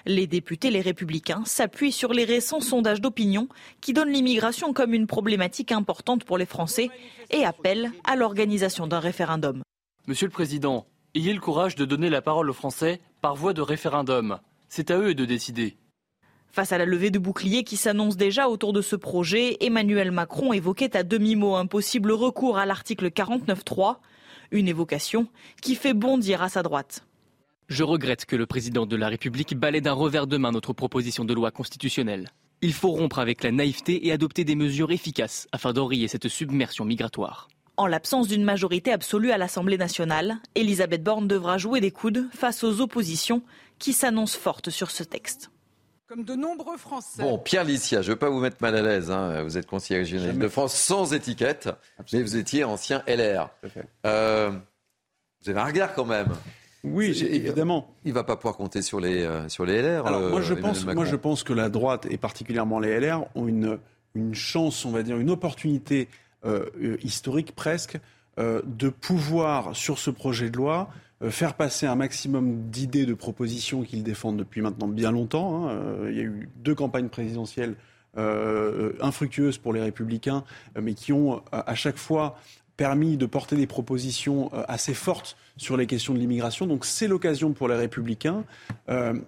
Les députés, les républicains, s'appuient sur les récents sondages d'opinion qui donnent l'immigration comme une problématique importante pour les Français et appellent à l'organisation d'un référendum. Monsieur le Président, ayez le courage de donner la parole aux Français par voie de référendum. C'est à eux de décider. Face à la levée de boucliers qui s'annonce déjà autour de ce projet, Emmanuel Macron évoquait à demi-mot un possible recours à l'article 49.3, une évocation qui fait bondir à sa droite. Je regrette que le président de la République balaie d'un revers de main notre proposition de loi constitutionnelle. Il faut rompre avec la naïveté et adopter des mesures efficaces afin d'enrayer cette submersion migratoire. En l'absence d'une majorité absolue à l'Assemblée nationale, Elisabeth Borne devra jouer des coudes face aux oppositions qui s'annoncent fortes sur ce texte. Comme de nombreux Français. Bon, Pierre Licia, je ne veux pas vous mettre mal à l'aise. Hein. Vous êtes conseiller régional de France sans étiquette, mais vous étiez ancien LR. Euh, vous avez un regard quand même. Oui, évidemment. Il ne va pas pouvoir compter sur les, euh, sur les LR. Alors, moi, je pense, moi, je pense que la droite, et particulièrement les LR, ont une, une chance, on va dire, une opportunité euh, historique presque, de pouvoir, sur ce projet de loi, euh, faire passer un maximum d'idées, de propositions qu'ils défendent depuis maintenant bien longtemps. Hein. Euh, il y a eu deux campagnes présidentielles euh, infructueuses pour les républicains, mais qui ont à chaque fois permis de porter des propositions assez fortes sur les questions de l'immigration. Donc c'est l'occasion pour les républicains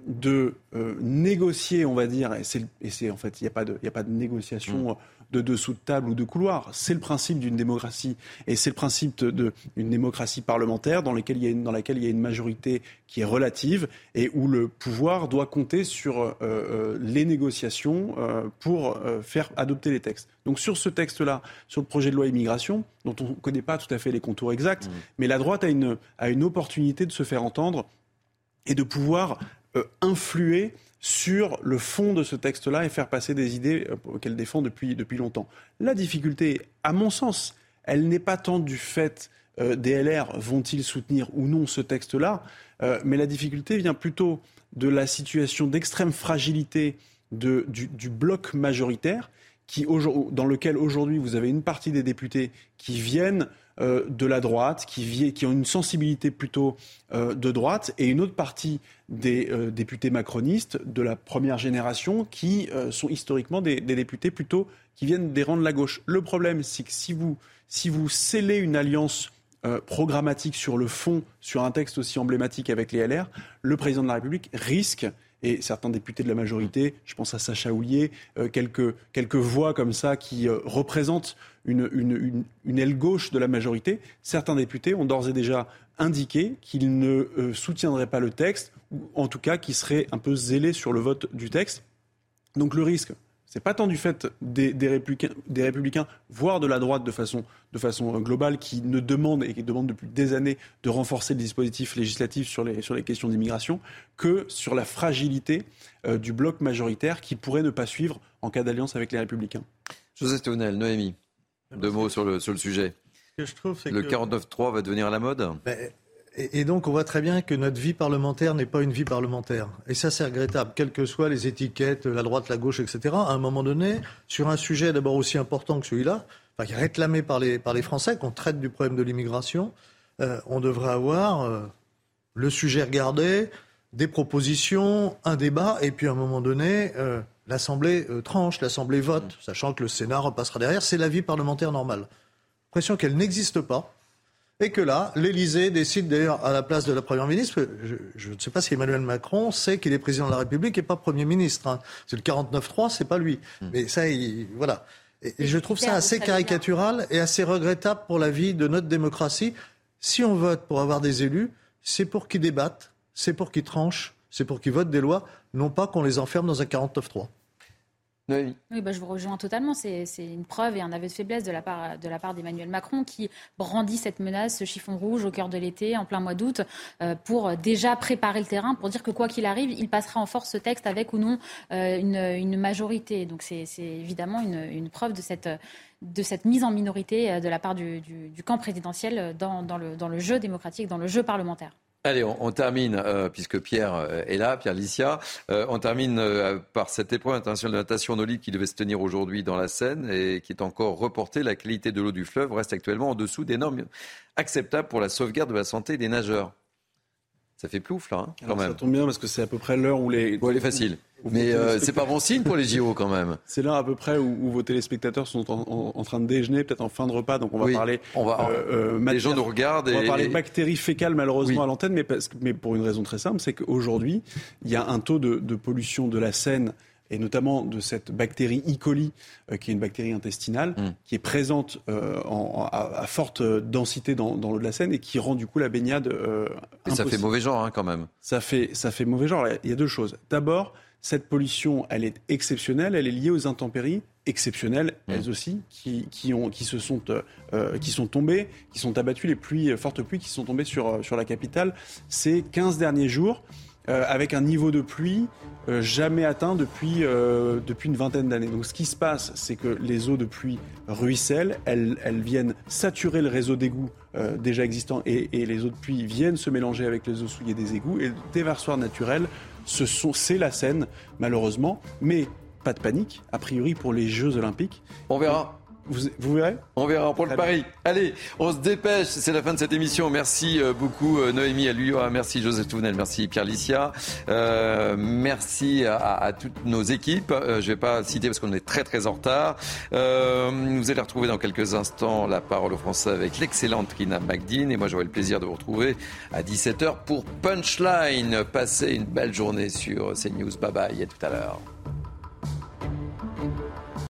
de négocier, on va dire, et c'est en fait, il n'y a, pas de, a pas de négociation. De dessous de table ou de couloir. C'est le principe d'une démocratie. Et c'est le principe d'une démocratie parlementaire dans, laquelle il y a une, dans laquelle il y a une majorité qui est relative et où le pouvoir doit compter sur euh, euh, les négociations euh, pour faire adopter les textes. Donc sur ce texte-là, sur le projet de loi immigration, dont on ne connaît pas tout à fait les contours exacts, mmh. mais la droite a une, a une opportunité de se faire entendre et de pouvoir influer sur le fond de ce texte-là et faire passer des idées euh, qu'elle défend depuis, depuis longtemps. La difficulté, à mon sens, elle n'est pas tant du fait euh, des LR vont-ils soutenir ou non ce texte-là, euh, mais la difficulté vient plutôt de la situation d'extrême fragilité du, du, bloc majoritaire qui, dans lequel aujourd'hui vous avez une partie des députés qui viennent euh, de la droite, qui, ont une sensibilité plutôt euh, de droite, et une autre partie des euh, députés macronistes de la première génération qui sont historiquement des, députés plutôt qui viennent des rangs de la gauche. Le problème, c'est que si vous, si vous scellez une alliance programmatique sur le fond, sur un texte aussi emblématique avec les LR, le président de la République risque et certains députés de la majorité, je pense à Sacha Houlier, quelques, quelques voix comme ça qui représentent une, aile gauche de la majorité, certains députés ont d'ores et déjà indiqué qu'ils ne euh, soutiendraient pas le texte, ou en tout cas qu'ils seraient un peu zélés sur le vote du texte. Donc le risque, c'est pas tant du fait des, républicains, voire de la droite de façon, de façon globale, qui ne demandent et qui demandent depuis des années de renforcer le dispositif législatif sur les, sur les questions d'immigration, que sur la fragilité euh, du bloc majoritaire qui pourrait ne pas suivre en cas d'alliance avec les républicains. José Théonel, Noémie. Deux mots sur le, sur le sujet. le 49-3 va devenir la mode? Ben, et, donc, on voit très bien que notre vie parlementaire n'est pas une vie parlementaire. Et ça, c'est regrettable, quelles que soient les étiquettes, la droite, la gauche, etc. À un moment donné, sur un sujet d'abord aussi important que celui-là, est réclamé par les, par les Français, qu'on traite du problème de l'immigration, euh, on devrait avoir euh, le sujet regardé, des propositions, un débat, et puis à un moment donné, euh, l'Assemblée tranche, l'Assemblée vote, sachant que le Sénat repassera derrière. C'est la vie parlementaire normale. L'impression qu'elle n'existe pas. Et que là, l'Élysée décide d'ailleurs à la place de la Première ministre, je, ne sais pas si Emmanuel Macron sait qu'il est président de la République et pas Premier ministre. Hein. C'est le 49-3, c'est pas lui. Mm. Mais ça, voilà. Et, je trouve ça assez caricatural et assez regrettable pour la vie de notre démocratie. Si on vote pour avoir des élus, c'est pour qu'ils débattent, c'est pour qu'ils tranchent, c'est pour qu'ils votent des lois, non pas qu'on les enferme dans un 49-3. Oui, bah, je vous rejoins totalement. C'est une preuve et un aveu de faiblesse de la part d'Emmanuel Macron qui brandit cette menace, ce chiffon rouge au cœur de l'été, en plein mois d'août, euh, pour déjà préparer le terrain, pour dire que quoi qu'il arrive, il passera en force ce texte avec ou non euh, une, majorité. Donc c'est évidemment une, preuve de cette mise en minorité euh, de la part du, camp présidentiel dans le jeu démocratique, dans le jeu parlementaire. Allez, on, termine, euh, puisque Pierre euh, est là, Pierre Licia. Euh, on termine par cette épreuve internationale de natation en qui devait se tenir aujourd'hui dans la Seine et qui est encore reportée. La qualité de l'eau du fleuve reste actuellement en dessous des normes acceptables pour la sauvegarde de la santé des nageurs. Ça fait plouf, là, hein, quand même. Ça tombe bien parce que c'est à peu près l'heure où les. Bon, elle est facile. Mais euh, c'est pas bon signe pour les JO quand même. C'est l'heure à peu près où, vos téléspectateurs sont en, train de déjeuner, peut-être en fin de repas. Donc on va parler. On va, euh, euh, les gens nous regardent. On va parler bactéries fécales malheureusement à l'antenne, mais, mais pour une raison très simple, c'est qu'aujourd'hui il y a un taux de, de pollution de la Seine et notamment de cette bactérie E. coli, euh, qui est une bactérie intestinale, mm. qui est présente euh, à, forte densité dans, l'eau de la Seine et qui rend du coup la baignade euh, ça fait mauvais genre hein, quand même. Ça fait, ça fait mauvais genre. Il y a deux choses. D'abord, cette pollution, elle est exceptionnelle, elle est liée aux intempéries exceptionnelles, mm. elles aussi, qui, qui, ont, qui, se sont, qui sont tombées, qui sont abattues, les pluies, fortes pluies qui sont tombées sur, sur la capitale ces 15 derniers jours. Euh, avec un niveau de pluie euh, jamais atteint depuis, euh, depuis une vingtaine d'années. Donc ce qui se passe, c'est que les eaux de pluie ruissellent, elles, elles viennent saturer le réseau d'égouts déjà existant et, les eaux de pluie viennent se mélanger avec les eaux souillées des égouts. Et le déversoir naturel, c'est la Seine, malheureusement. Mais pas de panique, a priori pour les Jeux Olympiques. On verra. Vous, verrez On verra pour le pari. Allez, on se dépêche. C'est la fin de cette émission. Merci euh, beaucoup euh, Noémie Alua, merci Joseph Touvenel, merci Pierre Licia, euh, merci à, toutes nos équipes. je ne vais pas citer parce qu'on est très très en retard. vous allez retrouver dans quelques instants la parole au français avec l'excellente Rina McDean et moi j'aurai le plaisir de vous retrouver à 17h pour Punchline. Passez une belle journée sur CNews. Bye bye, à tout à l'heure.